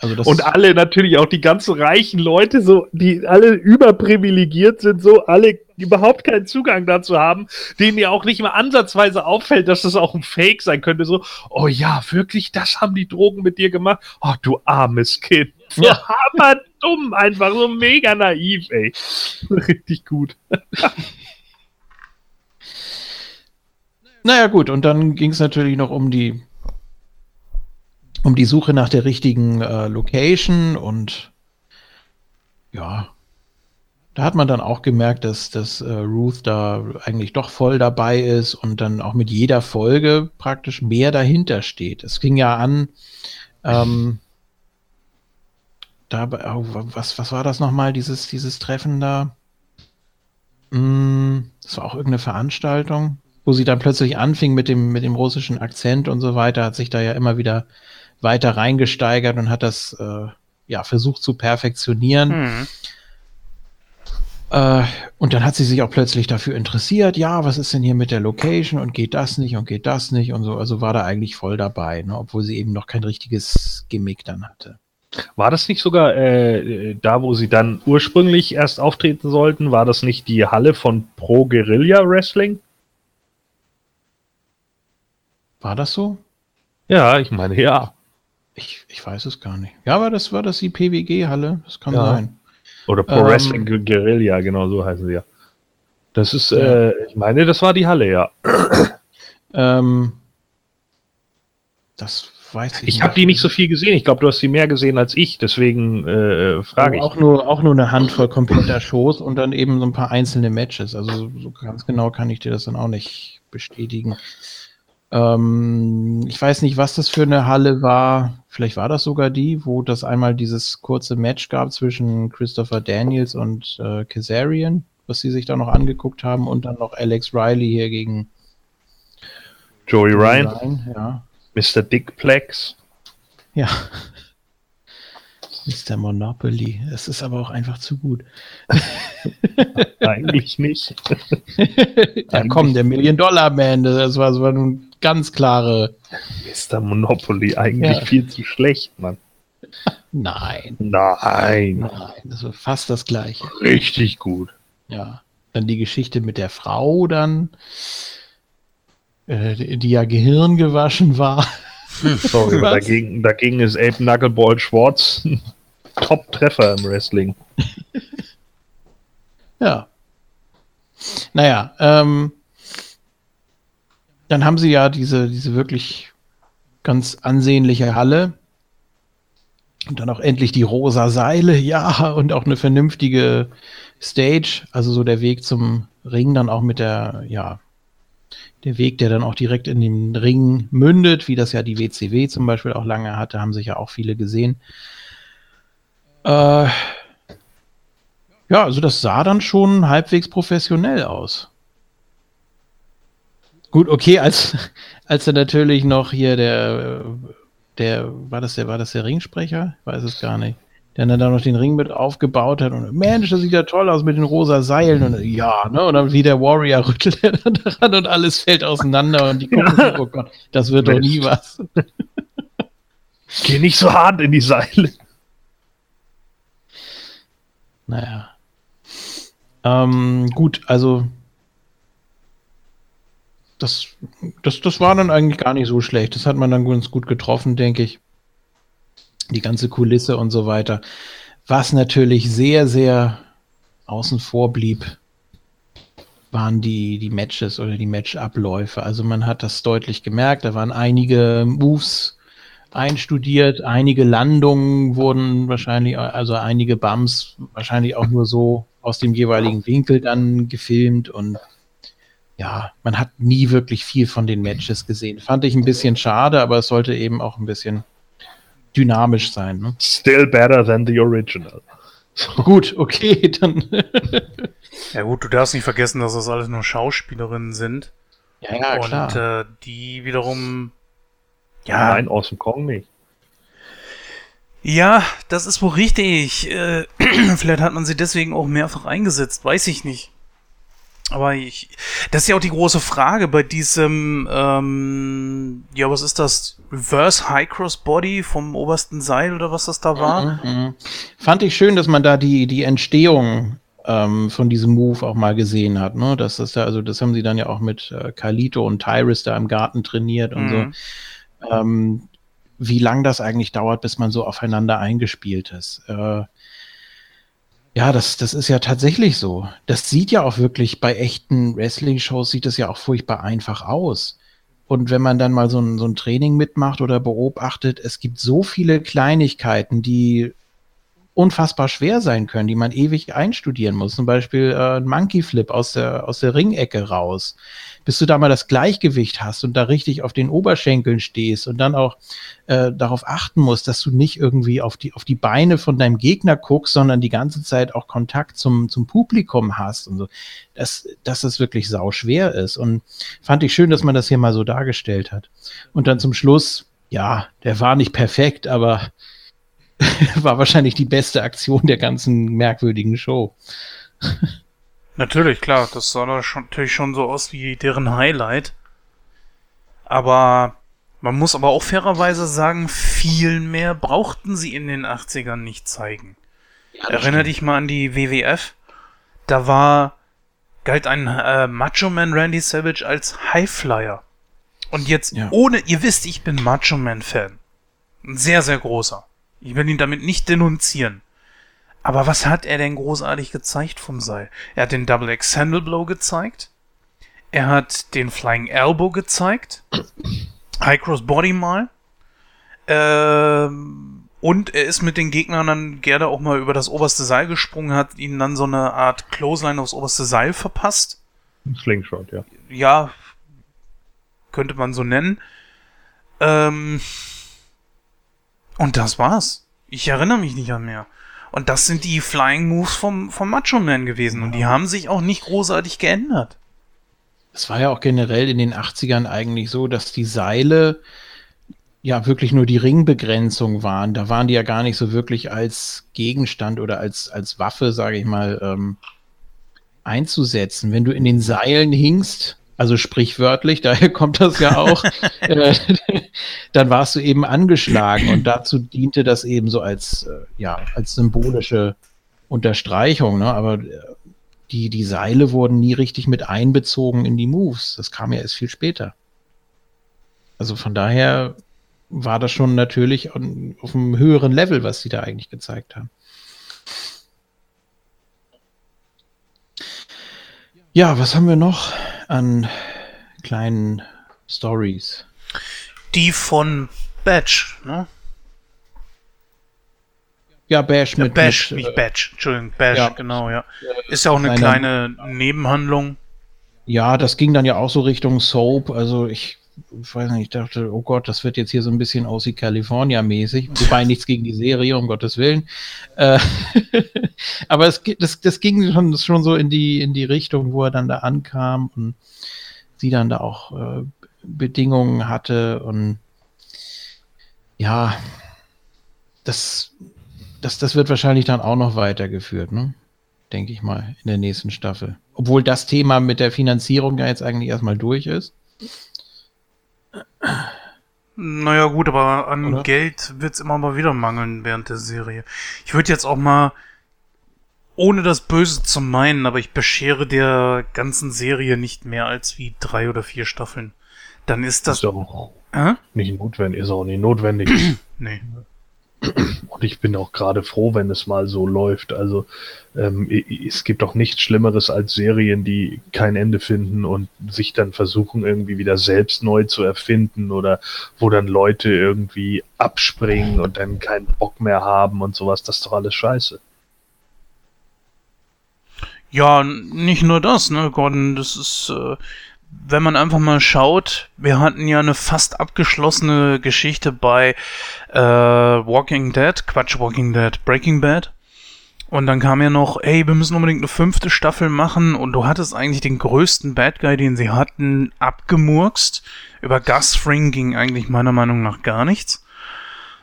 Also und alle natürlich auch die ganzen reichen Leute, so, die alle überprivilegiert sind, so alle überhaupt keinen Zugang dazu haben, denen ja auch nicht mal ansatzweise auffällt, dass das auch ein Fake sein könnte. So, oh ja, wirklich, das haben die Drogen mit dir gemacht. Oh, du armes Kind. So ja. hammer dumm, einfach so mega naiv, ey. Richtig gut. naja, gut, und dann ging es natürlich noch um die um die Suche nach der richtigen äh, Location und ja, da hat man dann auch gemerkt, dass, dass äh, Ruth da eigentlich doch voll dabei ist und dann auch mit jeder Folge praktisch mehr dahinter steht. Es ging ja an, ähm, da, oh, was, was war das nochmal, dieses, dieses Treffen da? Mm, das war auch irgendeine Veranstaltung, wo sie dann plötzlich anfing mit dem, mit dem russischen Akzent und so weiter, hat sich da ja immer wieder weiter reingesteigert und hat das äh, ja versucht zu perfektionieren. Mhm. Äh, und dann hat sie sich auch plötzlich dafür interessiert, ja, was ist denn hier mit der Location und geht das nicht und geht das nicht und so. Also war da eigentlich voll dabei, ne? obwohl sie eben noch kein richtiges Gimmick dann hatte. War das nicht sogar äh, da, wo sie dann ursprünglich erst auftreten sollten? War das nicht die Halle von Pro Guerilla Wrestling? War das so? Ja, ich meine ja. Ich, ich weiß es gar nicht. Ja, aber das war das die PWG-Halle. Das kann ja. sein. Oder Pro ähm, Wrestling Guerilla, genau so heißen sie ja. Das ist. Äh, ich meine, das war die Halle, ja. ähm, das weiß ich. Ich habe die nicht so viel gesehen. Ich glaube, du hast sie mehr gesehen als ich. Deswegen äh, frage ich. Auch nur, auch nur eine Handvoll kompletter Shows und dann eben so ein paar einzelne Matches. Also so ganz genau kann ich dir das dann auch nicht bestätigen. Ähm, ich weiß nicht, was das für eine Halle war. Vielleicht war das sogar die, wo das einmal dieses kurze Match gab zwischen Christopher Daniels und äh, Kazarian, was sie sich da noch angeguckt haben und dann noch Alex Riley hier gegen Joey Ryan. Ryan ja. Mr. Dick Plex. Ja. Mr. Monopoly. Es ist aber auch einfach zu gut. Eigentlich nicht. ja, komm, der Million-Dollar-Man, das war so ein ganz klare. Mr. Monopoly eigentlich ja. viel zu schlecht, Mann. Nein. Nein. Nein, das war fast das gleiche. Richtig gut. Ja. Dann die Geschichte mit der Frau dann, äh, die ja Gehirn gewaschen war. Sorry, dagegen, dagegen ist Abe Knuckleball Schwartz Top-Treffer im Wrestling. Ja. Naja, ähm, dann haben sie ja diese, diese wirklich ganz ansehnliche Halle. Und dann auch endlich die rosa Seile, ja, und auch eine vernünftige Stage, also so der Weg zum Ring dann auch mit der, ja, der Weg, der dann auch direkt in den Ring mündet, wie das ja die WCW zum Beispiel auch lange hatte, haben sich ja auch viele gesehen. Äh, ja, also das sah dann schon halbwegs professionell aus. Gut, okay, als, als er natürlich noch hier der, der, war das der, war das der Ringsprecher? Ich weiß es gar nicht der dann da noch den Ring mit aufgebaut hat und Mensch, das sieht ja toll aus mit den rosa Seilen und ja, ne, und dann wie der Warrior rüttelt er dann daran und alles fällt auseinander und die gucken, ja. oh Gott, das wird Mensch. doch nie was. Geh nicht so hart in die Seile. Naja. Ähm, gut, also das, das, das war dann eigentlich gar nicht so schlecht. Das hat man dann ganz gut getroffen, denke ich die ganze Kulisse und so weiter. Was natürlich sehr, sehr außen vor blieb, waren die, die Matches oder die Matchabläufe. Also man hat das deutlich gemerkt, da waren einige Moves einstudiert, einige Landungen wurden wahrscheinlich, also einige Bums wahrscheinlich auch nur so aus dem jeweiligen Winkel dann gefilmt und ja, man hat nie wirklich viel von den Matches gesehen. Fand ich ein bisschen schade, aber es sollte eben auch ein bisschen dynamisch sein. Ne? Still better than the original. Gut, okay, dann. ja gut, du darfst nicht vergessen, dass das alles nur Schauspielerinnen sind. Ja, ja, und, klar. Und äh, die wiederum. Ja. Nein, aus dem Kong nicht. Ja, das ist wohl richtig. Äh, vielleicht hat man sie deswegen auch mehrfach eingesetzt, weiß ich nicht. Aber ich, das ist ja auch die große Frage bei diesem, ähm, ja, was ist das? Reverse High Cross Body vom obersten Seil oder was das da war? Mhm, mhm. Fand ich schön, dass man da die, die Entstehung ähm, von diesem Move auch mal gesehen hat. Ne? Das ist ja, also das haben sie dann ja auch mit äh, Kalito und Tyrus da im Garten trainiert und mhm. so. Ähm, wie lang das eigentlich dauert, bis man so aufeinander eingespielt ist. Äh, ja, das, das ist ja tatsächlich so. Das sieht ja auch wirklich bei echten Wrestling-Shows sieht das ja auch furchtbar einfach aus. Und wenn man dann mal so ein, so ein Training mitmacht oder beobachtet, es gibt so viele Kleinigkeiten, die unfassbar schwer sein können, die man ewig einstudieren muss. Zum Beispiel äh, ein Monkey Flip aus der, aus der Ringecke raus. Bis du da mal das Gleichgewicht hast und da richtig auf den Oberschenkeln stehst und dann auch äh, darauf achten musst, dass du nicht irgendwie auf die, auf die Beine von deinem Gegner guckst, sondern die ganze Zeit auch Kontakt zum, zum Publikum hast und so. Dass, dass das wirklich sau schwer ist. Und fand ich schön, dass man das hier mal so dargestellt hat. Und dann zum Schluss, ja, der war nicht perfekt, aber war wahrscheinlich die beste Aktion der ganzen merkwürdigen Show. Natürlich, klar, das sah schon, natürlich schon so aus wie deren Highlight. Aber man muss aber auch fairerweise sagen, viel mehr brauchten sie in den 80ern nicht zeigen. Ja, Erinner dich mal an die WWF. Da war, galt ein äh, Macho Man Randy Savage als Highflyer. Und jetzt ja. ohne, ihr wisst, ich bin Macho Man Fan. Ein sehr, sehr großer. Ich will ihn damit nicht denunzieren. Aber was hat er denn großartig gezeigt vom Seil? Er hat den Double X Handle Blow gezeigt. Er hat den Flying Elbow gezeigt. High Cross Body mal. Ähm, und er ist mit den Gegnern dann gerne auch mal über das oberste Seil gesprungen, hat ihnen dann so eine Art Clothesline aufs oberste Seil verpasst. Slingshot, ja. Ja, könnte man so nennen. Ähm, und das war's. Ich erinnere mich nicht an mehr. Und das sind die Flying Moves vom, vom Macho Man gewesen. Und die haben sich auch nicht großartig geändert. Es war ja auch generell in den 80ern eigentlich so, dass die Seile ja wirklich nur die Ringbegrenzung waren. Da waren die ja gar nicht so wirklich als Gegenstand oder als, als Waffe, sage ich mal, ähm, einzusetzen. Wenn du in den Seilen hingst, also sprichwörtlich, daher kommt das ja auch, äh, dann warst du eben angeschlagen und dazu diente das eben so als, äh, ja, als symbolische Unterstreichung, ne? aber äh, die, die Seile wurden nie richtig mit einbezogen in die Moves. Das kam ja erst viel später. Also von daher war das schon natürlich auf einem höheren Level, was sie da eigentlich gezeigt haben. Ja, was haben wir noch an kleinen Stories? Die von Badge, ne? Ja, Bash mit. Bash, mit, nicht Badge, Entschuldigung, Bash, ja. genau, ja. Ist ja auch eine kleine Nebenhandlung. Ja, das ging dann ja auch so Richtung Soap. Also ich, ich weiß nicht, ich dachte, oh Gott, das wird jetzt hier so ein bisschen aus wie California-mäßig. Wobei nichts gegen die Serie, um Gottes Willen. Äh, aber es, das, das ging schon, schon so in die, in die Richtung, wo er dann da ankam und sie dann da auch äh, Bedingungen hatte und ja, das, das, das wird wahrscheinlich dann auch noch weitergeführt, ne? Denke ich mal, in der nächsten Staffel. Obwohl das Thema mit der Finanzierung ja jetzt eigentlich erstmal durch ist. Naja, gut, aber an Oder? Geld wird es immer mal wieder mangeln während der Serie. Ich würde jetzt auch mal, ohne das Böse zu meinen, aber ich beschere der ganzen Serie nicht mehr als wie drei oder vier Staffeln. Dann ist das. Ist auch äh? nicht notwendig, ist auch nicht notwendig. nee. Und ich bin auch gerade froh, wenn es mal so läuft. Also ähm, es gibt auch nichts Schlimmeres als Serien, die kein Ende finden und sich dann versuchen, irgendwie wieder selbst neu zu erfinden oder wo dann Leute irgendwie abspringen und dann keinen Bock mehr haben und sowas. Das ist doch alles scheiße. Ja, nicht nur das, ne, Gordon, das ist, äh, wenn man einfach mal schaut, wir hatten ja eine fast abgeschlossene Geschichte bei äh, Walking Dead, Quatsch, Walking Dead, Breaking Bad. Und dann kam ja noch, ey, wir müssen unbedingt eine fünfte Staffel machen und du hattest eigentlich den größten Bad Guy, den sie hatten, abgemurkst. Über Gus Fring ging eigentlich meiner Meinung nach gar nichts.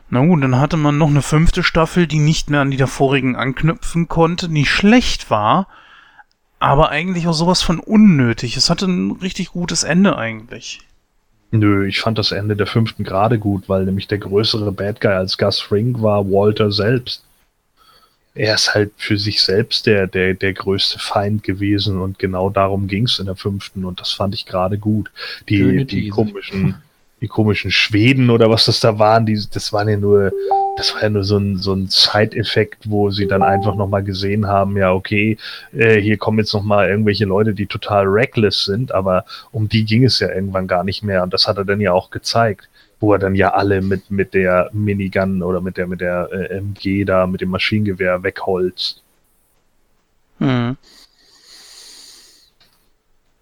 Na gut, dann hatte man noch eine fünfte Staffel, die nicht mehr an die davorigen anknüpfen konnte, nicht schlecht war, aber eigentlich auch sowas von unnötig. Es hatte ein richtig gutes Ende eigentlich. Nö, ich fand das Ende der fünften gerade gut, weil nämlich der größere Bad Guy als Gus Fring war Walter selbst. Er ist halt für sich selbst der, der, der größte Feind gewesen und genau darum ging es in der fünften und das fand ich gerade gut. Die, die komischen, die komischen Schweden oder was das da waren, die, das waren ja nur, das war ja nur so ein, so ein Zeiteffekt, wo sie dann einfach nochmal gesehen haben, ja, okay, äh, hier kommen jetzt nochmal irgendwelche Leute, die total reckless sind, aber um die ging es ja irgendwann gar nicht mehr und das hat er dann ja auch gezeigt, wo er dann ja alle mit, mit der Minigun oder mit der, mit der äh, MG da, mit dem Maschinengewehr wegholzt. Hm.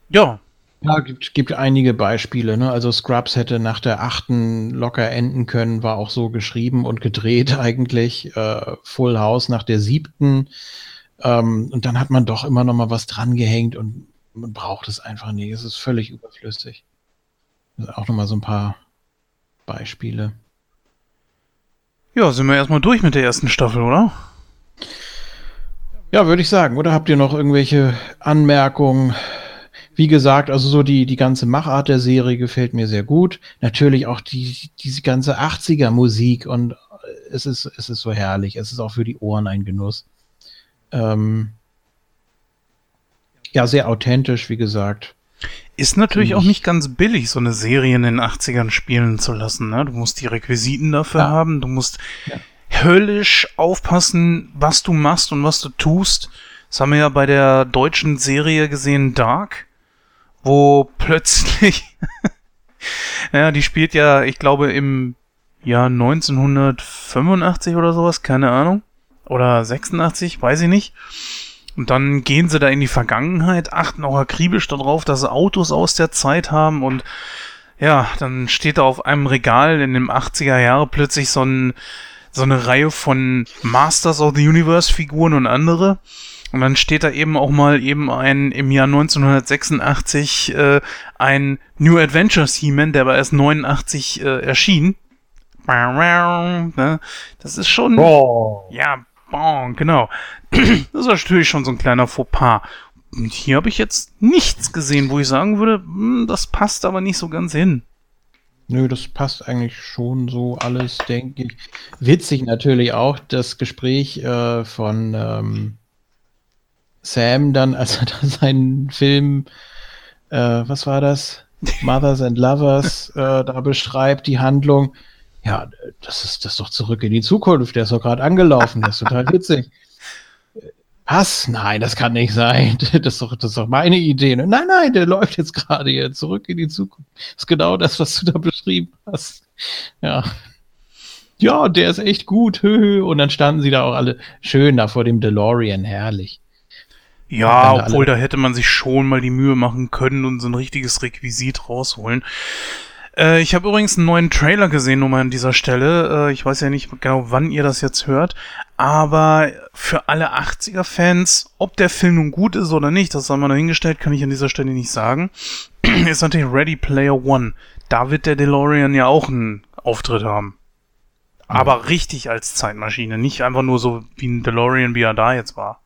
Ja, ja, gibt, gibt einige Beispiele. Ne? Also Scrubs hätte nach der achten locker enden können, war auch so geschrieben und gedreht eigentlich. Äh, Full House nach der siebten. Ähm, und dann hat man doch immer noch mal was dran gehängt und man braucht es einfach nicht. Es ist völlig überflüssig. Also auch noch mal so ein paar Beispiele. Ja, sind wir erstmal durch mit der ersten Staffel, oder? Ja, würde ich sagen. Oder habt ihr noch irgendwelche Anmerkungen? Wie gesagt, also so die, die ganze Machart der Serie gefällt mir sehr gut. Natürlich auch die, diese ganze 80er Musik und es ist, es ist so herrlich. Es ist auch für die Ohren ein Genuss. Ähm, ja, sehr authentisch, wie gesagt. Ist natürlich auch nicht ganz billig, so eine Serie in den 80ern spielen zu lassen. Ne? Du musst die Requisiten dafür ja. haben, du musst ja. höllisch aufpassen, was du machst und was du tust. Das haben wir ja bei der deutschen Serie gesehen, Dark wo plötzlich, ja, die spielt ja, ich glaube, im Jahr 1985 oder sowas, keine Ahnung. Oder 86, weiß ich nicht. Und dann gehen sie da in die Vergangenheit, achten auch akribisch darauf, dass sie Autos aus der Zeit haben und ja, dann steht da auf einem Regal in den 80er Jahre plötzlich so, ein, so eine Reihe von Masters of the Universe Figuren und andere. Und dann steht da eben auch mal eben ein im Jahr 1986 äh, ein New Adventures He-Man, der aber erst 89 äh, erschien. Ne? Das ist schon. Oh. Ja, bon, genau. Das ist natürlich schon so ein kleiner Fauxpas. Und hier habe ich jetzt nichts gesehen, wo ich sagen würde, hm, das passt aber nicht so ganz hin. Nö, das passt eigentlich schon so alles, denke ich. Witzig natürlich auch das Gespräch äh, von ähm, Sam dann, als er da seinen Film, äh, was war das? Mothers and Lovers äh, da beschreibt, die Handlung. Ja, das ist das ist doch zurück in die Zukunft. Der ist doch gerade angelaufen. Das ist total witzig. Was? Nein, das kann nicht sein. Das ist doch, das ist doch meine Idee. Nein, nein, der läuft jetzt gerade hier zurück in die Zukunft. Das ist genau das, was du da beschrieben hast. Ja. Ja, der ist echt gut. Und dann standen sie da auch alle schön da vor dem DeLorean. Herrlich. Ja, obwohl da hätte man sich schon mal die Mühe machen können und so ein richtiges Requisit rausholen. Äh, ich habe übrigens einen neuen Trailer gesehen, nur mal an dieser Stelle. Äh, ich weiß ja nicht genau, wann ihr das jetzt hört. Aber für alle 80er-Fans, ob der Film nun gut ist oder nicht, das haben wir noch hingestellt, kann ich an dieser Stelle nicht sagen. ist natürlich Ready Player One. Da wird der DeLorean ja auch einen Auftritt haben. Aber ja. richtig als Zeitmaschine, nicht einfach nur so wie ein DeLorean, wie er da jetzt war.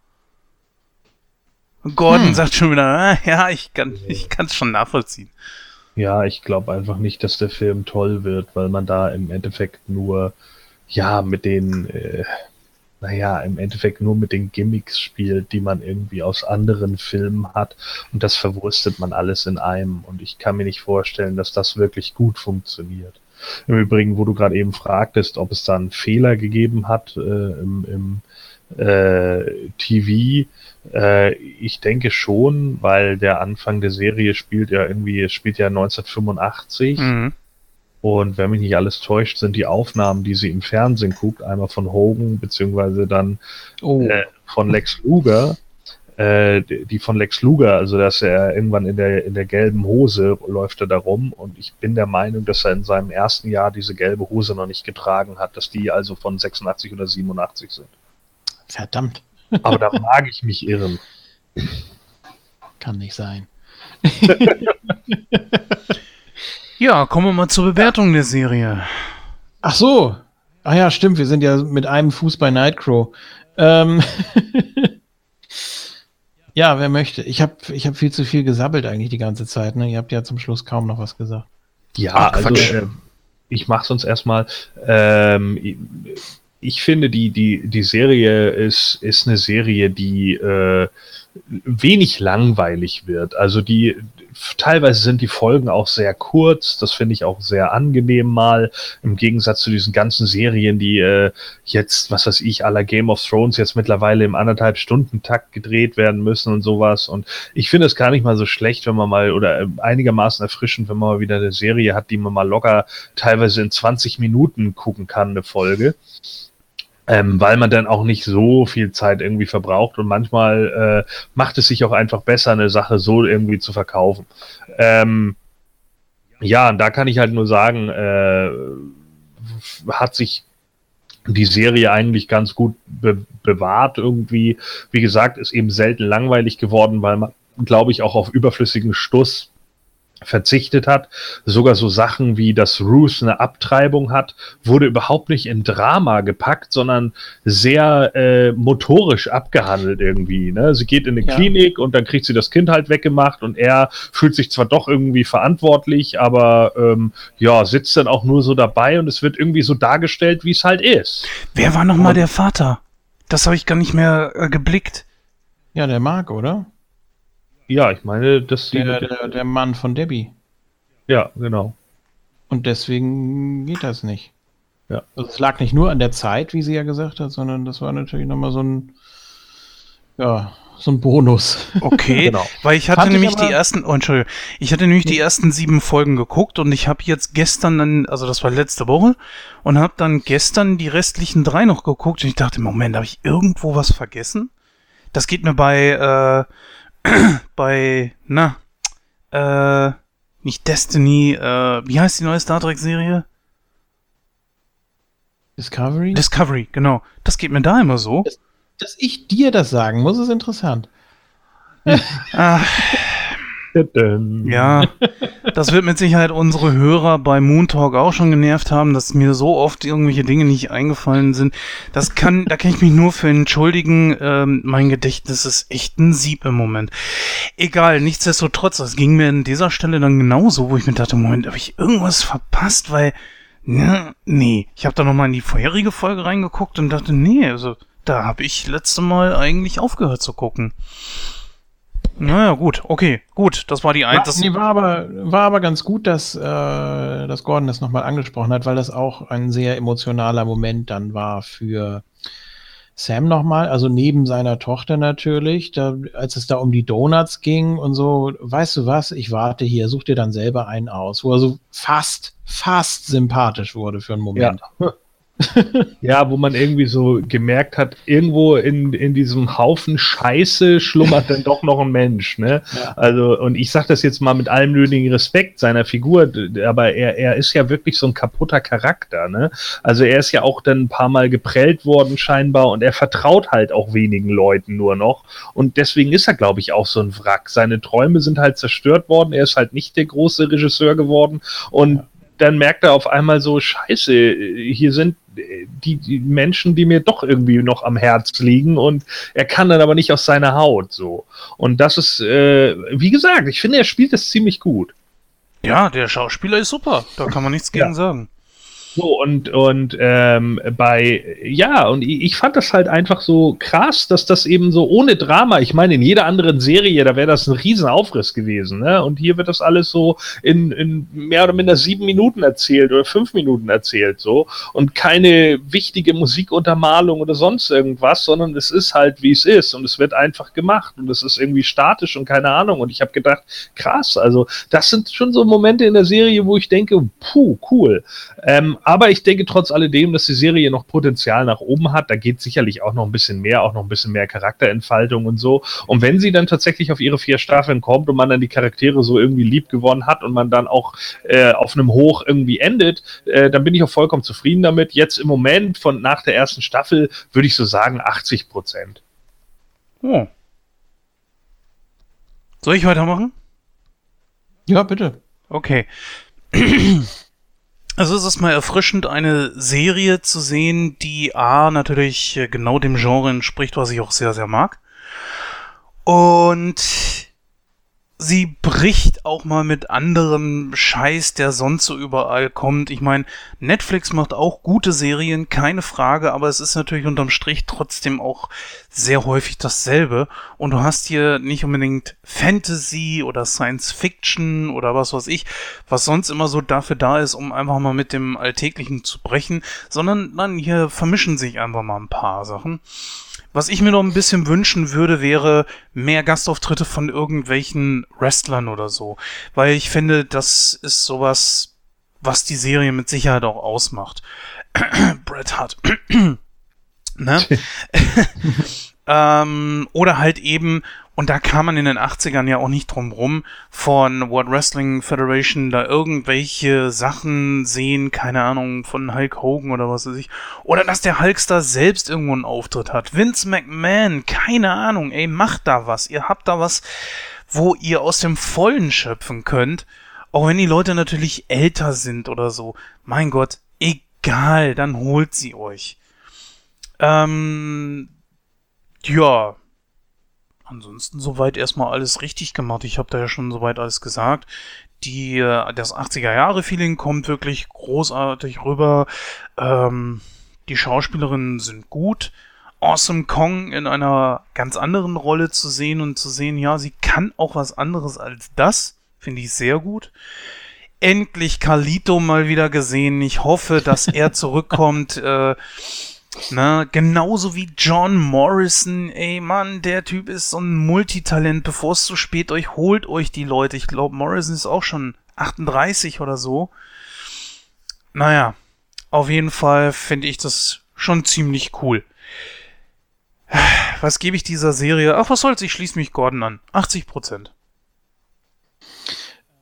Gordon hm. sagt schon wieder, ah, ja, ich kann ich es schon nachvollziehen. Ja, ich glaube einfach nicht, dass der Film toll wird, weil man da im Endeffekt nur, ja, mit den, äh, naja, im Endeffekt nur mit den Gimmicks spielt, die man irgendwie aus anderen Filmen hat. Und das verwurstet man alles in einem. Und ich kann mir nicht vorstellen, dass das wirklich gut funktioniert. Im Übrigen, wo du gerade eben fragtest, ob es da einen Fehler gegeben hat äh, im, im äh, TV. Äh, ich denke schon, weil der Anfang der Serie spielt ja irgendwie, es spielt ja 1985. Mhm. Und wenn mich nicht alles täuscht, sind die Aufnahmen, die sie im Fernsehen guckt, einmal von Hogan, beziehungsweise dann oh. äh, von Lex Luger, äh, die von Lex Luger, also dass er irgendwann in der, in der gelben Hose läuft er da rum und ich bin der Meinung, dass er in seinem ersten Jahr diese gelbe Hose noch nicht getragen hat, dass die also von 86 oder 87 sind. Verdammt. Aber da mag ich mich irren. Kann nicht sein. ja, kommen wir mal zur Bewertung der Serie. Ach so. Ah ja, stimmt. Wir sind ja mit einem Fuß bei Nightcrow. Ähm ja, wer möchte? Ich habe ich hab viel zu viel gesabbelt eigentlich die ganze Zeit. Ne? Ihr habt ja zum Schluss kaum noch was gesagt. Ja, Ach, also äh, ich mache es uns erstmal. Ähm, ich finde, die, die, die Serie ist, ist eine Serie, die äh, wenig langweilig wird. Also die teilweise sind die Folgen auch sehr kurz. Das finde ich auch sehr angenehm mal. Im Gegensatz zu diesen ganzen Serien, die äh, jetzt, was weiß ich, aller Game of Thrones jetzt mittlerweile im anderthalb Stunden Takt gedreht werden müssen und sowas. Und ich finde es gar nicht mal so schlecht, wenn man mal oder äh, einigermaßen erfrischend, wenn man mal wieder eine Serie hat, die man mal locker teilweise in 20 Minuten gucken kann, eine Folge ähm, weil man dann auch nicht so viel Zeit irgendwie verbraucht und manchmal äh, macht es sich auch einfach besser, eine Sache so irgendwie zu verkaufen. Ähm, ja, da kann ich halt nur sagen, äh, hat sich die Serie eigentlich ganz gut be bewahrt irgendwie. Wie gesagt, ist eben selten langweilig geworden, weil man, glaube ich, auch auf überflüssigen Stuss verzichtet hat. Sogar so Sachen wie, dass Ruth eine Abtreibung hat, wurde überhaupt nicht in Drama gepackt, sondern sehr äh, motorisch abgehandelt irgendwie. Ne? Sie geht in eine ja. Klinik und dann kriegt sie das Kind halt weggemacht und er fühlt sich zwar doch irgendwie verantwortlich, aber ähm, ja, sitzt dann auch nur so dabei und es wird irgendwie so dargestellt, wie es halt ist. Wer war nochmal der Vater? Das habe ich gar nicht mehr äh, geblickt. Ja, der Marc, oder? Ja, ich meine, dass der, der, der Mann von Debbie. Ja, genau. Und deswegen geht das nicht. Ja. Also es lag nicht nur an der Zeit, wie sie ja gesagt hat, sondern das war natürlich nochmal so ein, ja, so ein Bonus. Okay, genau. weil ich hatte Fand nämlich ich die ersten, oh, Entschuldigung, ich hatte nämlich die ersten sieben Folgen geguckt und ich habe jetzt gestern dann, also das war letzte Woche, und habe dann gestern die restlichen drei noch geguckt und ich dachte, Moment, habe ich irgendwo was vergessen? Das geht mir bei, äh, bei, na, äh, nicht Destiny, äh, wie heißt die neue Star Trek-Serie? Discovery? Discovery, genau. Das geht mir da immer so. Dass, dass ich dir das sagen muss, ist interessant. Ach, ja, das wird mit Sicherheit unsere Hörer bei Moon Talk auch schon genervt haben, dass mir so oft irgendwelche Dinge nicht eingefallen sind. Das kann, da kann ich mich nur für entschuldigen. Ähm, mein Gedächtnis ist echt ein Sieb im Moment. Egal, nichtsdestotrotz, das ging mir an dieser Stelle dann genauso, wo ich mir dachte, Moment, habe ich irgendwas verpasst, weil, ne, nee, ich habe da nochmal in die vorherige Folge reingeguckt und dachte, nee, also da habe ich letzte Mal eigentlich aufgehört zu gucken. Naja, gut, okay, gut, das war die ein. War, nee, war, aber, war aber ganz gut, dass, äh, dass Gordon das nochmal angesprochen hat, weil das auch ein sehr emotionaler Moment dann war für Sam nochmal, also neben seiner Tochter natürlich, da, als es da um die Donuts ging und so, weißt du was, ich warte hier, such dir dann selber einen aus, wo er so fast, fast sympathisch wurde für einen Moment. Ja. ja, wo man irgendwie so gemerkt hat, irgendwo in, in diesem Haufen Scheiße schlummert dann doch noch ein Mensch. Ne? Ja. Also, und ich sage das jetzt mal mit allem nötigen Respekt seiner Figur, aber er, er ist ja wirklich so ein kaputter Charakter. Ne? Also er ist ja auch dann ein paar Mal geprellt worden scheinbar und er vertraut halt auch wenigen Leuten nur noch. Und deswegen ist er, glaube ich, auch so ein Wrack. Seine Träume sind halt zerstört worden. Er ist halt nicht der große Regisseur geworden. Und ja dann merkt er auf einmal so, scheiße, hier sind die, die, Menschen, die mir doch irgendwie noch am Herz liegen und er kann dann aber nicht aus seiner Haut so. Und das ist, äh, wie gesagt, ich finde, er spielt das ziemlich gut. Ja, der Schauspieler ist super, da kann man nichts gegen ja. sagen. So, und, und ähm, bei, ja, und ich, fand das halt einfach so krass, dass das eben so ohne Drama, ich meine, in jeder anderen Serie, da wäre das ein Riesenaufriss gewesen, ne? Und hier wird das alles so in, in mehr oder minder sieben Minuten erzählt oder fünf Minuten erzählt, so. Und keine wichtige Musikuntermalung oder sonst irgendwas, sondern es ist halt, wie es ist. Und es wird einfach gemacht und es ist irgendwie statisch und keine Ahnung. Und ich habe gedacht, krass, also das sind schon so Momente in der Serie, wo ich denke, puh, cool. Ähm, aber ich denke trotz alledem, dass die Serie noch Potenzial nach oben hat. Da geht sicherlich auch noch ein bisschen mehr, auch noch ein bisschen mehr Charakterentfaltung und so. Und wenn sie dann tatsächlich auf ihre vier Staffeln kommt und man dann die Charaktere so irgendwie lieb gewonnen hat und man dann auch äh, auf einem Hoch irgendwie endet, äh, dann bin ich auch vollkommen zufrieden damit. Jetzt im Moment von nach der ersten Staffel würde ich so sagen 80 Prozent. Oh. Soll ich weitermachen? Ja, bitte. Okay. Also es ist mal erfrischend, eine Serie zu sehen, die A natürlich äh, genau dem Genre entspricht, was ich auch sehr, sehr mag. Und sie bricht auch mal mit anderem Scheiß, der sonst so überall kommt. Ich meine, Netflix macht auch gute Serien, keine Frage, aber es ist natürlich unterm Strich trotzdem auch sehr häufig dasselbe. Und du hast hier nicht unbedingt Fantasy oder Science Fiction oder was weiß ich, was sonst immer so dafür da ist, um einfach mal mit dem Alltäglichen zu brechen, sondern dann hier vermischen sich einfach mal ein paar Sachen. Was ich mir noch ein bisschen wünschen würde, wäre mehr Gastauftritte von irgendwelchen Wrestlern oder so. Weil ich finde, das ist sowas, was die Serie mit Sicherheit auch ausmacht. Bret Hart. ne? ähm, oder halt eben und da kam man in den 80ern ja auch nicht drum rum, von World Wrestling Federation da irgendwelche Sachen sehen, keine Ahnung, von Hulk Hogan oder was weiß ich. Oder dass der Hulkster selbst irgendwo einen Auftritt hat. Vince McMahon, keine Ahnung, ey, macht da was. Ihr habt da was, wo ihr aus dem Vollen schöpfen könnt. Auch wenn die Leute natürlich älter sind oder so. Mein Gott, egal, dann holt sie euch. Ähm, ja, ansonsten soweit erstmal alles richtig gemacht. Ich habe da ja schon soweit alles gesagt. Die, äh, das 80er Jahre Feeling kommt wirklich großartig rüber. Ähm, die Schauspielerinnen sind gut. Awesome Kong in einer ganz anderen Rolle zu sehen und zu sehen, ja, sie kann auch was anderes als das, finde ich sehr gut. Endlich Carlito mal wieder gesehen. Ich hoffe, dass er zurückkommt. äh, na, genauso wie John Morrison, ey Mann, der Typ ist so ein Multitalent. Bevor es zu spät euch holt euch die Leute. Ich glaube, Morrison ist auch schon 38 oder so. Naja, auf jeden Fall finde ich das schon ziemlich cool. Was gebe ich dieser Serie? Ach, was soll's, ich schließe mich Gordon an. 80 Prozent.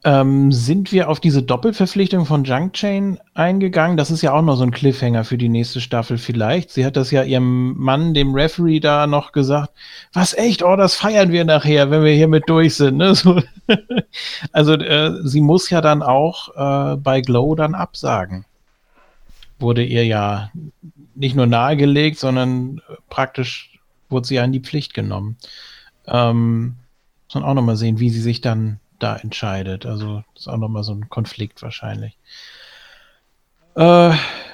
Ähm, sind wir auf diese Doppelverpflichtung von Junk Chain eingegangen? Das ist ja auch noch so ein Cliffhanger für die nächste Staffel vielleicht. Sie hat das ja ihrem Mann, dem Referee, da noch gesagt. Was echt? Oh, das feiern wir nachher, wenn wir hiermit durch sind. Ne? So. also äh, sie muss ja dann auch äh, bei Glow dann absagen. Wurde ihr ja nicht nur nahegelegt, sondern praktisch wurde sie ja in die Pflicht genommen. Ähm, muss man auch noch mal sehen, wie sie sich dann da entscheidet. Also das ist auch nochmal so ein Konflikt wahrscheinlich. Äh,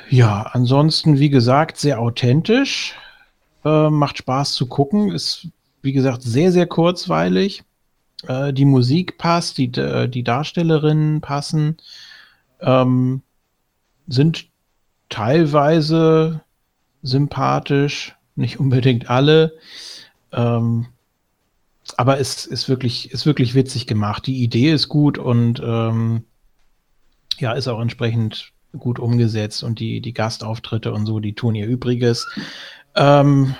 ja, ansonsten, wie gesagt, sehr authentisch. Äh, macht Spaß zu gucken. Ist, wie gesagt, sehr, sehr kurzweilig. Äh, die Musik passt, die, äh, die Darstellerinnen passen. Ähm, sind teilweise sympathisch. nicht unbedingt alle. Ähm, aber es ist wirklich, ist wirklich witzig gemacht. Die Idee ist gut und ähm, ja, ist auch entsprechend gut umgesetzt und die, die Gastauftritte und so, die tun ihr Übriges. Ähm,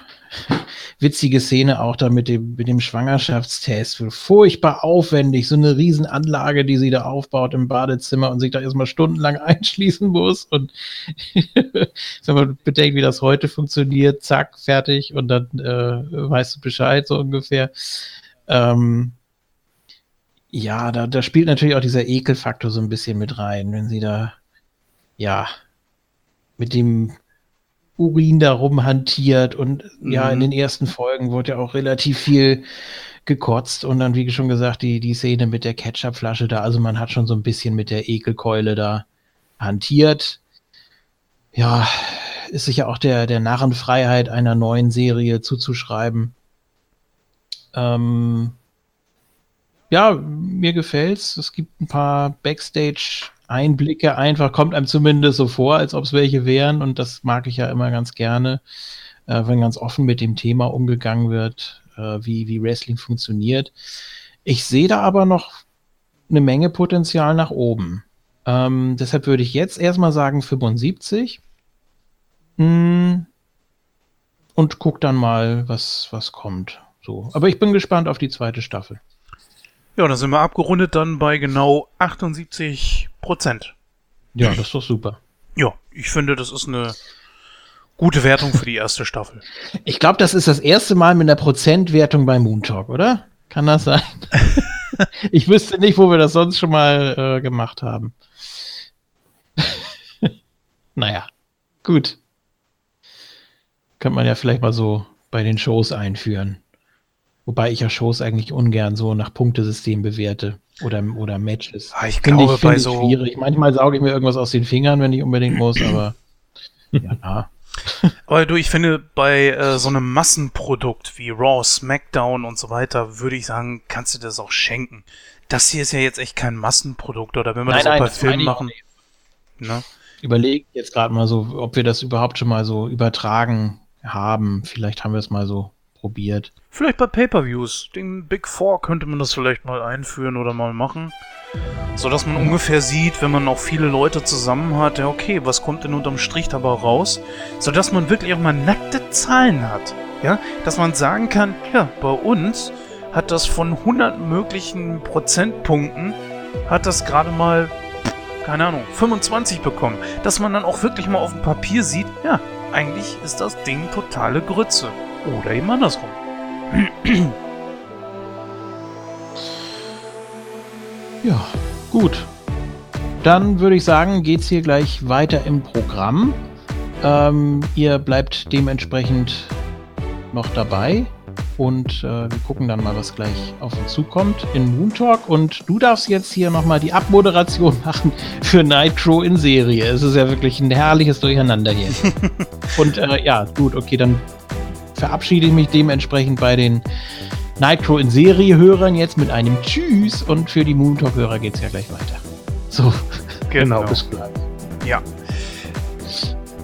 witzige Szene auch da mit dem, mit dem Schwangerschaftstest. Furchtbar aufwendig, so eine Riesenanlage, die sie da aufbaut im Badezimmer und sich da erstmal stundenlang einschließen muss. Und wenn man bedenkt, wie das heute funktioniert, zack, fertig und dann äh, weißt du Bescheid, so ungefähr. Ähm, ja, da, da spielt natürlich auch dieser Ekelfaktor so ein bisschen mit rein, wenn sie da, ja, mit dem Urin da rumhantiert und mhm. ja, in mhm. den ersten Folgen wurde ja auch relativ viel gekotzt und dann, wie schon gesagt, die, die Szene mit der Ketchupflasche da, also man hat schon so ein bisschen mit der Ekelkeule da hantiert. Ja, ist sicher auch der, der Narrenfreiheit einer neuen Serie zuzuschreiben. Ähm, ja, mir gefällt's. Es gibt ein paar Backstage Einblicke einfach, kommt einem zumindest so vor, als ob es welche wären. Und das mag ich ja immer ganz gerne, äh, wenn ganz offen mit dem Thema umgegangen wird, äh, wie, wie Wrestling funktioniert. Ich sehe da aber noch eine Menge Potenzial nach oben. Ähm, deshalb würde ich jetzt erstmal sagen 75. Hm, und guck dann mal, was, was kommt. So. Aber ich bin gespannt auf die zweite Staffel. Ja, dann sind wir abgerundet dann bei genau 78 Prozent. Ja, das ist doch super. Ja, ich finde, das ist eine gute Wertung für die erste Staffel. Ich glaube, das ist das erste Mal mit einer Prozentwertung bei Moon Talk, oder? Kann das sein? ich wüsste nicht, wo wir das sonst schon mal äh, gemacht haben. naja, gut. Könnte man ja vielleicht mal so bei den Shows einführen. Wobei ich ja Shows eigentlich ungern so nach Punktesystem bewerte oder, oder Matches. Ah, ich finde glaube, ich, bei so. Schwierig. Manchmal sauge ich mir irgendwas aus den Fingern, wenn ich unbedingt muss, aber. ja. Aber du, ich finde, bei äh, so einem Massenprodukt wie Raw, SmackDown und so weiter, würde ich sagen, kannst du das auch schenken. Das hier ist ja jetzt echt kein Massenprodukt, oder wenn wir nein, das auch bei Filmen machen. Ne? Überleg jetzt gerade mal so, ob wir das überhaupt schon mal so übertragen haben. Vielleicht haben wir es mal so probiert. Vielleicht bei Pay-Per-Views. Den Big Four könnte man das vielleicht mal einführen oder mal machen. So dass man ungefähr sieht, wenn man auch viele Leute zusammen hat, ja okay, was kommt denn unterm Strich dabei raus? So dass man wirklich auch mal nackte Zahlen hat. Ja, dass man sagen kann, ja, bei uns hat das von 100 möglichen Prozentpunkten, hat das gerade mal, keine Ahnung, 25 bekommen. Dass man dann auch wirklich mal auf dem Papier sieht, ja, eigentlich ist das Ding totale Grütze. Oder eben andersrum. Ja, gut. Dann würde ich sagen, geht es hier gleich weiter im Programm. Ähm, ihr bleibt dementsprechend noch dabei und äh, wir gucken dann mal, was gleich auf uns zukommt in Moon Talk. Und du darfst jetzt hier nochmal die Abmoderation machen für Nitro in Serie. Es ist ja wirklich ein herrliches Durcheinander hier. und äh, ja, gut, okay, dann verabschiede ich mich dementsprechend bei den Nitro in Serie-Hörern jetzt mit einem Tschüss und für die Moon Talk-Hörer geht es ja gleich weiter. So, genau. Bis gleich. Ja.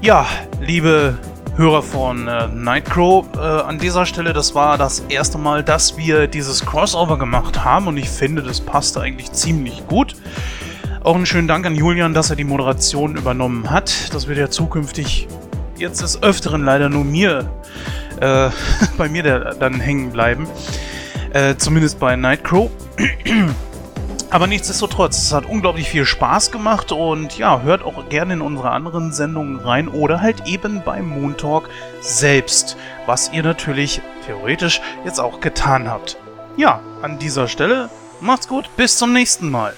Ja, liebe Hörer von äh, Nightcrow, äh, an dieser Stelle, das war das erste Mal, dass wir dieses Crossover gemacht haben und ich finde, das passte eigentlich ziemlich gut. Auch einen schönen Dank an Julian, dass er die Moderation übernommen hat. Das wird ja zukünftig jetzt des Öfteren leider nur mir äh, bei mir der, dann hängen bleiben. Äh, zumindest bei Nightcrow. Aber nichtsdestotrotz, es hat unglaublich viel Spaß gemacht und ja, hört auch gerne in unsere anderen Sendungen rein oder halt eben beim Moon Talk selbst, was ihr natürlich theoretisch jetzt auch getan habt. Ja, an dieser Stelle macht's gut, bis zum nächsten Mal.